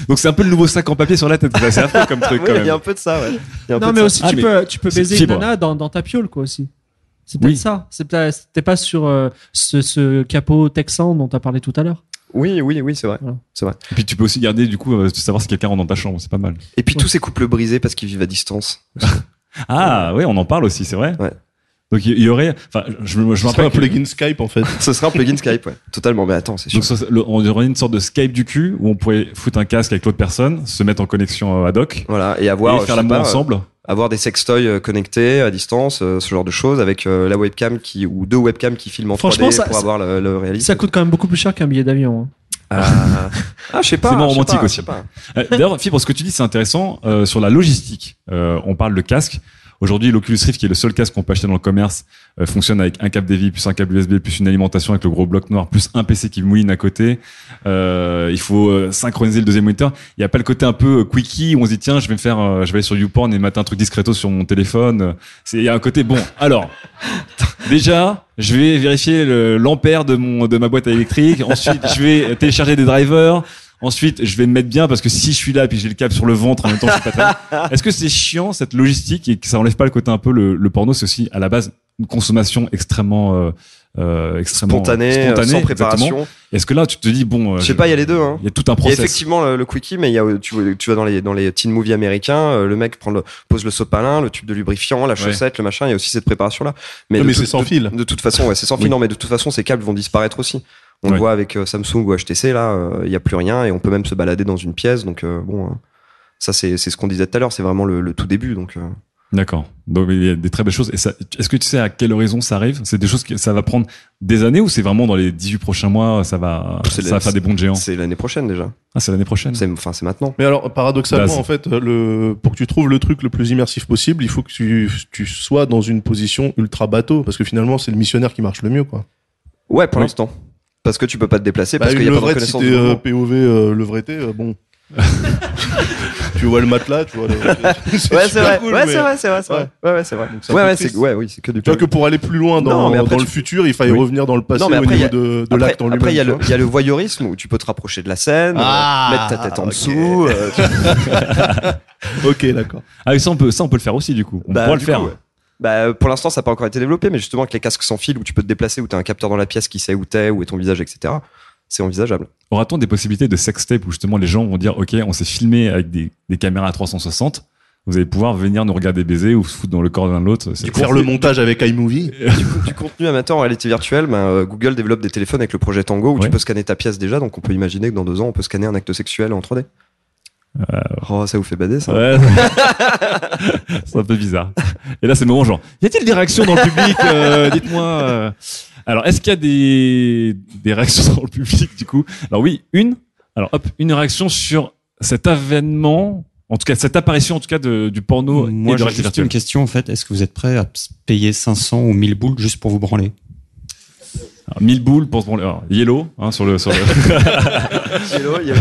Donc c'est un peu le nouveau sac en papier sur la tête. C'est affreux comme truc Oui, quand il y a un peu de ça, ouais. Il y a un peu Non, de mais ça. aussi, Ah, tu, mais peux, tu peux c'est baiser une nana dans, dans ta piole, quoi, aussi. C'est peut-être Oui. ça. C'est peut-être- pas sur euh, ce, ce capot texan dont tu as parlé tout à l'heure. Oui, oui, oui, c'est vrai. C'est vrai. Et puis tu peux aussi garder du coup euh, savoir si quelqu'un rentre dans ta chambre, c'est pas mal. Et puis tous ces couples brisés parce qu'ils vivent à distance. [LAUGHS] Ah ouais, on en parle aussi, c'est vrai. Ouais. Donc il y, y aurait, enfin, je, me- je serait rappelle un plugin Skype en fait. Ce sera un plugin Skype, ouais. Totalement. Mais attends, c'est sûr. Donc ça, le- on aurait une sorte de Skype du cul où on pourrait foutre un casque avec l'autre personne, se mettre en connexion euh, ad hoc Voilà, et avoir et je faire l'amour pas, ensemble. avoir des sextoys euh, connectés à distance, euh, ce genre de choses, avec euh, la webcam qui ou deux webcams qui filment en 3D Franchement, ça- pour avoir le, le réalisme. Ça coûte quand même beaucoup plus cher qu'un billet d'avion. hein. Ah, [LAUGHS] ah, je sais pas. C'est moins je romantique pas, aussi. je. Euh, D'ailleurs, Fibre, ce que tu dis, c'est intéressant euh, sur la logistique. Euh, on parle de casque. Aujourd'hui, l'Oculus Rift, qui est le seul casque qu'on peut acheter dans le commerce, euh, fonctionne avec un câble DVI, plus un câble USB, plus une alimentation avec le gros bloc noir, plus un PC qui mouline à côté. Euh, il faut euh, synchroniser le deuxième moniteur. Il n'y a pas le côté un peu euh, quickie où on se dit tiens, je vais me faire, euh, je vais aller sur YouPorn et mettre un truc discreto sur mon téléphone. C'est il y a un côté bon. Alors, [LAUGHS] déjà, je vais vérifier l'ampère de mon de ma boîte électrique. Ensuite, je vais télécharger des drivers. Ensuite, je vais me mettre bien parce que si je suis là puis j'ai le câble sur le ventre en même temps, je suis pas très bien. [LAUGHS] Est-ce que c'est chiant cette logistique et que ça enlève pas le côté un peu le, le porno? C'est aussi à la base une consommation extrêmement euh, euh, extrêmement Spontanée, euh, sans préparation. Est-ce que là, tu te dis bon, euh, Je sais pas, il y a les deux. Hein. Il y a tout un Il y a process. effectivement le, le quickie, mais il y a, tu, vois- tu vas dans les, dans les teen movies américains, euh, le mec prend le, pose le sopalin, le tube de lubrifiant, la chaussette, le machin, il y a aussi cette préparation-là. Non, de mais tout- c'est sans de- fil. De toute façon, ouais, c'est sans fil. Non, mais de toute façon, ces câbles vont disparaître aussi. On le voit avec euh, Samsung ou HTC, là, euh, il y a plus rien et on peut même se balader dans une pièce. Donc, euh, bon, euh, ça, c'est c'est ce qu'on disait tout à l'heure, c'est vraiment le, le tout début. Donc, euh, D'accord. Donc il y a des très belles choses. Et ça, est-ce que tu sais à quelle horizon ça arrive? C'est des choses que ça va prendre des années ou c'est vraiment dans les 18 prochains mois ça va c'est ça va faire des bons géants? C'est l'année prochaine déjà. Ah, c'est l'année prochaine. C'est enfin c'est maintenant. Mais alors, paradoxalement, en fait, le, pour que tu trouves le truc le plus immersif possible, il faut que tu, tu sois dans une position ultra bateau, parce que finalement, c'est le missionnaire qui marche le mieux, quoi. Ouais, pour Oui. l'instant. Parce que tu peux pas te déplacer, Bah, parce qu'il y a pas de levrette, si euh. POV euh, levreté, euh, bon. [LAUGHS] tu vois le matelas, tu vois. Le... [LAUGHS] Ouais, c'est vrai. cool, ouais, mais- c'est vrai, c'est vrai, c'est vrai. Ouais, ouais, c'est vrai. Donc, Ouais, ouais, c'est ouais, oui, c'est que du Tu vois que pour aller plus loin dans, Non, mais après, dans le tu- futur, il fallait Oui. revenir dans le passé Non, mais au après, il y niveau a- de, l'acte en lui-même. Après, il y, a le- vois. il y a le voyeurisme où tu peux te rapprocher de la scène, Ah, euh, mettre ta tête en ok. dessous. euh, tu- [LAUGHS] ok, d'accord. Ah, ça on peut ça on peut le faire aussi du coup. On Bah, pourra le faire. coup, ouais. Bah, pour l'instant, ça n'a pas encore été développé, mais justement, avec les casques sans fil où tu peux te déplacer, où tu as un capteur dans la pièce qui sait où t'es, où est ton visage, etc., c'est envisageable. Aura-t-on des possibilités de sextape où justement les gens vont dire ok on s'est filmé avec des, des caméras à 360 vous allez pouvoir venir nous regarder baiser ou se foutre dans le corps l'un de l'autre. C'est- Faire le montage avec iMovie. [LAUGHS] du, du contenu amateur en réalité virtuelle, ben, euh, Google développe des téléphones avec le projet Tango où Ouais. tu peux scanner ta pièce déjà, donc on peut imaginer que dans deux ans, on peut scanner un acte sexuel en 3D. Oh, ça vous fait bader ça Ouais. [LAUGHS] c'est un peu bizarre. Et là, c'est le moment genre, y a-t-il des réactions dans le public Euh, Dites-moi. euh. Alors, est-ce qu'il y a des, des réactions dans le public du coup? Alors oui, une. Alors hop, une réaction sur cet avènement, en tout cas cette apparition en tout cas de, du porno Moi, j'ai juste virtuelle. une question en fait. Est-ce que vous êtes prêt à payer 500 ou 1000 boules juste pour vous branler? 1000 boules pour se branler. Alors, Yellow hein, sur le sur le. [LAUGHS] Yellow, yellow.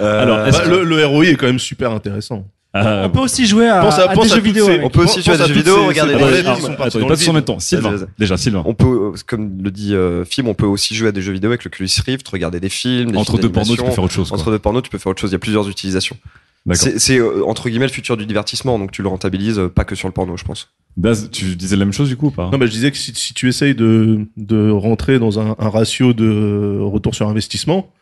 Euh, Alors, Bah, que- le, le ROI est quand même super intéressant. Ah, On peut aussi jouer à, Pense à- à pense des à jeux vidéo. ces-. On peut aussi jouer à des jeux vidéo, regarder ces sont partis Attends, pas tous en même temps. Sylvain, déjà Sylvain. On peut, euh, comme le dit euh, Film, on peut aussi jouer à des jeux vidéo avec le Oculus Rift, regarder des films. Des Entre films deux pornos, tu peux faire autre chose. quoi. Entre deux pornos, tu peux faire autre chose. Il y a plusieurs utilisations. C'est c'est, euh, entre guillemets le futur du divertissement, donc tu le rentabilises euh, pas que sur le porno, je pense. Daz, tu disais la même chose du coup ou pas? Non, mais je disais que si, si tu essayes de, de rentrer dans un, un ratio de retour sur investissement,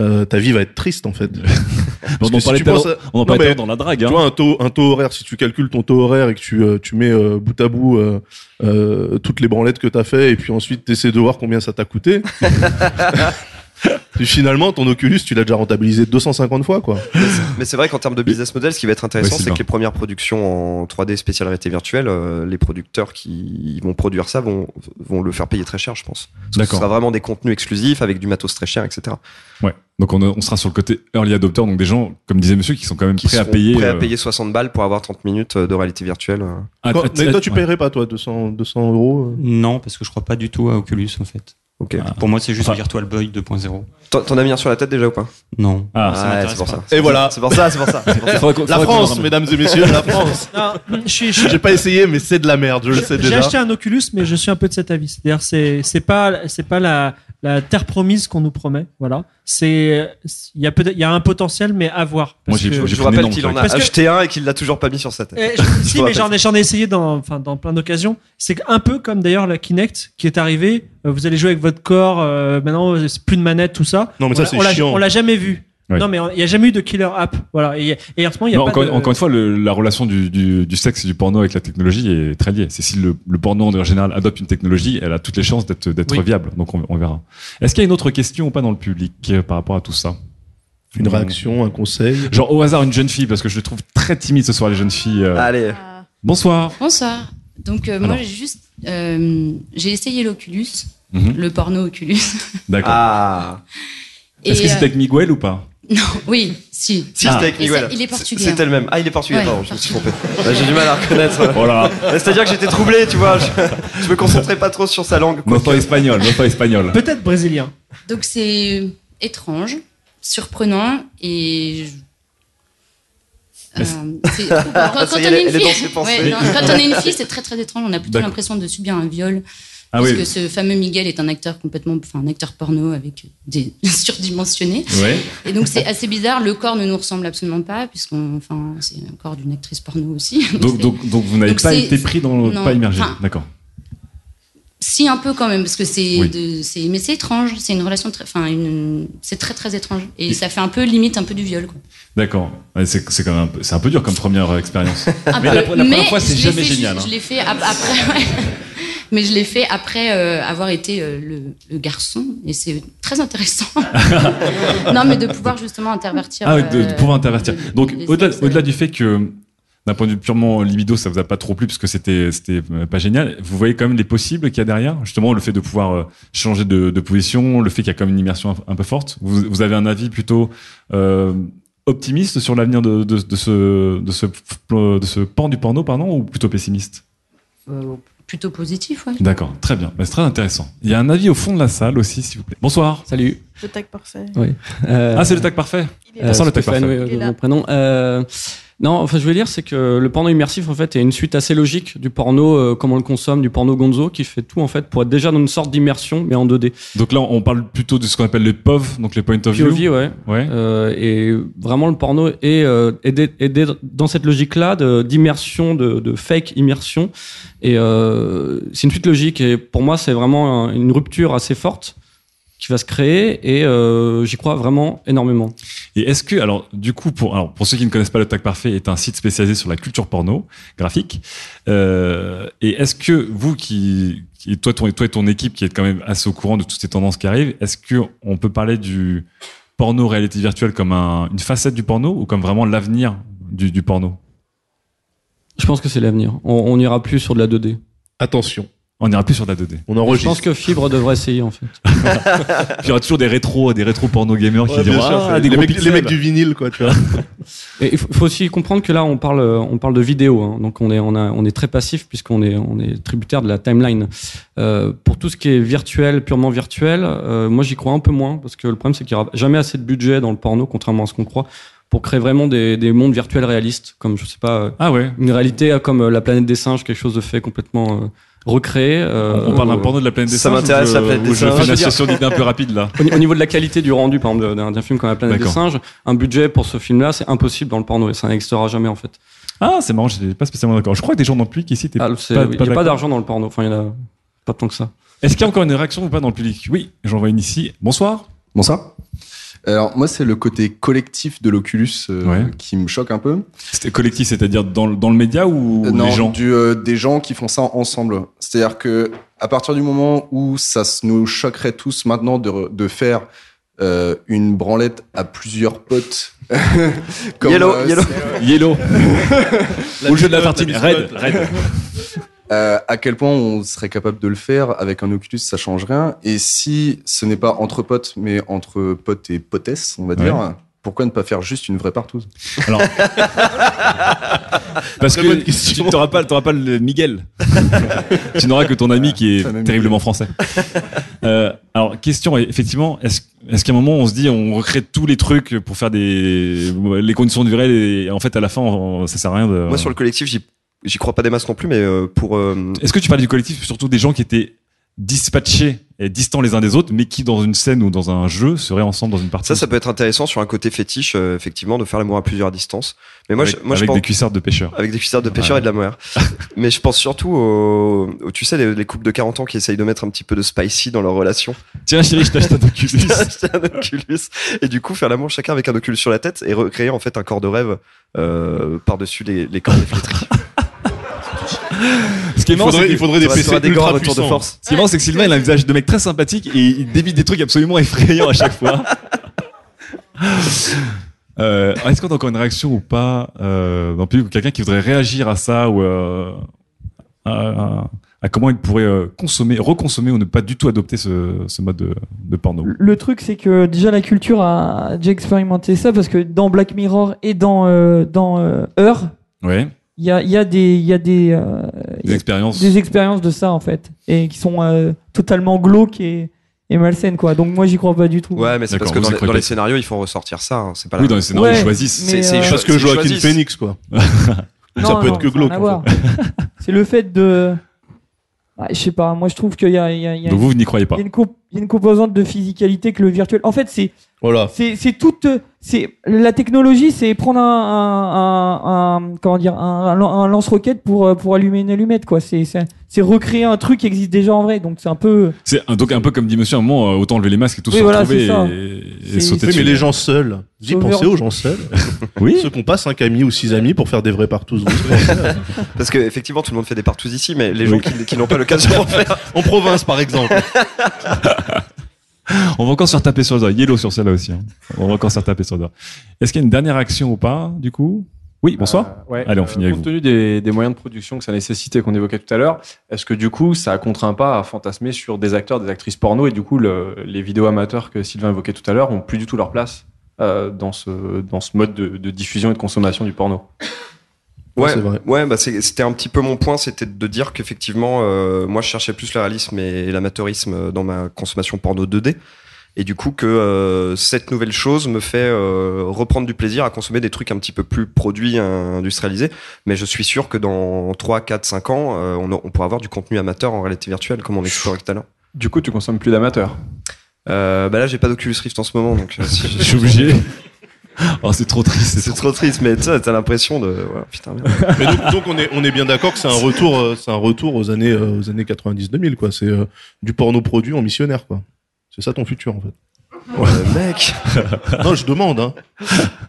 euh, ta vie va être triste en fait. [LAUGHS] Parce en si parlait tu penses à- on en mais dans la drague, Tu hein. vois, un taux, un taux horaire, si tu calcules ton taux horaire et que tu, euh, tu mets euh, bout à bout euh, euh, toutes les branlettes que t'as fait et puis ensuite t'essaies de voir combien ça t'a coûté. [LAUGHS] [LAUGHS] Finalement, ton Oculus, tu l'as déjà rentabilisé 250 fois, quoi. Mais c'est vrai qu'en termes de business model, ce qui va être intéressant, c'est que les premières productions en 3D spéciale réalité virtuelle, euh, les producteurs qui vont produire ça vont, vont le faire payer très cher, je pense. Ce sera vraiment des contenus exclusifs avec du matos très cher, etc. Ouais. Donc on, on sera sur le côté early adopter, donc des gens, comme disait monsieur, qui sont quand même Qui prêts à payer. prêts à euh, payer 60 balles pour avoir 30 minutes de réalité virtuelle. euh. Ah, ah, mais ah, toi, tu ouais. paierais pas, toi, 200, 200 euros euh Non, parce que je crois pas du tout à Oculus en fait. Pour moi, c'est juste Enfin- Virtual Boy 2.0. T'en as mis un sur la tête déjà ou pas? Non. Ah, c'est pour ça. Et voilà. C'est pour ça, c'est pour ça. pour [LAUGHS] La France, mesdames et messieurs, la France. [LAUGHS] Je je- J'ai pas essayé, mais c'est de la merde, je le sais J'ai déjà. acheté un Oculus, mais je suis un peu de cet avis. C'est-à-dire, c'est c'est pas c'est pas la la terre promise qu'on nous promet. Voilà. C'est il y a peut-être il y a un potentiel, mais à voir. Moi, Parce que- Je vous rappelle qu'il en a que- acheté un et qu'il l'a toujours pas mis sur sa tête. Eh, Je [LAUGHS] si, mais j'en ai, j'en ai essayé dans, enfin, dans plein d'occasions. C'est un peu comme d'ailleurs la Kinect qui est arrivée. Euh, Vous allez jouer avec votre corps. euh, maintenant, c'est plus de manette, tout ça. Non, mais On ça, c'est on l'a- chiant. On l'a jamais vu. Non, mais il n'y a jamais eu de killer app. Voilà. Et, et en ce moment, il y a Non, pas encore, de... encore une fois, le- la relation du, du, du sexe et du porno avec la technologie est très liée. C'est si le, le porno en général adopte une technologie, elle a toutes les chances d'être d'être Oui. viable. Donc on, on verra. Est-ce qu'il y a une autre question ou pas dans le public euh, par rapport à tout ça? Une réaction, un conseil? Genre au hasard une jeune fille parce que je le trouve très timide ce soir les jeunes filles. euh. Allez. Bonsoir. Bonsoir. Donc euh, moi j'ai juste euh, j'ai essayé l'Oculus, Mhm. le porno Oculus. D'accord. Ah. Est-ce Et, que c'était euh, avec Miguel ou pas? Non, oui, si. Si, c'était avec Et Miguel. Il est portugais. C'était le même. Ah, il est portugais, Ouais, pardon, je me suis trompé. Bah, J'ai du mal à reconnaître. [LAUGHS] Voilà. C'est-à-dire que j'étais troublé, tu vois. Je, je me concentrais pas trop sur sa langue. Pas espagnol, pas espagnol. Peut-être brésilien. Donc c'est étrange, surprenant et Euh, [LAUGHS] c'est- quand, quand est, on est est- une est fille, ouais, non, quand on est une fille, c'est très très étrange. On a plutôt l'impression de subir un viol. Ah parce oui. que ce fameux Miguel est un acteur complètement, enfin un acteur porno avec des [LAUGHS] surdimensionnés. Ouais. Et donc c'est assez bizarre. Le corps ne nous ressemble absolument pas, puisqu'on, enfin, c'est un corps d'une actrice porno aussi. Donc, c'est- donc, donc vous n'avez pas été pris dans le non, pas immergé. D'accord. Si un peu quand même, parce que c'est, Oui. mais c'est étrange. C'est une relation très, enfin, une, c'est très très étrange. Et ça fait un peu limite un peu du viol. D'accord. C'est c'est quand même un peu, c'est un peu dur comme première expérience. Un mais peu. la, la première Mais fois c'est je jamais fait génial. hein. Je l'ai fait ap- après. ouais. Mais je l'ai fait après euh, avoir été euh, le, le garçon, et c'est très intéressant. [LAUGHS] non, mais de pouvoir justement intervertir. Ah oui, de, de euh, pouvoir intervertir. Donc au-delà du fait que d'un point de vue purement libido, ça vous a pas trop plu parce que c'était c'était pas génial. Vous voyez quand même les possibles qu'il y a derrière? Justement, le fait de pouvoir changer de, de position, le fait qu'il y a quand même une immersion un, un peu forte. Vous, vous avez un avis plutôt euh, optimiste sur l'avenir de, de, de ce de ce de ce pan du porno, pardon, ou plutôt pessimiste? Euh, plutôt positif, ouais. D'accord, très bien. Bah, c'est très intéressant. Il y a un avis au fond de la salle aussi, s'il vous plaît. Bonsoir. Salut. Le tag parfait. Oui. Euh, Ah, c'est le tag parfait. Il est le tag parfait. oui, Il est euh, là. mon prénom. Euh, non, enfin, je veux dire, c'est que le porno immersif, en fait, est une suite assez logique du porno, euh, comme on le consomme, du porno gonzo, qui fait tout, en fait, pour être déjà dans une sorte d'immersion, mais en 2D. Donc là, on parle plutôt de ce qu'on appelle les POV, donc les point of view. POV, ouais. Ouais. Euh, et vraiment, le porno est, euh, est, est dans cette logique-là de- d'immersion, de, de fake immersion. Et euh, c'est une suite logique. Et pour moi, c'est vraiment un- une rupture assez forte qui va se créer. Et euh, j'y crois vraiment énormément. Et est-ce que, alors, du coup, pour, alors, pour ceux qui ne connaissent pas le Tag Parfait, est un site spécialisé sur la culture porno graphique. Euh, et est-ce que vous qui, qui toi, ton, toi et ton équipe qui êtes quand même assez au courant de toutes ces tendances qui arrivent, est-ce que on peut parler du porno réalité virtuelle comme un- une facette du porno ou comme vraiment l'avenir du, du porno? Je pense que c'est l'avenir. On, on ira plus sur de la 2D. Attention. On ira plus sur de la 2D. On Je enregistre. pense que Fibre devrait essayer, en fait. [LAUGHS] Il y aura toujours des rétros, des rétro porno gamers qui Ouais, diront sûr, ah, des les, mecs, les pixels. mecs du vinyle, quoi, tu vois. Et il faut, faut aussi comprendre que là, on parle, on parle de vidéo, hein. donc on est, on, a, on est très passif puisqu'on est, on est tributaire de la timeline. Euh, pour tout ce qui est virtuel, purement virtuel, euh, moi j'y crois un peu moins parce que le problème c'est qu'il n'y aura jamais assez de budget dans le porno, contrairement à ce qu'on croit, pour créer vraiment des, des mondes virtuels réalistes, comme je sais pas, euh, Ah ouais. une réalité euh, comme euh, la planète des singes, quelque chose de fait complètement recréé. euh, On parle d'un porno de la planète des Ça singes m'intéresse, ou je- la planète des ou je singes. fais une association d'idées un peu rapide là. au, ni- au niveau de la qualité du rendu, par exemple, d'un d'un film comme La planète des singes, un budget pour ce film-là, c'est impossible dans le porno et ça n'existera jamais en fait. Ah, c'est marrant, j'étais pas spécialement d'accord. Je crois que des gens non plus qui ici, t'es Ah, pas, Il n'y a pas d'argent dans le porno, enfin il y en a pas tant que ça. Est-ce qu'il y a encore une réaction ou pas dans le public? Oui, j'en vois une ici. Bonsoir. Bonsoir. Alors moi c'est le côté collectif de l'Oculus euh, Ouais. qui me choque un peu. C'était collectif, c'est-à-dire dans, le- dans le média ou Euh, non, les gens du, euh, des gens qui font ça ensemble. C'est-à-dire que à partir du moment où ça nous choquerait tous maintenant de, de faire euh, une branlette à plusieurs potes. [LAUGHS] comme, Yellow, euh, yellow. Yellow. [LAUGHS] Ou le jeu de la tartine. Red, red. [LAUGHS] Euh, à quel point on serait capable de le faire avec un Oculus, ça change rien. Et si ce n'est pas entre potes, mais entre potes et potesses, on va dire, Ouais. pourquoi ne pas faire juste une vraie partouze? Alors, [LAUGHS] Parce Très que tu n'auras pas, t'auras pas le Miguel. [LAUGHS] tu n'auras que ton ami qui est terriblement français. Euh, alors, question, effectivement, est-ce est-ce qu'à un moment on se dit on recrée tous les trucs pour faire des les conditions du réel et en fait à la fin on- ça sert à rien de. Moi, sur le collectif, j'y crois pas des masses non plus, mais euh, pour. euh, Est-ce que tu parlais du collectif surtout des gens qui étaient dispatchés et distants les uns des autres, mais qui dans une scène ou dans un jeu seraient ensemble dans une partie? Ça, ça peut être intéressant sur un côté fétiche, euh, effectivement, de faire l'amour à plusieurs distances. Mais moi, Avec- je, moi, je avec pense- des cuissardes de pêcheurs. Avec des cuissardes de pêcheurs Ouais. et de la moire. [LAUGHS] Mais je pense surtout aux, aux- tu sais, les, les couples de 40 ans qui essayent de mettre un petit peu de spicy dans leur relation. Tiens, chérie, je t'achète un [LAUGHS] Oculus. Je t'ai acheté un Oculus. Et du coup, faire l'amour chacun avec un Oculus sur la tête et recréer en fait un corps de rêve euh, par-dessus les, les corps des. [LAUGHS] [LAUGHS] Ce qui est Il marrant, faudrait- c'est que- il faudrait des PC ultra de force. Ce qui est marrant, c'est que Sylvain, il a un visage de mec très sympathique et il débite des trucs absolument effrayants à chaque fois. [LAUGHS] Euh, Est-ce qu'on a encore une réaction ou pas euh, dans le public ou quelqu'un qui voudrait réagir à ça ou euh, à, à- à comment il pourrait consommer, reconsommer ou ne pas du tout adopter ce, ce mode de, de porno? Le truc, c'est que déjà la culture a déjà expérimenté ça parce que dans Black Mirror et dans euh, dans euh, Her, Ouais. Il y a y a des il y a des euh, a expériences. des expériences de ça en fait et qui sont euh, totalement glauques et et malsaines quoi. Donc moi j'y crois pas du tout. Ouais, mais c'est parce que dans les, dans scénarios, ils font ressortir ça. hein. C'est pas Oui, la- dans les scénarios, ils Ouais, choisissent. mais, C'est- euh, Parce que c'est Joaquin choisissent. Phoenix, quoi. Non, [LAUGHS] ça peut non, être que ça a rien glauque. à en voir. fait. c'est le fait de Ouais, je sais pas, moi je trouve qu'il y a, il y a, il y a Donc vous, vous n'y croyez pas il y a une comp- il y a une composante de physicalité que le virtuel. En fait, c'est Voilà. c'est c'est toute c'est la technologie, c'est prendre un, un, un, un- comment dire un, lance-roquette pour euh, pour allumer une allumette quoi. C'est c'est c'est recréer un truc qui existe déjà en vrai. Donc c'est un peu C'est un- donc un peu comme dit monsieur, à un moment, autant enlever les masques et tous Oui, se voilà, retrouver c'est ça. et, et C'est- sauter dessus. mais les gens seuls. Vous y pensez aux gens seuls [LAUGHS] Oui. Ceux qui ont pas 5 amis ou 6 amis pour faire des vrais partous. [LAUGHS] Parce que effectivement, tout le monde fait des partous ici, mais les gens qui, qui n'ont pas l'occasion d'en [LAUGHS] faire. en province, par exemple. [LAUGHS] On va encore se faire taper sur le doigt. Yellow sur celle-là aussi. hein. On va encore se faire taper sur le doigt. Est-ce qu'il y a une dernière action ou pas, du coup? Oui, bonsoir. Euh, ouais. Allez, on Euh, finit avec Compte vous. tenu des, des moyens de production que ça nécessitait qu'on évoquait tout à l'heure, est-ce que du coup ça contraint pas à fantasmer sur des acteurs, des actrices porno et du coup le- les vidéos amateurs que Sylvain évoquait tout à l'heure ont plus du tout leur place euh, dans ce dans ce mode de, de diffusion et de consommation du porno? Ouais, ouais, bah c'était un petit peu mon point, c'était de dire qu'effectivement, euh, moi je cherchais plus le réalisme et l'amateurisme dans ma consommation porno 2D. Et du coup que euh, cette nouvelle chose me fait euh, reprendre du plaisir à consommer des trucs un petit peu plus produits, euh, industrialisés. Mais je suis sûr que dans 3, 4, 5 ans, euh, on, a- on pourra avoir du contenu amateur en réalité virtuelle, comme on explorait tout à l'heure. Du coup, tu consommes plus d'amateurs? Euh, bah là, j'ai pas d'Oculus Rift en ce moment, donc euh, [LAUGHS] Je suis obligé. Oh, c'est trop triste. C'est trop triste, mais tu t'as l'impression de. ouais, putain, merde. [LAUGHS] Mais donc, donc on est on est bien d'accord que c'est un retour euh, c'est un retour aux années euh, aux années 90 2000 quoi. C'est euh, du porno produit en missionnaire quoi. C'est ça ton futur en fait. Euh, mec [LAUGHS] Non, je demande hein.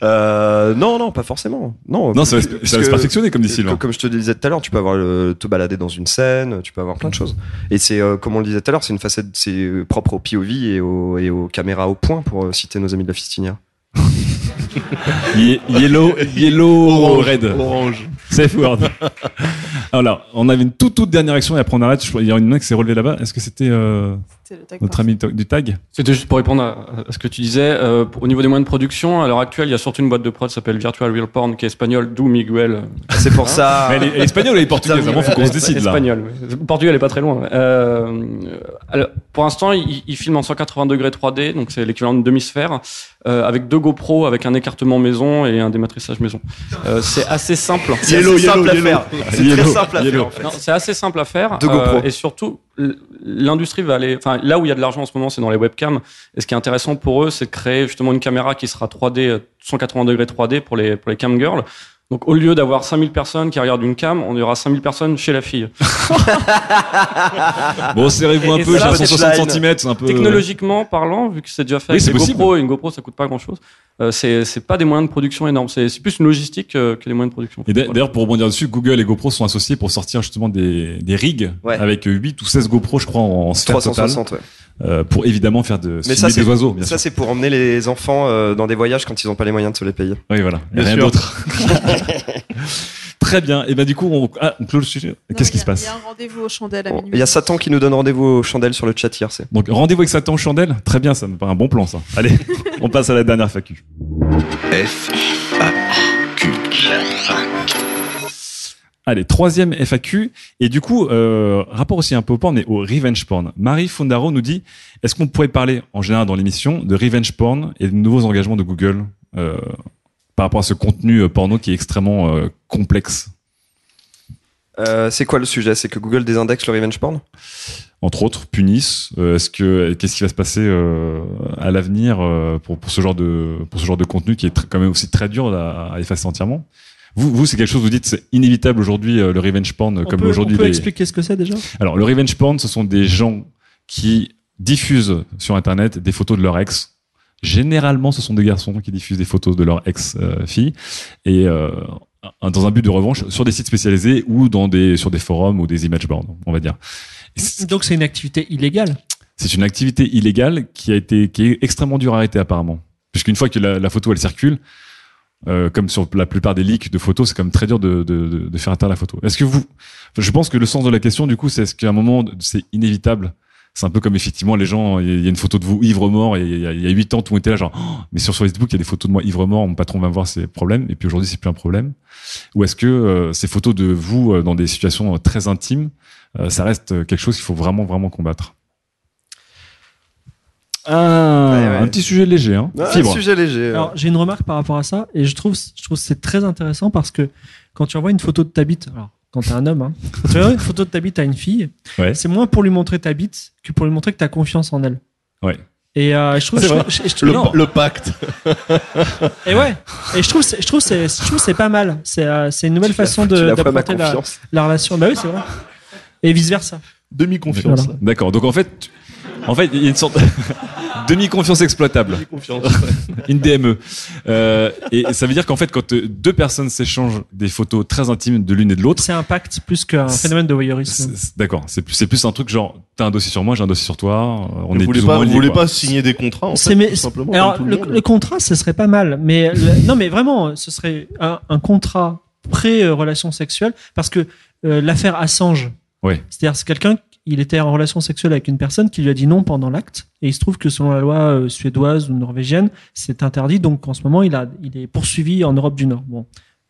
Euh, non, non, pas forcément. Non, Non, ça va ça va se perfectionner, comme dit Sylvain. Comme je te le disais tout à l'heure, tu peux avoir le, te balader dans une scène, tu peux avoir plein de choses. Et c'est, euh, comme on le disait tout à l'heure, c'est une facette, c'est propre au POV et, au, et aux caméras au point, pour citer nos amis de la fistinière. [LAUGHS] Ye- Yellow, yellow, Orange, red. orange. Safe word. [LAUGHS] Alors, on avait une toute toute dernière action et après on arrête. Je crois- Il y a une main qui s'est relevée là-bas. Est-ce que c'était euh, C'était le tag notre ami to- du tag C'était juste pour répondre à, à ce que tu disais. Euh, au niveau des moyens de production, à l'heure actuelle, il y a surtout une boîte de prod qui s'appelle Virtual Real Porn, qui est espagnole, d'où Miguel. C'est pour ça. Mais elle, est, espagnole, elle est portugaise. Avant, faut qu'on se décide là. Espagnol. oui. Le Portugal est pas très loin. Euh, alors, pour l'instant, il, il filme en 180 degrés 3D, donc c'est l'équivalent d'une demi-sphère, euh, avec deux GoPro, avec un écartement maison et un dématrissage maison. Euh, c'est assez simple. [LAUGHS] C'est assez simple à yellow. faire. C'est très simple à faire, c'est assez simple à faire. Deux GoPro. et surtout, l'industrie va aller. Enfin, là où il y a de l'argent en ce moment, c'est dans les webcams. Et ce qui est intéressant pour eux, c'est de créer justement une caméra qui sera 3D, euh, 180 degrés 3D pour les pour les cam girls. Donc au lieu d'avoir 5000 personnes qui regardent une cam, on aura 5000 personnes chez la fille. [LAUGHS] Bon, serrez-vous un Et peu, j'ai 160 cm, un peu. Technologiquement parlant, vu que c'est déjà fait Oui, avec c'est des possible. GoPro, et une GoPro ça coûte pas grand chose, c'est pas des moyens de production énormes. C'est plus une logistique euh, que des moyens de production. Et d'ailleurs, pour rebondir dessus, Google et GoPro sont associés pour sortir justement des, des rigs Ouais. avec 8 ou 16 GoPro, je crois, en sphère 360, totale, ouais. Euh, pour évidemment faire de Mais ça, des oiseaux, bien ça, c'est pour emmener les enfants euh, dans des voyages quand ils n'ont pas les moyens de se les payer. Oui, voilà. Bien rien d'autre. [LAUGHS] Très bien. Et ben du coup, on, ah, on clôt le sujet. Qu'est-ce qui se Il passe y a un rendez-vous aux chandelles à minuit. Il y a Satan qui nous donne rendez-vous aux chandelles sur le chat hier. Donc rendez-vous avec Satan aux chandelles? Très bien, ça me paraît un bon plan, ça. Allez, [LAUGHS] on passe à la dernière FAQ. F Allez, troisième FAQ. Et du coup, euh, rapport aussi un peu au porn, mais au revenge porn. Marie Fondaro nous dit, est-ce qu'on pourrait parler, en général dans l'émission, de revenge porn et de nouveaux engagements de Google euh, par rapport à ce contenu euh, porno qui est extrêmement euh, complexe? C'est quoi le sujet? C'est que Google désindexe le revenge porn? Entre autres, punissent. Est-ce que qu'est-ce qui va se passer à l'avenir pour, pour ce genre de pour ce genre de contenu qui est quand même aussi très dur à, à effacer entièrement? Vous, vous c'est quelque chose vous dites c'est inévitable aujourd'hui euh, le revenge porn On comme aujourd'hui on peut les- expliquer ce que c'est déjà? Alors le revenge porn, ce sont des gens qui diffusent sur internet des photos de leur ex. Généralement, ce sont des garçons qui diffusent des photos de leur ex euh, fille et euh, dans un but de revanche sur des sites spécialisés ou dans des sur des forums ou des image boards, on va dire. Donc c'est une activité illégale? C'est une activité illégale qui a été qui est extrêmement dure à arrêter apparemment. Puisqu'une fois que la, la photo elle circule, euh, comme sur la plupart des leaks de photos, c'est quand même très dur de, de, de, faire atteindre la photo. Est-ce que vous, je pense que le sens de la question du coup, c'est est-ce qu'à un moment c'est inévitable? C'est un peu comme effectivement les gens, il y a- une photo de vous ivre mort et il y a- huit ans tout était là genre, Oh, mais sur Facebook il y a des photos de moi ivre mort, mon patron va me voir c'est problème et puis aujourd'hui c'est plus un problème. Ou est-ce que euh, ces photos de vous euh, dans des situations euh, très intimes, euh, ça reste quelque chose qu'il faut vraiment vraiment combattre? Ah, un petit sujet léger, hein. Fibre. Alors j'ai une remarque par rapport à ça et je trouve je trouve que c'est très intéressant parce que quand tu envoies une photo de ta bite, alors quand t'es un homme, hein, quand tu envoies une photo de ta bite à une fille, Ouais. c'est moins pour lui montrer ta bite que pour lui montrer que t'as confiance en elle. Ouais. Et euh, je trouve, je je- je-. Le, le pacte. [LAUGHS] Et ouais. Et je trouve, c'est- je trouve, c'est, je trouve, c'est pas mal. C'est, euh, c'est une nouvelle Tu façon de d'apporter la, confiance. la relation. Bah oui, c'est vrai. Et vice versa. Demi-confiance. Voilà. D'accord. Donc en fait, en fait, il y a une sorte [LAUGHS] demi-confiance exploitable. Demi-confiance. [LAUGHS] une DME. Euh, et ça veut dire qu'en fait, quand euh, deux personnes s'échangent des photos très intimes de l'une et de l'autre, C'est un pacte plus qu'un phénomène de voyeurisme. c'est- c'est- d'accord. C'est plus, c'est plus un truc genre, t'as un dossier sur moi, j'ai un dossier sur toi. euh, On Vous est voulez plus ou pas, vous liés, voulez quoi. pas signer des contrats en C'est fait, mais- tout simplement alors tout le, le le contrat, ce serait pas mal, mais le- [LAUGHS] non, mais vraiment, ce serait un, un contrat pré-relation sexuelle, parce que euh, l'affaire Assange, Oui. c'est-à-dire c'est quelqu'un, il était en relation sexuelle avec une personne qui lui a dit non pendant l'acte, et il se trouve que selon la loi euh, suédoise ou norvégienne, c'est interdit, donc en ce moment, il, a, il est poursuivi en Europe du Nord. Bon.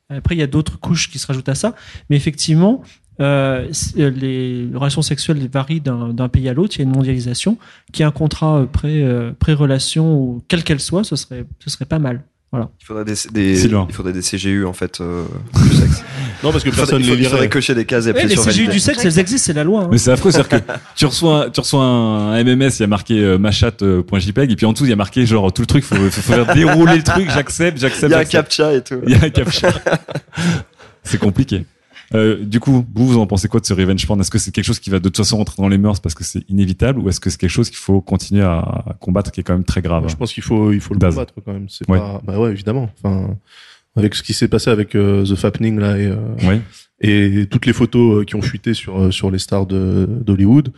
Après, il y a d'autres couches qui se rajoutent à ça, mais effectivement, euh, euh, les relations sexuelles varient d'un pays à l'autre. Il y a une mondialisation. Qui est un contrat euh, pré pré-relation ou quelle qu'elle soit, ce serait ce serait pas mal. Voilà. Il faudrait des, des- Sylvain. il faudrait des CGU en fait euh, du sexe. [LAUGHS] Non, parce que personne faut- les Il faudrait lirait. cocher des cases et Ouais, appuyer les sur CGU valider. du sexe, elles existent, c'est la loi. hein. Mais c'est affreux, c'est-à-dire que tu reçois, [LAUGHS] tu reçois un MMS, il y a marqué euh, machat.jpg, et puis en dessous, il y a marqué genre tout le truc, faut, faut faire [LAUGHS] dérouler le truc, j'accepte, j'accepte. Il y a un captcha et tout. Il y a un captcha. [LAUGHS] c'est compliqué. Euh, du coup, vous, vous en pensez quoi de ce revenge porn? Est-ce que c'est quelque chose qui va de toute façon rentrer dans les mœurs parce que c'est inévitable, ou est-ce que c'est quelque chose qu'il faut continuer à combattre, qui est quand même très grave? Je pense qu'il faut, il faut le Daz. combattre quand même. C'est Ouais. pas, bah ouais, évidemment. Enfin, avec ce qui s'est passé avec euh, The Fappening là et, euh, et toutes les photos euh, qui ont fuité sur euh, sur les stars de d'Hollywood.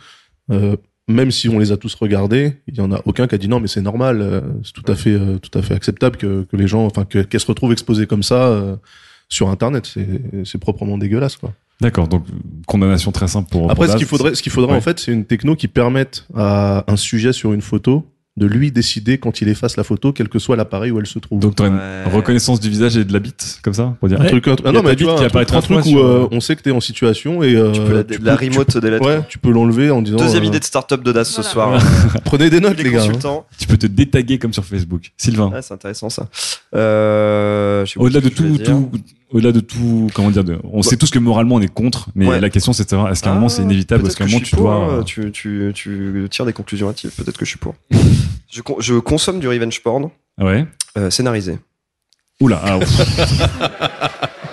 Même si on les a tous regardés, il y en a aucun qui a dit non mais c'est normal, c'est tout à fait tout à fait acceptable que, que les gens, enfin que- qu'elles se retrouvent exposées comme ça euh, sur Internet, c'est c'est proprement dégueulasse quoi. D'accord, donc condamnation très simple pour. Après, pour ce qu'il faudrait, ce qu'il faudrait Ouais. en fait, c'est une techno qui permette à un sujet sur une photo de lui décider quand il efface la photo, quel que soit l'appareil où elle se trouve. Donc t'aurais une reconnaissance du visage et de la bite, comme ça, pour dire. Un truc, un truc- ah non, mais tu vois, qui un truc, un truc où euh, on sait que t'es en situation et euh, Tu peux la- la remote des lettres. Ouais, tu peux l'enlever en disant. Deuxième euh, idée de start-up de DAS ce soir. [LAUGHS] Prenez des notes, Les les gars. hein. consultants. Tu peux te détaguer comme sur Facebook. Sylvain. Ouais, c'est intéressant ça. Euh, je sais pas Au-delà de tout, tout, au-delà de tout, comment dire, de- on sait tous que moralement on est contre, mais Ouais. la question c'est de savoir est-ce qu'à un Ah, moment c'est inévitable, est-ce qu'à un moment tu dois. hein, tu, tu, tu tires des conclusions hâtives. Peut-être que je suis pour. [LAUGHS] je, con- je consomme du revenge porn Ouais. euh, scénarisé. Oula. ah, ouf.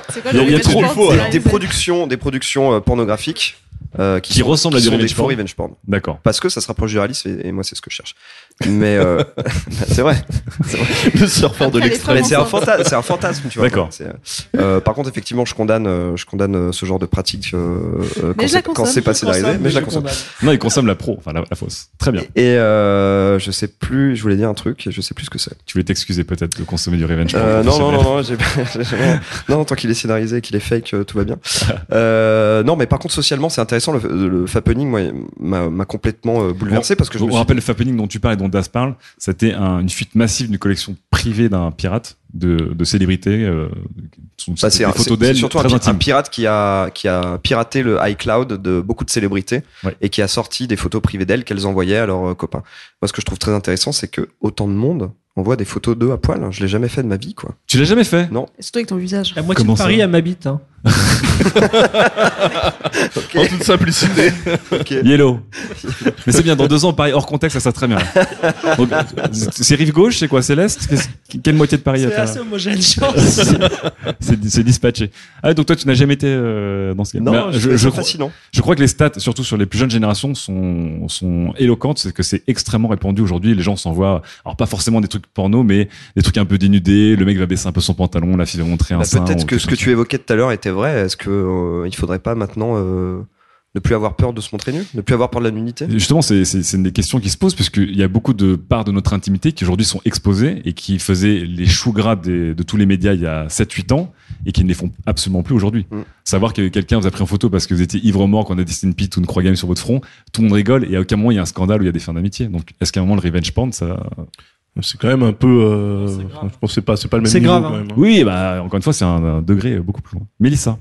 C'est quoi Il y a- le il y a revenge trop porn faux, alors. c'est- Des productions, des productions euh, pornographiques. Euh, qui, Qui sont- ressemblent à du revenge porn. revenge porn. D'accord. Parce que ça se rapproche du réalisme et, et moi c'est ce que je cherche. Mais euh, [LAUGHS] [LAUGHS] c'est vrai. C'est vrai. Le surfeur de l'extrême. C'est un fantasme, c'est un fantasme, tu vois. D'accord. Euh, par contre, effectivement, je condamne, je condamne ce genre de pratique quand c'est pas scénarisé, mais je la consomme. Non, il consomme la pro, enfin la, la fausse. Très bien. Et euh, je sais plus, je voulais dire un truc et je sais plus ce que c'est. Tu voulais t'excuser peut-être de consommer du revenge porn Euh, non, non, non, [LAUGHS] non, tant qu'il est scénarisé et qu'il est fake, tout va bien. Non, mais par contre, socialement, c'est intéressant. Le, le fappening, m'a complètement euh, bouleversé Bon, parce que je on me suis rappelle le fappening dont tu parles et dont Das parle. C'était un- une fuite massive d'une collection privée d'un pirate de, de célébrités. Euh, sont- Bah, des un- photos c'est- d'elle c'est surtout un, très pi- un intimes. pirate qui a, qui a piraté le iCloud de beaucoup de célébrités Ouais. et qui a sorti des photos privées d'elles qu'elles envoyaient à leurs euh, copains. Moi, ce que je trouve très intéressant, c'est que autant de monde envoie des photos d'eux à poil. Je l'ai jamais fait de ma vie, quoi. Tu l'as jamais fait? Non. Surtout avec ton visage. La moitié Comment de Paris, elle m'habite. Hein. [LAUGHS] En toute simplicité. Yellow. Mais c'est bien, dans deux ans, Paris hors contexte, ça sera très bien. [LAUGHS] C'est rive gauche, c'est quoi? C'est l'Est Qu'est-ce- Quelle moitié de Paris t'as assez homogène, je pense. [LAUGHS] C'est dispatché. Ah, donc toi, tu n'as jamais été euh, dans ce game Non, Mais, je ça crois- je crois que les stats, surtout sur les plus jeunes générations, sont, sont éloquentes. C'est que c'est extrêmement répandu aujourd'hui. Les gens s'envoient, alors pas forcément des trucs porno, mais des trucs un peu dénudés. Le mec va baisser un peu son pantalon, la fille va montrer un Bah, sein. Peut-être que ce que tu évoquais tout à l'heure était vrai. Est-ce que euh, il faudrait pas maintenant euh, ne plus avoir peur de se montrer nu, ne plus avoir peur de la nudité Justement, c'est c'est- c'est une des questions qui se posent, puisqu'il y a beaucoup de parts de notre intimité qui aujourd'hui sont exposées et qui faisaient les choux gras des- de tous les médias il y a 7-8 ans et qui ne les font absolument plus aujourd'hui. Mm. Savoir que quelqu'un vous a pris en photo parce que vous étiez ivre-mort quand on a dessiné une pite ou une croix game sur votre front, tout le monde rigole et à aucun moment il y a un scandale où il y a des fins d'amitié. Donc est-ce qu'à un moment le revenge porn, ça. C'est quand même un peu. euh, je pense que c'est pas, c'est pas le même C'est niveau grave, quand hein. même. hein. Oui, bah encore une fois, c'est un, un degré beaucoup plus loin. Mélissa.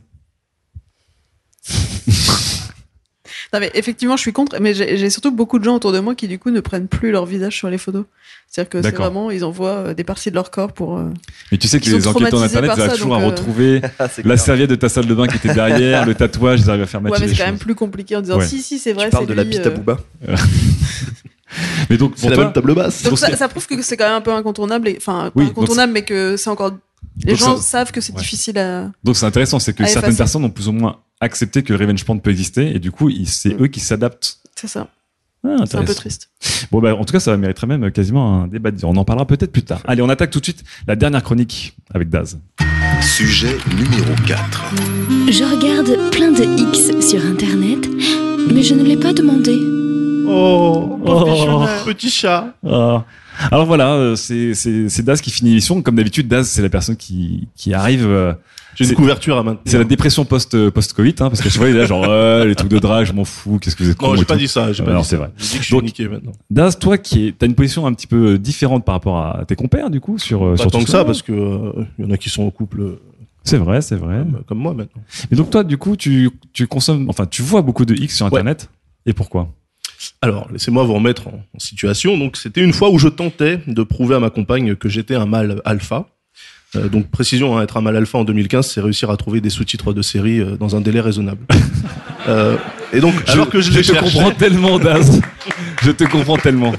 Non, mais effectivement, je suis contre, mais j'ai surtout beaucoup de gens autour de moi qui, du coup, ne prennent plus leur visage sur les photos. C'est-à-dire que c'est vraiment, ils envoient euh, des parties de leur corps pour. euh, Mais tu sais que les enquêteurs traumatisés d'internet, par ils arrivent toujours à donc, euh, retrouver [LAUGHS] C'est la clair. serviette de ta salle de bain qui était derrière, le tatouage, ils arrivent à faire matcher Ouais, mais c'est quand choses. même plus compliqué en disant Ouais. si, si, c'est vrai, Tu parles de la bite à. Booba. [LAUGHS] [LAUGHS] Mais donc, pour la toi, même table basse. Donc ça, prouve que c'est quand même un peu incontournable, et- enfin, Oui, incontournable, mais que c'est encore. Les Donc gens ça- savent que c'est ouais. difficile à. Donc c'est intéressant, c'est que certaines effacer. personnes ont plus ou moins accepté que le revenge porn peut exister et du coup ils- c'est eux qui s'adaptent. C'est ça. Ah, C'est un peu triste. Bon bah en tout cas ça mériterait même quasiment un débat. de dire. On en parlera peut-être plus tard. Allez on attaque tout de suite la dernière chronique avec Daz. Sujet numéro 4. Je regarde plein de X sur Internet, mais je ne l'ai pas demandé. Oh, Oh. petit chat. Ah. Alors voilà, euh, c'est Daz qui finit l'émission. Comme d'habitude Daz c'est la personne qui qui arrive. euh, J'ai une couverture à maintenir. C'est la dépression post post Covid hein, parce que tu vois il est là genre ouais, les trucs de drague je m'en fous qu'est-ce que vous êtes Non, j'ai pas dit ça. J'ai Ah, pas non, c'est vrai. J'ai dit que je suis Donc, niqué maintenant. Daz, toi qui t'as une position un petit peu différente par rapport à tes compères du coup sur euh, Pas sur tant tout que ça, parce que euh, y en a qui sont en couple euh, C'est vrai, c'est vrai. comme, comme moi maintenant. Et donc toi, du coup, tu, tu consommes, enfin, tu vois beaucoup de X sur Internet. Et pourquoi? Alors, laissez-moi vous remettre en, en situation. Donc, c'était une fois où je tentais de prouver à ma compagne que j'étais un mâle alpha. Euh, donc, précision, hein, être un mâle alpha en 2015, c'est réussir à trouver des sous-titres de série euh, dans un délai raisonnable. [LAUGHS] Euh, et donc, alors que je, les te cherchais- comprends tellement, Daz. [LAUGHS] je te comprends tellement.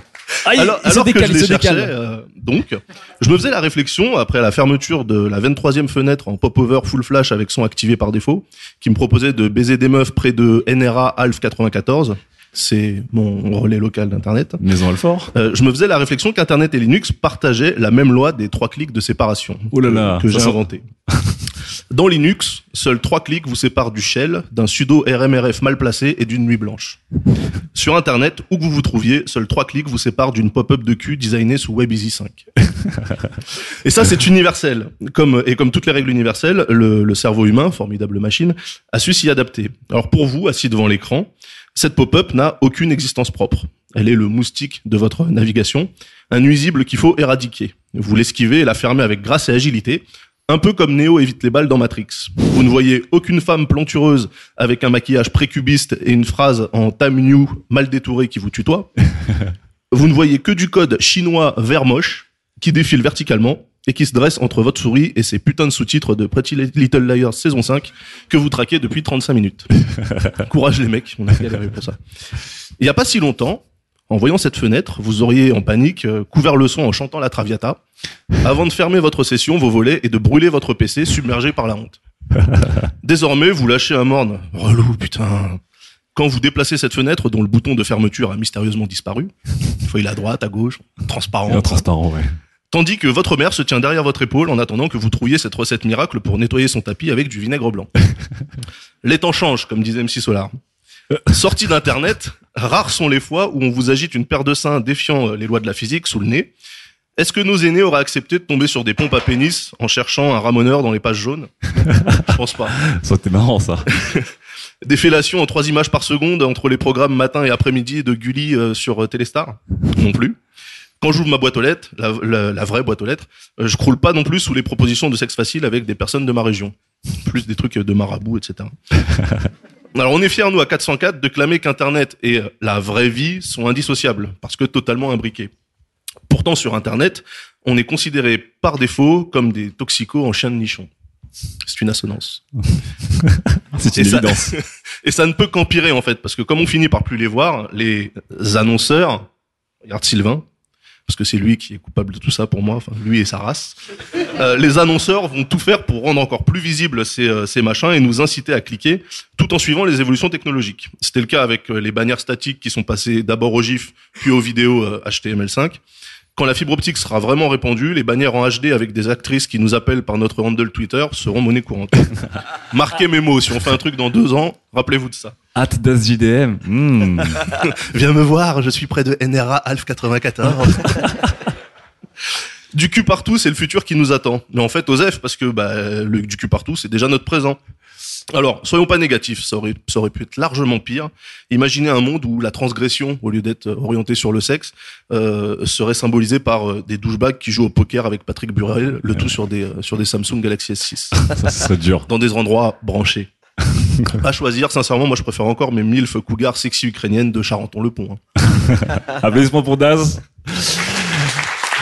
Ah, il- alors, il se alors décale, que je les cherchais, euh, donc, je me faisais la réflexion après la fermeture de la 23e fenêtre en pop-over full flash avec son activé par défaut, qui me proposait de baiser des meufs près de NRA Alf 94. C'est mon relais local d'internet. Maison Alfort. Euh, je me faisais la réflexion qu'Internet et Linux partageaient la même loi des trois clics de séparation Oh là là, que j'ai inventé. [LAUGHS] Dans Linux, seuls trois clics vous séparent du shell, d'un sudo RMRF mal placé et d'une nuit blanche. Sur Internet, où que vous vous trouviez, seuls trois clics vous séparent d'une pop-up de cul designée sous WebEasy [LAUGHS] 5. et ça, c'est universel. Comme, et comme toutes les règles universelles, le, le cerveau humain, formidable machine, a su s'y adapter. Alors pour vous, assis devant l'écran, cette pop-up n'a aucune existence propre. Elle est le moustique de votre navigation, un nuisible qu'il faut éradiquer. Vous l'esquivez et la fermez avec grâce et agilité, un peu comme Neo évite les balles dans Matrix. Vous ne voyez aucune femme plantureuse avec un maquillage précubiste et une phrase en time new mal détourée qui vous tutoie. [LAUGHS] Vous ne voyez que du code chinois vert moche qui défile verticalement et qui se dresse entre votre souris et ces putains de sous-titres de Pretty Little Liars saison 5 que vous traquez depuis 35 minutes. [LAUGHS] Courage les mecs, on a galéré pour ça. Il n'y a pas si longtemps, en voyant cette fenêtre, vous auriez en panique euh, couvert le son en chantant la Traviata, avant de fermer votre session, vos volets et de brûler votre PC submergé par la honte. [LAUGHS] Désormais, vous lâchez un morne. Relou, putain. Quand vous déplacez cette fenêtre dont le bouton de fermeture a mystérieusement disparu, il faut il à droite, à gauche, transparent. Transparent, ouais. Tandis que votre mère se tient derrière votre épaule en attendant que vous trouviez cette recette miracle pour nettoyer son tapis avec du vinaigre blanc. [LAUGHS] les temps changent, comme disait MC Solar. Sorti d'internet, rares sont les fois où on vous agite une paire de seins défiant euh, les lois de la physique sous le nez. Est-ce que nos aînés auraient accepté de tomber sur des pompes à pénis en cherchant un ramoneur dans les pages jaunes? Je pense pas. [LAUGHS] Ça, c'était marrant, ça. [LAUGHS] Des fellations en trois images par seconde entre les programmes matin et après-midi de Gulli euh, sur euh, Téléstar? Non plus. Quand j'ouvre ma boîte aux lettres, la, la- la vraie boîte aux lettres, euh, je croule pas non plus sous les propositions de sexe facile avec des personnes de ma région. Plus des trucs de marabout, etc. [LAUGHS] Alors on est fiers, nous, à 404, de clamer qu'Internet et euh, la vraie vie sont indissociables, parce que totalement imbriqués. Pourtant, sur Internet, on est considéré par défaut comme des toxicos en chien de nichon. C'est une assonance. [LAUGHS] C'est Et une ça- évidence. [LAUGHS] Et ça ne peut qu'empirer en fait, parce que comme on finit par plus les voir, les annonceurs, regarde Sylvain, parce que c'est lui qui est coupable de tout ça pour moi, enfin lui et sa race, euh, les annonceurs vont tout faire pour rendre encore plus visibles ces, euh, ces machins et nous inciter à cliquer, tout en suivant les évolutions technologiques. C'était le cas avec euh, les bannières statiques qui sont passées d'abord au GIF, puis aux vidéos euh, HTML5. Quand la fibre optique sera vraiment répandue, les bannières en HD avec des actrices qui nous appellent par notre handle Twitter seront monnaie courante. [LAUGHS] Marquez mes mots, si on fait un truc dans deux ans, rappelez-vous de ça. At das JDM. Hmm. [LAUGHS] Viens me voir, je suis près de NRA Alf 94. du cul partout, c'est le futur qui nous attend. Mais en fait, Osef, parce que bah, le du cul partout, c'est déjà notre présent. Alors, soyons pas négatifs, ça aurait, ça aurait pu être largement pire. Imaginez un monde où la transgression, au lieu d'être orientée sur le sexe, euh, serait symbolisée par euh, des douchebags qui jouent au poker avec Patrick Burel, le tout sur des, euh, sur des Samsung Galaxy S6. Ça, ce serait dur. Dans des endroits branchés. [LAUGHS] à choisir, sincèrement, moi je préfère encore mes milf cougars sexy ukrainiennes de Charenton-le-Pont. hein. [LAUGHS] Applaudissements pour Daz.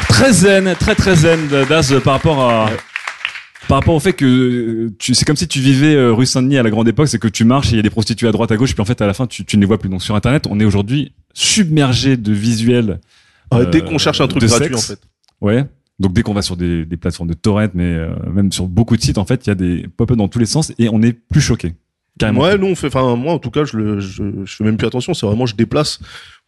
Très zen, très très zen, Daz, par rapport à. Par rapport au fait que euh, tu, c'est comme si tu vivais euh, rue Saint-Denis à la grande époque, c'est que tu marches et il y a des prostituées à droite à gauche, puis en fait à la fin tu, tu ne les vois plus. Donc sur Internet, on est aujourd'hui submergé de visuels. Ouais, dès qu'on cherche un truc de gratuit, sexe. en fait. Ouais. Donc dès qu'on va sur des, des plateformes de torrent, mais euh, même sur beaucoup de sites, en fait, il y a des pop-up dans tous les sens et on est plus choqué. Ouais, nous on fait, enfin moi en tout cas, je, le, je, je fais même plus attention. C'est vraiment je déplace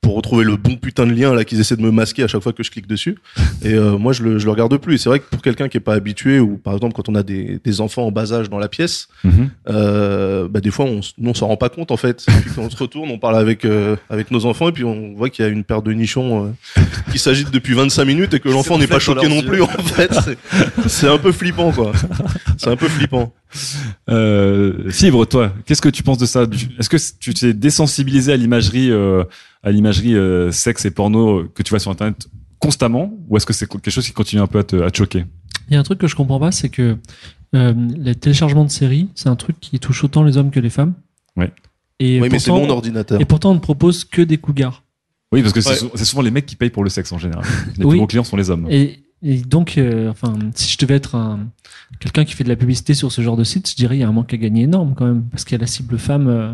pour retrouver le bon putain de lien là qu'ils essaient de me masquer à chaque fois que je clique dessus. [LAUGHS] Et euh, moi je le, je le regarde plus. Et c'est vrai que pour quelqu'un qui est pas habitué ou par exemple quand on a des, des enfants en bas âge dans la pièce, Mhm. euh, bah des fois on, on s'en rend pas compte en fait. Et puis quand on se retourne, on parle avec euh, avec nos enfants et puis on voit qu'il y a une paire de nichons euh, qui s'agite depuis 25 minutes et que l'enfant n'est pas choqué non plus en fait. C'est- C'est un peu flippant quoi. C'est un peu flippant. Euh, Fibre, toi, qu'est-ce que tu penses de ça? Est-ce que tu t'es désensibilisé à l'imagerie, euh, à l'imagerie euh, sexe et porno que tu vois sur Internet constamment, ou est-ce que c'est quelque chose qui continue un peu à te, à te choquer? Il y a un truc que je comprends pas, c'est que euh, les téléchargements de séries, c'est un truc qui touche autant les hommes que les femmes. Ouais. Et Oui, mais c'est pourtant- mon ordinateur. Et pourtant, on ne propose que des cougars. Oui, parce que c'est Ouais. sou- c'est souvent les mecs qui payent pour le sexe en général. Les Oui. plus gros clients sont les hommes. Et, et donc, euh, enfin, si je devais être un, quelqu'un qui fait de la publicité sur ce genre de site, je dirais il y a un manque à gagner énorme quand même, parce qu'il y a la cible femme. euh.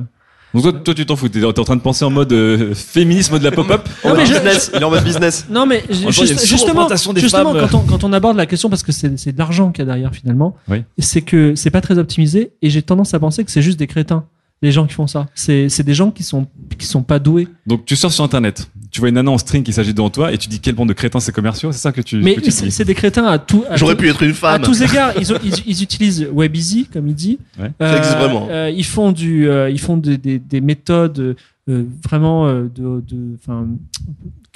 Donc toi, toi, tu t'en fous, t'es en train de penser en mode euh, féminisme de la pop-up [LAUGHS] Non, mais je- il est en mode business. Non, mais En ju- même temps, il y a juste- une justement, surreprésentation des justement femmes. quand, on, quand on aborde la question, parce que c'est c'est de l'argent qu'il y a derrière finalement, Oui. c'est que c'est pas très optimisé et j'ai tendance à penser que c'est juste des crétins, les gens qui font ça. C'est c'est des gens qui sont, qui sont pas doués. Donc tu sors sur Internet, tu vois une nana en string qui s'agit devant toi et tu dis quel bande de crétins c'est commerciaux, c'est ça que tu. Mais que tu c'est dis c'est des crétins à tout. à J'aurais tout- pu être une femme. À tous égards, ils, ont- ils, ils utilisent WebEasy, comme il dit. Ouais. Ça existe vraiment. euh, ils font du, euh, ils font des, des, des méthodes euh, vraiment euh, de, de,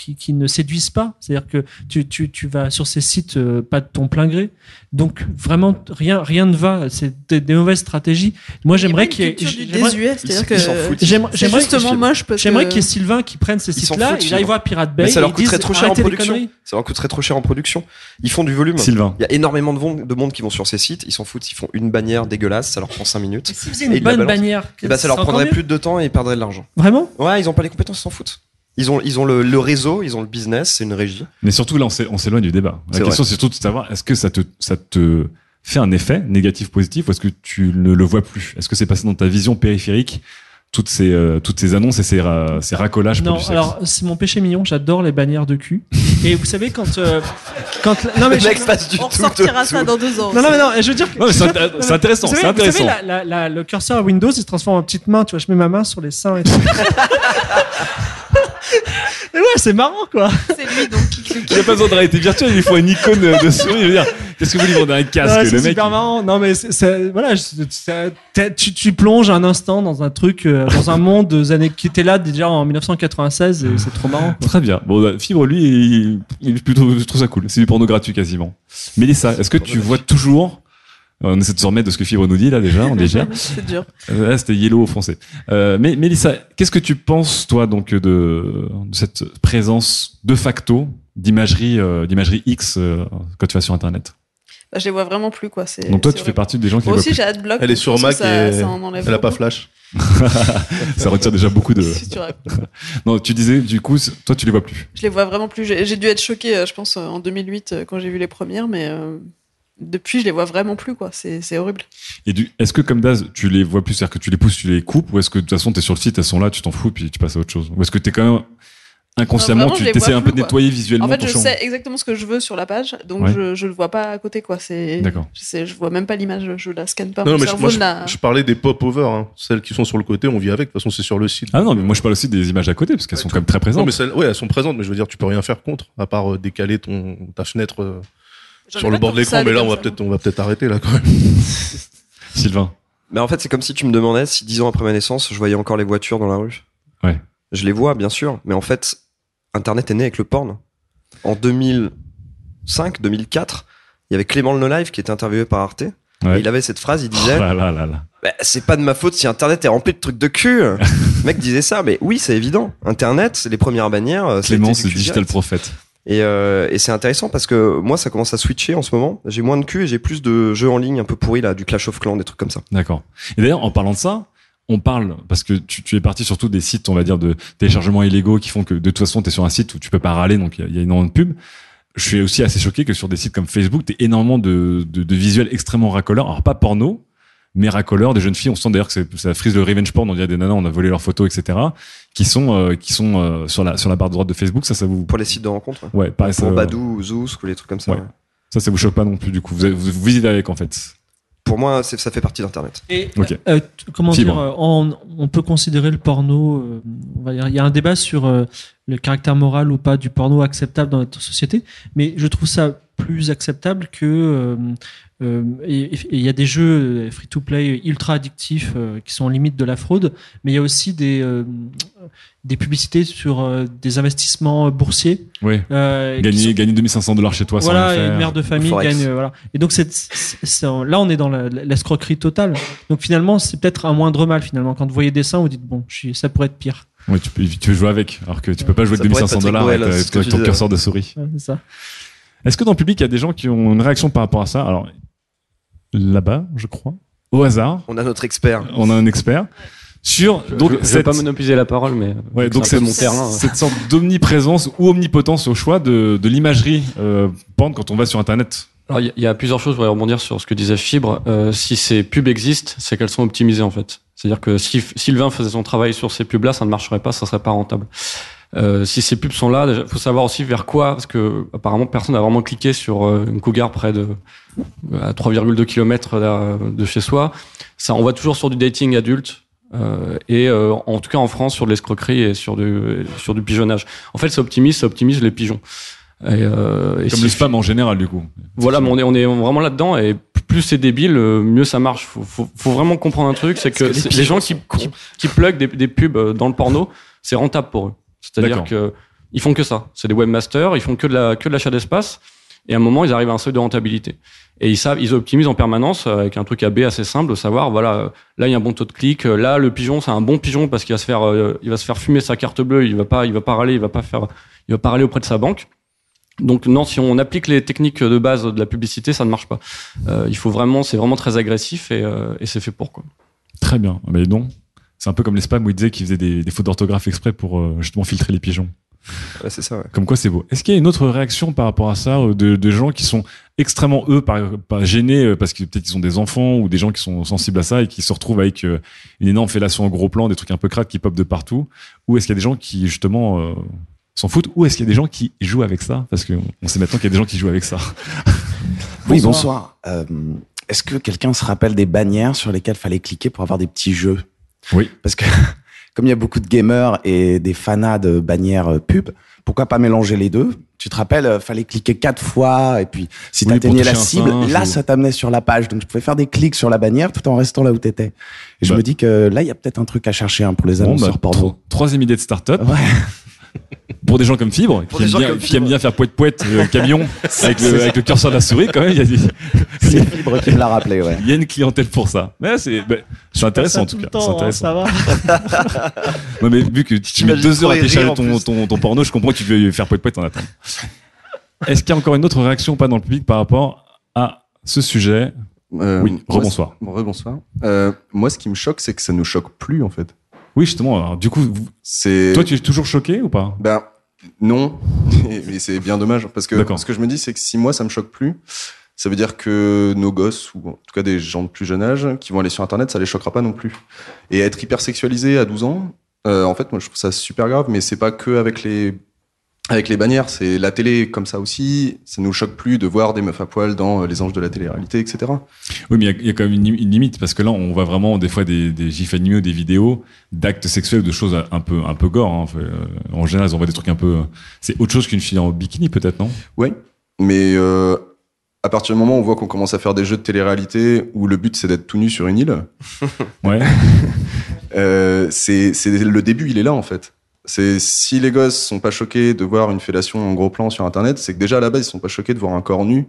qui, qui ne séduisent pas. C'est-à-dire que tu, tu, tu vas sur ces sites euh, pas de ton plein gré. Donc vraiment rien, rien ne va. C'est des, des mauvaises stratégies. Moi j'aimerais qu'il y ait, j'aimerais- désuet, c'est-à-dire que J'aimerais- c'est j'aimerais- justement moche parce J'aimerais que- qu'il y ait Sylvain qui prenne ces sites-là, il Sylvain. voir Pirate Bay. Mais ça leur et coûterait trop cher en production. Ça leur coûterait trop cher en production. Ils font du volume. Sylvain. Il y a énormément de monde, de monde qui vont sur ces sites. Ils s'en foutent. Ils font une bannière dégueulasse. Ça leur prend 5 minutes. si vous avez une Et bonne bannière, Et bah, ça leur prendrait plus de temps et ils perdraient de l'argent. Vraiment? Ouais, ils ont pas les compétences, ils s'en foutent. Ils ont, ils ont le, le réseau, ils ont le business, c'est une régie. Mais surtout là, on s'é- on s'éloigne du débat. La C'est question, vrai. c'est surtout de savoir est-ce que ça te, ça te fait un effet négatif, positif, ou est-ce que tu ne le vois plus? Est-ce que c'est passé dans ta vision périphérique toutes ces euh, toutes ces annonces et ces, ra- ces racolages pour Non, du sexe. alors c'est mon péché mignon. J'adore les bannières de cul. Et vous savez quand euh, quand non mais je- passe du On tout ressortira au ça tout. dans deux ans. Non, non, mais non, je veux dire que. Non, mais c'est Non, int- mais c'est intéressant, vous savez- c'est Vous savez, intéressant. la- la- la- le curseur à Windows, il se transforme en petite main, tu vois. Je mets ma main sur les seins et tout. [LAUGHS] Et ouais, c'est marrant, quoi. C'est lui donc qui. Il n'y a pas besoin de réalité virtuelle, il faut une icône euh, de souris. Je veux dire, qu'est-ce que vous voulez vendre un casque Ouais, c'est Le mec, super marrant. Non, mais c'est- c'est, voilà, tu, tu plonges un instant dans un truc, euh, dans un monde des années qui était là déjà en 1996 et c'est trop marrant. Très bien. Bon, bah, Fibre, lui, il, plutôt, je trouve ça cool. C'est du porno gratuit quasiment. Mélissa, est-ce que tu vois toujours on essaie de se remettre de ce que Fibre nous dit là déjà, on. [LAUGHS] C'est dur. Euh, Là, c'était Yellow au français. Euh, mais Mélissa, qu'est-ce que tu penses toi donc de, de cette présence de facto d'imagerie, euh, d'imagerie X euh, quand tu vas sur Internet? Bah, je les vois vraiment plus, quoi. C'est- Donc toi, tu fais partie des gens qui Moi aussi, j'ai. Adblock. Elle est sur Mac ça- et ça en enlève elle a pas flash. [LAUGHS] [LAUGHS] ça retire déjà beaucoup de. Si tu non, tu disais du coup, toi tu les vois plus. Je les vois vraiment plus. J'ai j'ai dû être choquée, euh, je pense, euh, en 2008 euh, quand j'ai vu les premières, mais euh, depuis, je les vois vraiment plus, quoi. C'est c'est horrible. Et du, est-ce que comme Daz, tu les vois plus, c'est-à-dire que tu les pousses, tu les coupes, ou est-ce que de toute façon t'es sur le site, elles sont là, tu t'en fous, puis tu passes à autre chose, ou est-ce que t'es quand même inconsciemment, Non, vraiment, tu vois un peu de nettoyer visuellement En fait, ton je champ sais exactement ce que je veux sur la page, donc Ouais. je, je le vois pas à côté, quoi. C'est. D'accord. Je, sais, je vois même pas l'image, je la scanne pas. Non, mon mais je, cerveau moi, je, ne la- je parlais des pop-over, hein. celles qui sont sur le côté, on vit avec. De toute façon, c'est sur le site. Ah non, mais moi je parle aussi des images à côté, parce qu'elles sont quand même très présentes. Non, mais celles, ouais, elles sont présentes, mais je veux dire, tu peux rien faire contre, à part euh, décaler ton, ta fenêtre euh, sur le bord de l'écran. Mais là, on va peut-être, on va peut-être arrêter là quand même. [LAUGHS] Sylvain. Mais en fait, c'est comme si tu me demandais si dix ans après ma naissance, je voyais encore les voitures dans la rue. Ouais. Je les vois, bien sûr, mais en fait, Internet est né avec le porn. En 2005, 2004, il y avait Clément le No Live qui était interviewé par Arte. Ouais. Et il avait cette phrase, il disait Oh là là là là. Bah, c'est pas de ma faute si Internet est rempli de trucs de cul. le mec disait ça, mais oui, c'est évident. Internet, c'est les premières bannières. euh, Clément, c'est digital direct. prophète. Et, euh, et c'est intéressant parce que moi, ça commence à switcher en ce moment. J'ai moins de cul et j'ai plus de jeux en ligne un peu pourris, là, du Clash of Clans, des trucs comme ça. D'accord. Et d'ailleurs, en parlant de ça, on parle, parce que tu, tu es parti surtout des sites, on va dire, de téléchargement illégaux qui font que de toute façon, tu es sur un site où tu peux pas râler, donc il y a- il y, a énormément de pubs. Je suis aussi assez choqué que sur des sites comme Facebook, tu énormément de, de, de visuels extrêmement racoleurs. Alors, pas porno, mais racoleurs, des jeunes filles. On sent d'ailleurs que c'est- ça frise le revenge porn, on dirait des nanas, on a volé leurs photos, etc. Qui sont, euh, qui sont euh, sur, la, sur la barre droite de Facebook. Ça, ça vous. Pour les sites de rencontres. Ouais, pareil, Pour ça- Badou, Zoos, ou les trucs comme ça. Ouais. ouais. Ça, ça vous choque pas non plus, du coup. Vous, vous, vous avec, en fait. Pour moi, ça fait partie d'Internet. Et euh, comment Fibre. dire, euh, on, on peut considérer le porno. euh, on va dire, il y a un débat sur euh, le caractère moral ou pas du porno acceptable dans notre société, mais je trouve ça plus acceptable que euh, euh, et et il y a des jeux free to play ultra addictifs euh, qui sont limite de la fraude, mais il y a aussi des euh, des publicités sur euh, des investissements boursiers. Oui. Euh, qui gagner, sont- gagner 2500 dollars chez toi sans voilà, rien faire. une mère de famille Forex. gagne. euh, voilà. Et donc, c'est, là, on est dans l'escroquerie totale. Donc, finalement, c'est peut-être un moindre mal, finalement. Quand vous voyez des seins, vous dites, bon, je suis- ça pourrait être pire. Ouais, tu peux, tu veux jouer avec, alors que tu peux pas jouer Ça avec pourrait être 2500 Patrick dollars avec, ton disais. curseur de souris. Ouais, c'est ça. Est-ce que dans le public, il y a des gens qui ont une réaction par rapport à ça? Alors, là-bas, je crois, au hasard, On a notre expert. on a un expert sur Je- donc je, je vais cette, pas monopoliser la parole, mais ouais, c'est donc cette, peu mon terrain. cette sorte d'omniprésence ou omnipotence au choix de, de l'imagerie euh, porn quand on va sur Internet. Alors, il y, y a plusieurs choses, je voudrais rebondir sur ce que disait Fibre. Euh, si ces pubs existent, c'est qu'elles sont optimisées en fait. C'est-à-dire que si Sylvain faisait son travail sur ces pubs-là, ça ne marcherait pas, ça serait pas rentable. Euh, si ces pubs sont là, il faut savoir aussi vers quoi, parce que apparemment personne n'a vraiment cliqué sur euh, une cougar près de à 3,2 km de chez soi. Ça, on va toujours sur du dating adulte. euh, et euh, en tout cas en France sur de l'escroquerie et sur du sur du pigeonnage. En fait, ça optimise, ça optimise les pigeons. Et, euh, et Comme si- le spam en général, du coup. voilà, mais on est, on est vraiment là-dedans et plus c'est débile, euh, mieux ça marche. Faut, faut, faut vraiment comprendre un truc, c'est que, que les gens qui, qui, qui plug des, des pubs dans le porno, c'est rentable pour eux. C'est-à-dire que ils font que ça. C'est des webmasters, ils font que de la, que de l'achat d'espace. Et à un moment, ils arrivent à un seuil de rentabilité. Et ils savent, ils optimisent en permanence euh, avec un truc AB assez simple de savoir, voilà, euh, là il y a un bon taux de clic, euh, là le pigeon c'est un bon pigeon parce qu'il va se faire, euh, il va se faire fumer sa carte bleue, il va pas, il va pas râler, il va pas faire, il va pas râler auprès de sa banque. Donc non, si on applique les techniques de base de la publicité, ça ne marche pas. Euh, il faut vraiment, c'est vraiment très agressif et, euh, et c'est fait pour quoi. Très bien. Mais non, c'est un peu comme les spams où ils disaient qu'ils faisaient des, des fautes d'orthographe exprès pour euh, justement filtrer les pigeons. Ouais, c'est ça. ouais. Comme quoi c'est beau. Est-ce qu'il y a une autre réaction par rapport à ça euh, de, de gens qui sont extrêmement eux par, par gênés euh, parce que peut-être qu'ils ont des enfants ou des gens qui sont sensibles à ça et qui se retrouvent avec euh, une énorme fellation en gros plan, des trucs un peu crades qui popent de partout? Ou est-ce qu'il y a des gens qui justement euh, s'en foutent? Ou est-ce qu'il y a des gens qui jouent avec ça? Parce que on sait maintenant qu'il y a des gens qui jouent avec ça. [LAUGHS] Oui, bonsoir. Euh, Est-ce que quelqu'un se rappelle des bannières sur lesquelles fallait cliquer pour avoir des petits jeux? Oui. Parce que [LAUGHS] comme il y a beaucoup de gamers et des fanas de bannières euh, pub, pourquoi pas mélanger les deux? Tu te rappelles, euh, fallait cliquer quatre fois et puis si Oui, t'atteignais la cible, singe là ou- ça t'amenait sur la page. Donc tu pouvais faire des clics sur la bannière tout en restant là où t'étais. Et je Bah. me dis que là il y a peut-être un truc à chercher hein, pour les Bon, annonceurs bah, porno. tro- troisième idée de start-up. Pour des gens comme Fibre, qui aiment, bien, comme qui aiment Fibre. bien faire poète poète euh, camion [LAUGHS] avec, le, ça. avec le curseur de la souris quand même. Il y a, des- C'est Fibre qui me l'a rappelé, ouais. Il y a une clientèle pour ça. Mais c'est bah, c'est intéressant en tout cas. C'est hein, [LAUGHS] intéressant. Non, mais vu que tu mets deux heures à télécharger ton, plus. ton, ton porno, je comprends que tu veux faire poète poète en attendant. Est-ce qu'il y a encore une autre réaction ou pas dans le public par rapport à ce sujet? Euh, Oui, rebonsoir. Rebonsoir. Euh, moi, ce qui me choque, c'est que ça ne choque plus, en fait. Oui, justement. Alors, du coup, c'est. toi, tu es toujours choqué ou pas? Ben, non. [LAUGHS] Mais c'est bien dommage. Parce que ce que je me dis, c'est que si moi, ça me choque plus, ça veut dire que nos gosses, ou en tout cas des gens de plus jeune âge, qui vont aller sur Internet, ça les choquera pas non plus. Et être hyper sexualisé à 12 ans, euh, en fait, moi, je trouve ça super grave, mais c'est pas que avec les. Avec les bannières, c'est la télé comme ça aussi. Ça nous choque plus de voir des meufs à poil dans euh, les anges de la télé-réalité, etc. Oui, mais il y a- il y, a quand même une, une limite parce que là, on voit vraiment des fois des, des gifs animés ou des vidéos d'actes sexuels, de choses un peu un peu gore. hein. Euh, en général, ils envoient des trucs un peu. C'est autre chose qu'une fille en bikini, peut-être, non? Oui, mais euh, à partir du moment où on voit qu'on commence à faire des jeux de télé-réalité où le but c'est d'être tout nu sur une île, Ouais. [LAUGHS] euh, c'est le début, il est là en fait. C'est si les gosses sont pas choqués de voir une fellation en gros plan sur internet, c'est que déjà à la base ils sont pas choqués de voir un corps nu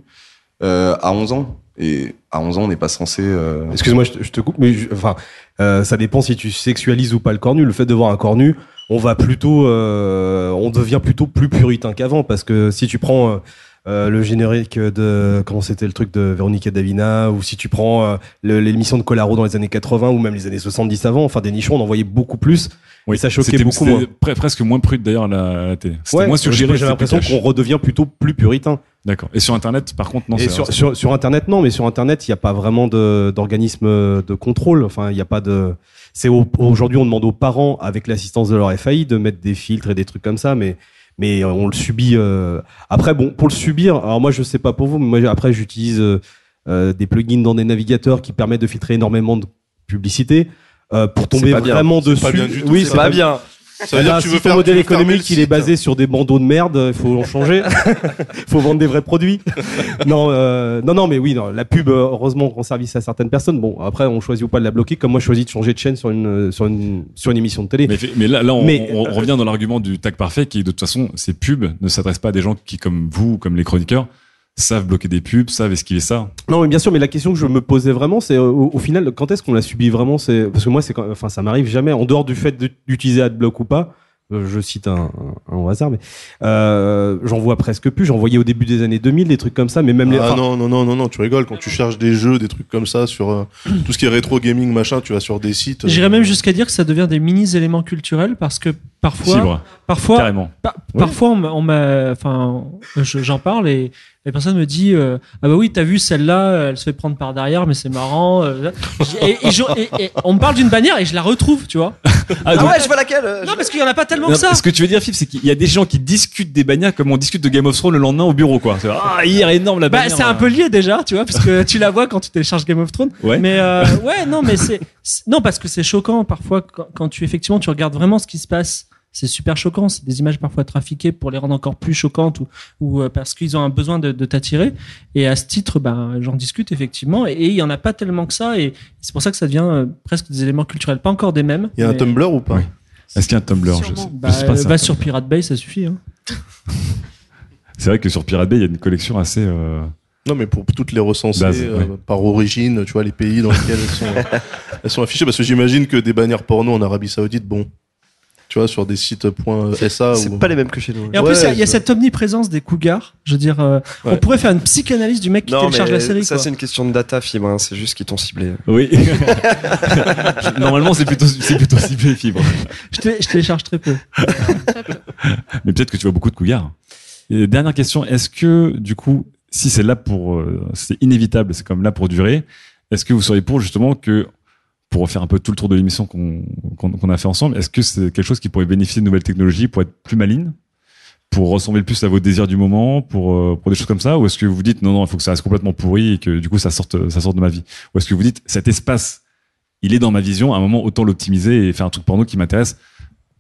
euh, à 11 ans. Et à 11 ans, on n'est pas censé. euh, Excuse-moi, je, te- coupe, mais je- enfin, euh, ça dépend si tu sexualises ou pas le corps nu. Le fait de voir un corps nu, on va plutôt, euh, on devient plutôt plus puritain qu'avant parce que si tu prends euh, le générique de comment c'était le truc de Véronique et Davina ou si tu prends euh, l'émission de Colaro dans les années 80 ou même les années 70 avant, enfin des nichons, on en voyait beaucoup plus. et ça choquait beaucoup moins. pre- presque moins prude d'ailleurs la, la télé. C'était Ouais, moins suggéré. j'ai l'impression qu'on redevient plutôt plus puritain. D'accord. Et sur Internet, par contre, non. Et sur, sur, sur Internet, non, mais sur Internet, il n'y a pas vraiment de- d'organisme de, contrôle. Enfin, il n'y a pas de. C'est au- aujourd'hui, on demande aux parents, avec l'assistance de leur FAI, de mettre des filtres et des trucs comme ça, mais mais on le subit. euh. Après, bon, pour le subir, alors moi, je sais pas pour vous, mais moi, après, j'utilise euh, euh, des plugins dans des navigateurs qui permettent de filtrer énormément de publicité. euh, pour tomber pas vraiment dessus, pas bien du tout, oui, c'est pas bien. Ça veut dire que tu si ton modèle économique il est basé sur des bandeaux de merde, il faut en changer. Il [LAUGHS] faut vendre des vrais produits. Non, euh, non, non, mais oui, non, la pub, euh, heureusement, rend service à certaines personnes. Bon, après, on choisit ou pas de la bloquer, comme moi, je choisis de changer de chaîne sur une, euh, sur une, sur une émission de télé. Mais, mais là, là on, Mais, on- on revient dans l'argument du tag parfait qui, de toute façon, ces pubs ne s'adressent pas à des gens qui, comme vous, comme les chroniqueurs, savent bloquer des pubs, savent esquiver ça. Non, mais bien sûr, mais la question que je me posais vraiment, c'est euh, au, au final, quand est-ce qu'on l'a subi vraiment C'est parce que moi, c'est quand- enfin, ça m'arrive jamais, en dehors du fait d'utiliser AdBlock ou pas. euh, Je cite un, un- un au hasard, mais euh, j'en vois presque plus. J'en voyais au début des années 2000, des trucs comme ça, mais même les. Ah non, non, non, non, non, tu rigoles. Quand tu cherches des jeux, des trucs comme ça sur euh, tout ce qui est rétro gaming, machin, tu vas sur des sites. euh, J'irais même jusqu'à dire que ça devient des mini éléments culturels parce que parfois, Fibre. parfois, Carrément. pa- Oui. parfois on m'a- enfin, je- j'en parle et la personne me dit, euh, ah bah oui, t'as vu celle-là, elle se fait prendre par derrière, mais c'est marrant. euh, et, et je- et- et on me parle d'une bannière et je la retrouve, tu vois. Ah, donc- ouais, je vois laquelle. euh, Non, parce qu'il y en a pas tellement Non, que ça. Ce que tu veux dire, Philippe, c'est qu'il y a des gens qui discutent des bannières comme on discute de Game of Thrones le lendemain au bureau, quoi. Ah, hier, énorme la Bah, bannière. c'est un peu lié déjà, tu vois, parce que tu la vois quand tu télécharges Game of Thrones. Ouais. Mais euh, [LAUGHS] ouais, non, mais c'est c'est- non parce que c'est choquant parfois quand, quand tu effectivement tu regardes vraiment ce qui se passe. C'est super choquant. C'est des images parfois trafiquées pour les rendre encore plus choquantes ou, ou euh, parce qu'ils ont un besoin de, de t'attirer. Et à ce titre, ben j'en discute effectivement. Et il y en a pas tellement que ça. Et c'est pour ça que ça devient euh, presque des éléments culturels, pas encore des mêmes. Il y a un Tumblr ou pas? Est-ce qu'il y a un Tumblr je sais, Bah, je sais pas ça. va sur Pirate Bay, ça suffit. Hein. [LAUGHS] C'est vrai que sur Pirate Bay, il y a une collection assez. euh, Non, mais pour toutes les recenser Base, euh, ouais. par origine, tu vois, les pays dans lesquels elles sont, [LAUGHS] elles sont affichées. Parce que j'imagine que des bannières porno en Arabie Saoudite, bon, tu vois, sur des sites .sa. C'est ou- pas les mêmes que chez nous. Et en Ouais, plus, il y a- y, cette omniprésence des cougars. Je veux dire, euh, on pourrait faire une psychanalyse du mec qui Non, télécharge la série. ça c'est une question de data fibre, hein, c'est juste qu'ils t'ont ciblé. Oui. [LAUGHS] Normalement, c'est plutôt, c'est plutôt ciblé fibre. je, télé- je télécharge très peu. [LAUGHS] Mais peut-être que tu vois beaucoup de cougars. Et dernière question, est-ce que, du coup, si c'est là pour, euh, c'est inévitable, c'est comme là pour durer, est-ce que vous seriez pour justement que, pour refaire un peu tout le tour de l'émission qu'on a fait ensemble, est-ce que c'est quelque chose qui pourrait bénéficier de nouvelles technologies pour être plus maligne? Pour ressembler plus à vos désirs du moment, pour, euh, des choses comme ça, ou est-ce que vous dites non, non, il faut que ça reste complètement pourri et que du coup ça sorte, ça sorte de ma vie? Ou est-ce que vous dites cet espace, il est dans ma vision, à un moment autant l'optimiser et faire un truc porno qui m'intéresse?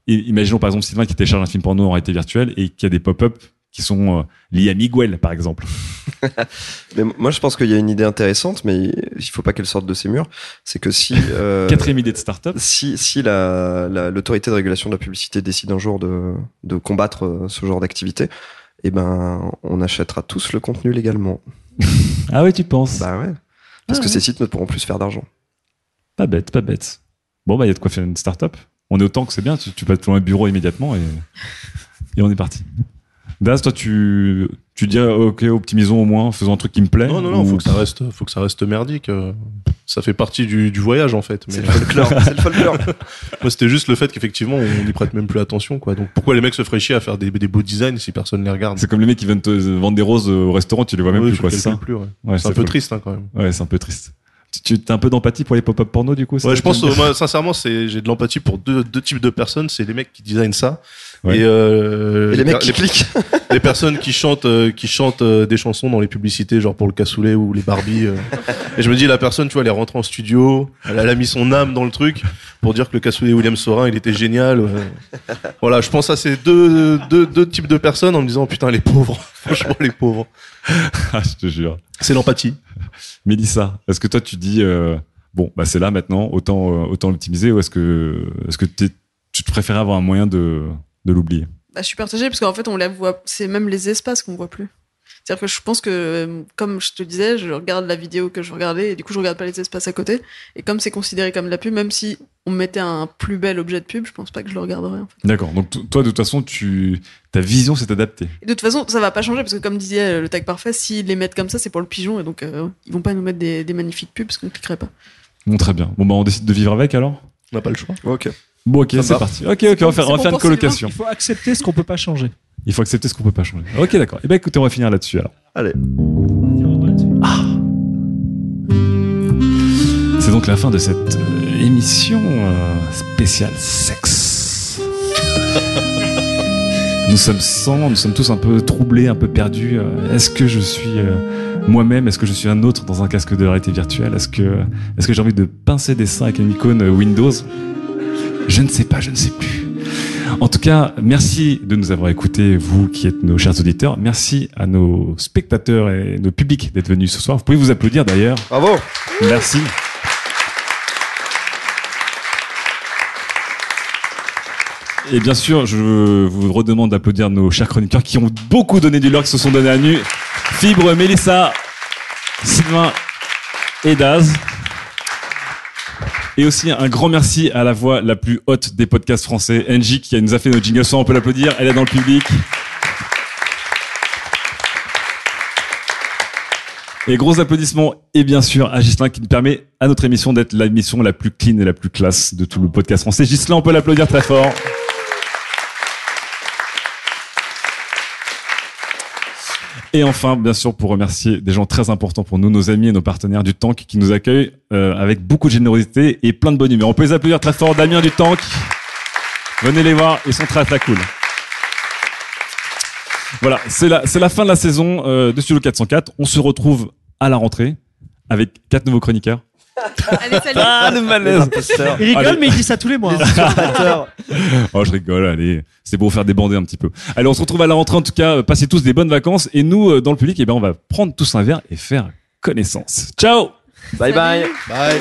Imaginons par exemple Sylvain qui télécharge un film porno en réalité virtuelle et qui a des pop-up qui sont euh, liés à Miguel par exemple. [LAUGHS] Mais moi, je pense qu'il y a une idée intéressante, mais il faut pas qu'elle sorte de ses murs. C'est que si [LAUGHS] euh, Quatrième idée de start-up. si si la la- l'autorité de régulation de la publicité décide un jour de de combattre euh, ce genre d'activité, eh ben, on achètera tous le contenu légalement. [LAUGHS] Ah ouais, tu penses? Bah ouais. Parce Ah que ouais. ces sites ne pourront plus faire d'argent. Pas bête, pas bête. Bon bah il y a de quoi faire une start-up. On est autant que c'est bien, tu, tu peux être dans un bureau immédiatement et, et on est parti. Daz, toi tu, tu dis ok optimisons au moins, faisons un truc qui me plaît. Non, non, non, ou- faut que ça reste, faut que ça reste merdique. euh, Ça fait partie du, du voyage en fait. C'est le folklore, [LAUGHS] c'est le folklore. Moi, c'était juste le fait qu'effectivement, on n'y prête même plus attention, quoi. Donc, pourquoi les mecs se feraient chier à faire des, des beaux designs si personne les regarde? C'est comme les mecs qui viennent te vendre des roses au restaurant, tu les vois même plus quoi, c'est ça? calcules plus, ouais. C'est un peu triste, hein, quand même. Ouais, c'est un peu triste. Tu, as un peu d'empathie pour les pop-up porno du coup c'est Ouais, je pense, euh, moi, sincèrement, c'est, j'ai de l'empathie pour deux, deux types de personnes. C'est les mecs qui designent ça. Ouais. Et, euh, Et les mecs qui cliquent. [LAUGHS] les personnes qui chantent, euh, qui chantent euh, des chansons dans les publicités, genre pour le cassoulet ou les Barbie. euh. Et je me dis, la personne, tu vois, elle est rentrée en studio, elle, elle a mis son âme dans le truc pour dire que le cassoulet William Sorin, il était génial. euh. Voilà, je pense à ces deux, deux, deux types de personnes en me disant, putain, les pauvres. [LAUGHS] Franchement, les pauvres. Ah, je te jure. C'est l'empathie. Mélissa, est-ce que toi tu dis euh, bon bah c'est là maintenant, autant euh, autant l'optimiser ou est-ce que est-ce que tu te préférais avoir un moyen de de l'oublier Bah, je suis partagée parce qu'en fait, on la voit. C'est même les espaces qu'on voit plus. C'est-à-dire que je pense que, euh, comme je te disais, je regarde la vidéo que je regardais et du coup, je regarde pas les espaces à côté. Et comme c'est considéré comme de la pub, même si on mettait un plus bel objet de pub, je pense pas que je le regarderais. En fait. D'accord. Donc toi de toute façon tu ta vision s'est adaptée. Et de toute façon, ça va pas changer parce que, comme disait euh, le tag parfait, s'ils les mettent comme ça, c'est pour le pigeon et donc euh, ils vont pas nous mettre des, des magnifiques pubs parce qu'on cliquerait pas. Bon très bien. Bon bah on décide de vivre avec alors? On n'a pas le choix. Ok. Bon ok c'est parti. Ok ok on va faire on va faire une colocation. Il faut accepter ce qu'on peut pas changer. Il faut accepter ce qu'on peut pas changer. Ok d'accord. Et ben écoutez on va finir là-dessus alors. Allez. C'est donc la fin de cette euh, émission euh, spéciale sexe. [LAUGHS] nous sommes sans, nous sommes tous un peu troublés, un peu perdus. Euh, Est-ce que je suis euh, moi-même? Est-ce que je suis un autre dans un casque de réalité virtuelle? Est-ce que, est-ce que j'ai envie de pincer des seins avec une icône Windows? Je ne sais pas, je ne sais plus. En tout cas, merci de nous avoir écoutés, vous qui êtes nos chers auditeurs. Merci à nos spectateurs et nos publics d'être venus ce soir. Vous pouvez vous applaudir d'ailleurs. Bravo. Merci. Et bien sûr, je vous redemande d'applaudir nos chers chroniqueurs qui ont beaucoup donné du leur, qui se sont donnés à nu. Fibre, Mélissa, Sylvain et Daz. Et aussi un grand merci à la voix la plus haute des podcasts français, Angie, qui nous a fait nos jingles. On peut l'applaudir, elle est dans le public. Et gros applaudissements, et bien sûr à Gislain qui nous permet à notre émission d'être l'émission la plus clean et la plus classe de tout le podcast français. Gislain, on peut l'applaudir très fort. Et enfin, bien sûr, pour remercier des gens très importants pour nous, nos amis et nos partenaires du Tank qui nous accueillent euh, avec beaucoup de générosité et plein de bonne humeur. On peut les applaudir très fort. Damien du Tank, venez les voir, ils sont très très cool. Voilà, c'est la, la fin de la saison euh, de Studio 404. On se retrouve à la rentrée avec quatre nouveaux chroniqueurs. Allez, salut. Ah, le malaise. Il rigole, Allez. mais il dit ça tous les mois. oh, je rigole, allez. C'est pour faire débander un petit peu. Allez, on se retrouve à la rentrée. En tout cas, euh, passez tous des bonnes vacances. Et nous, euh, dans le public, eh ben, on va prendre tous un verre et faire connaissance. Ciao! Bye bye. Bye.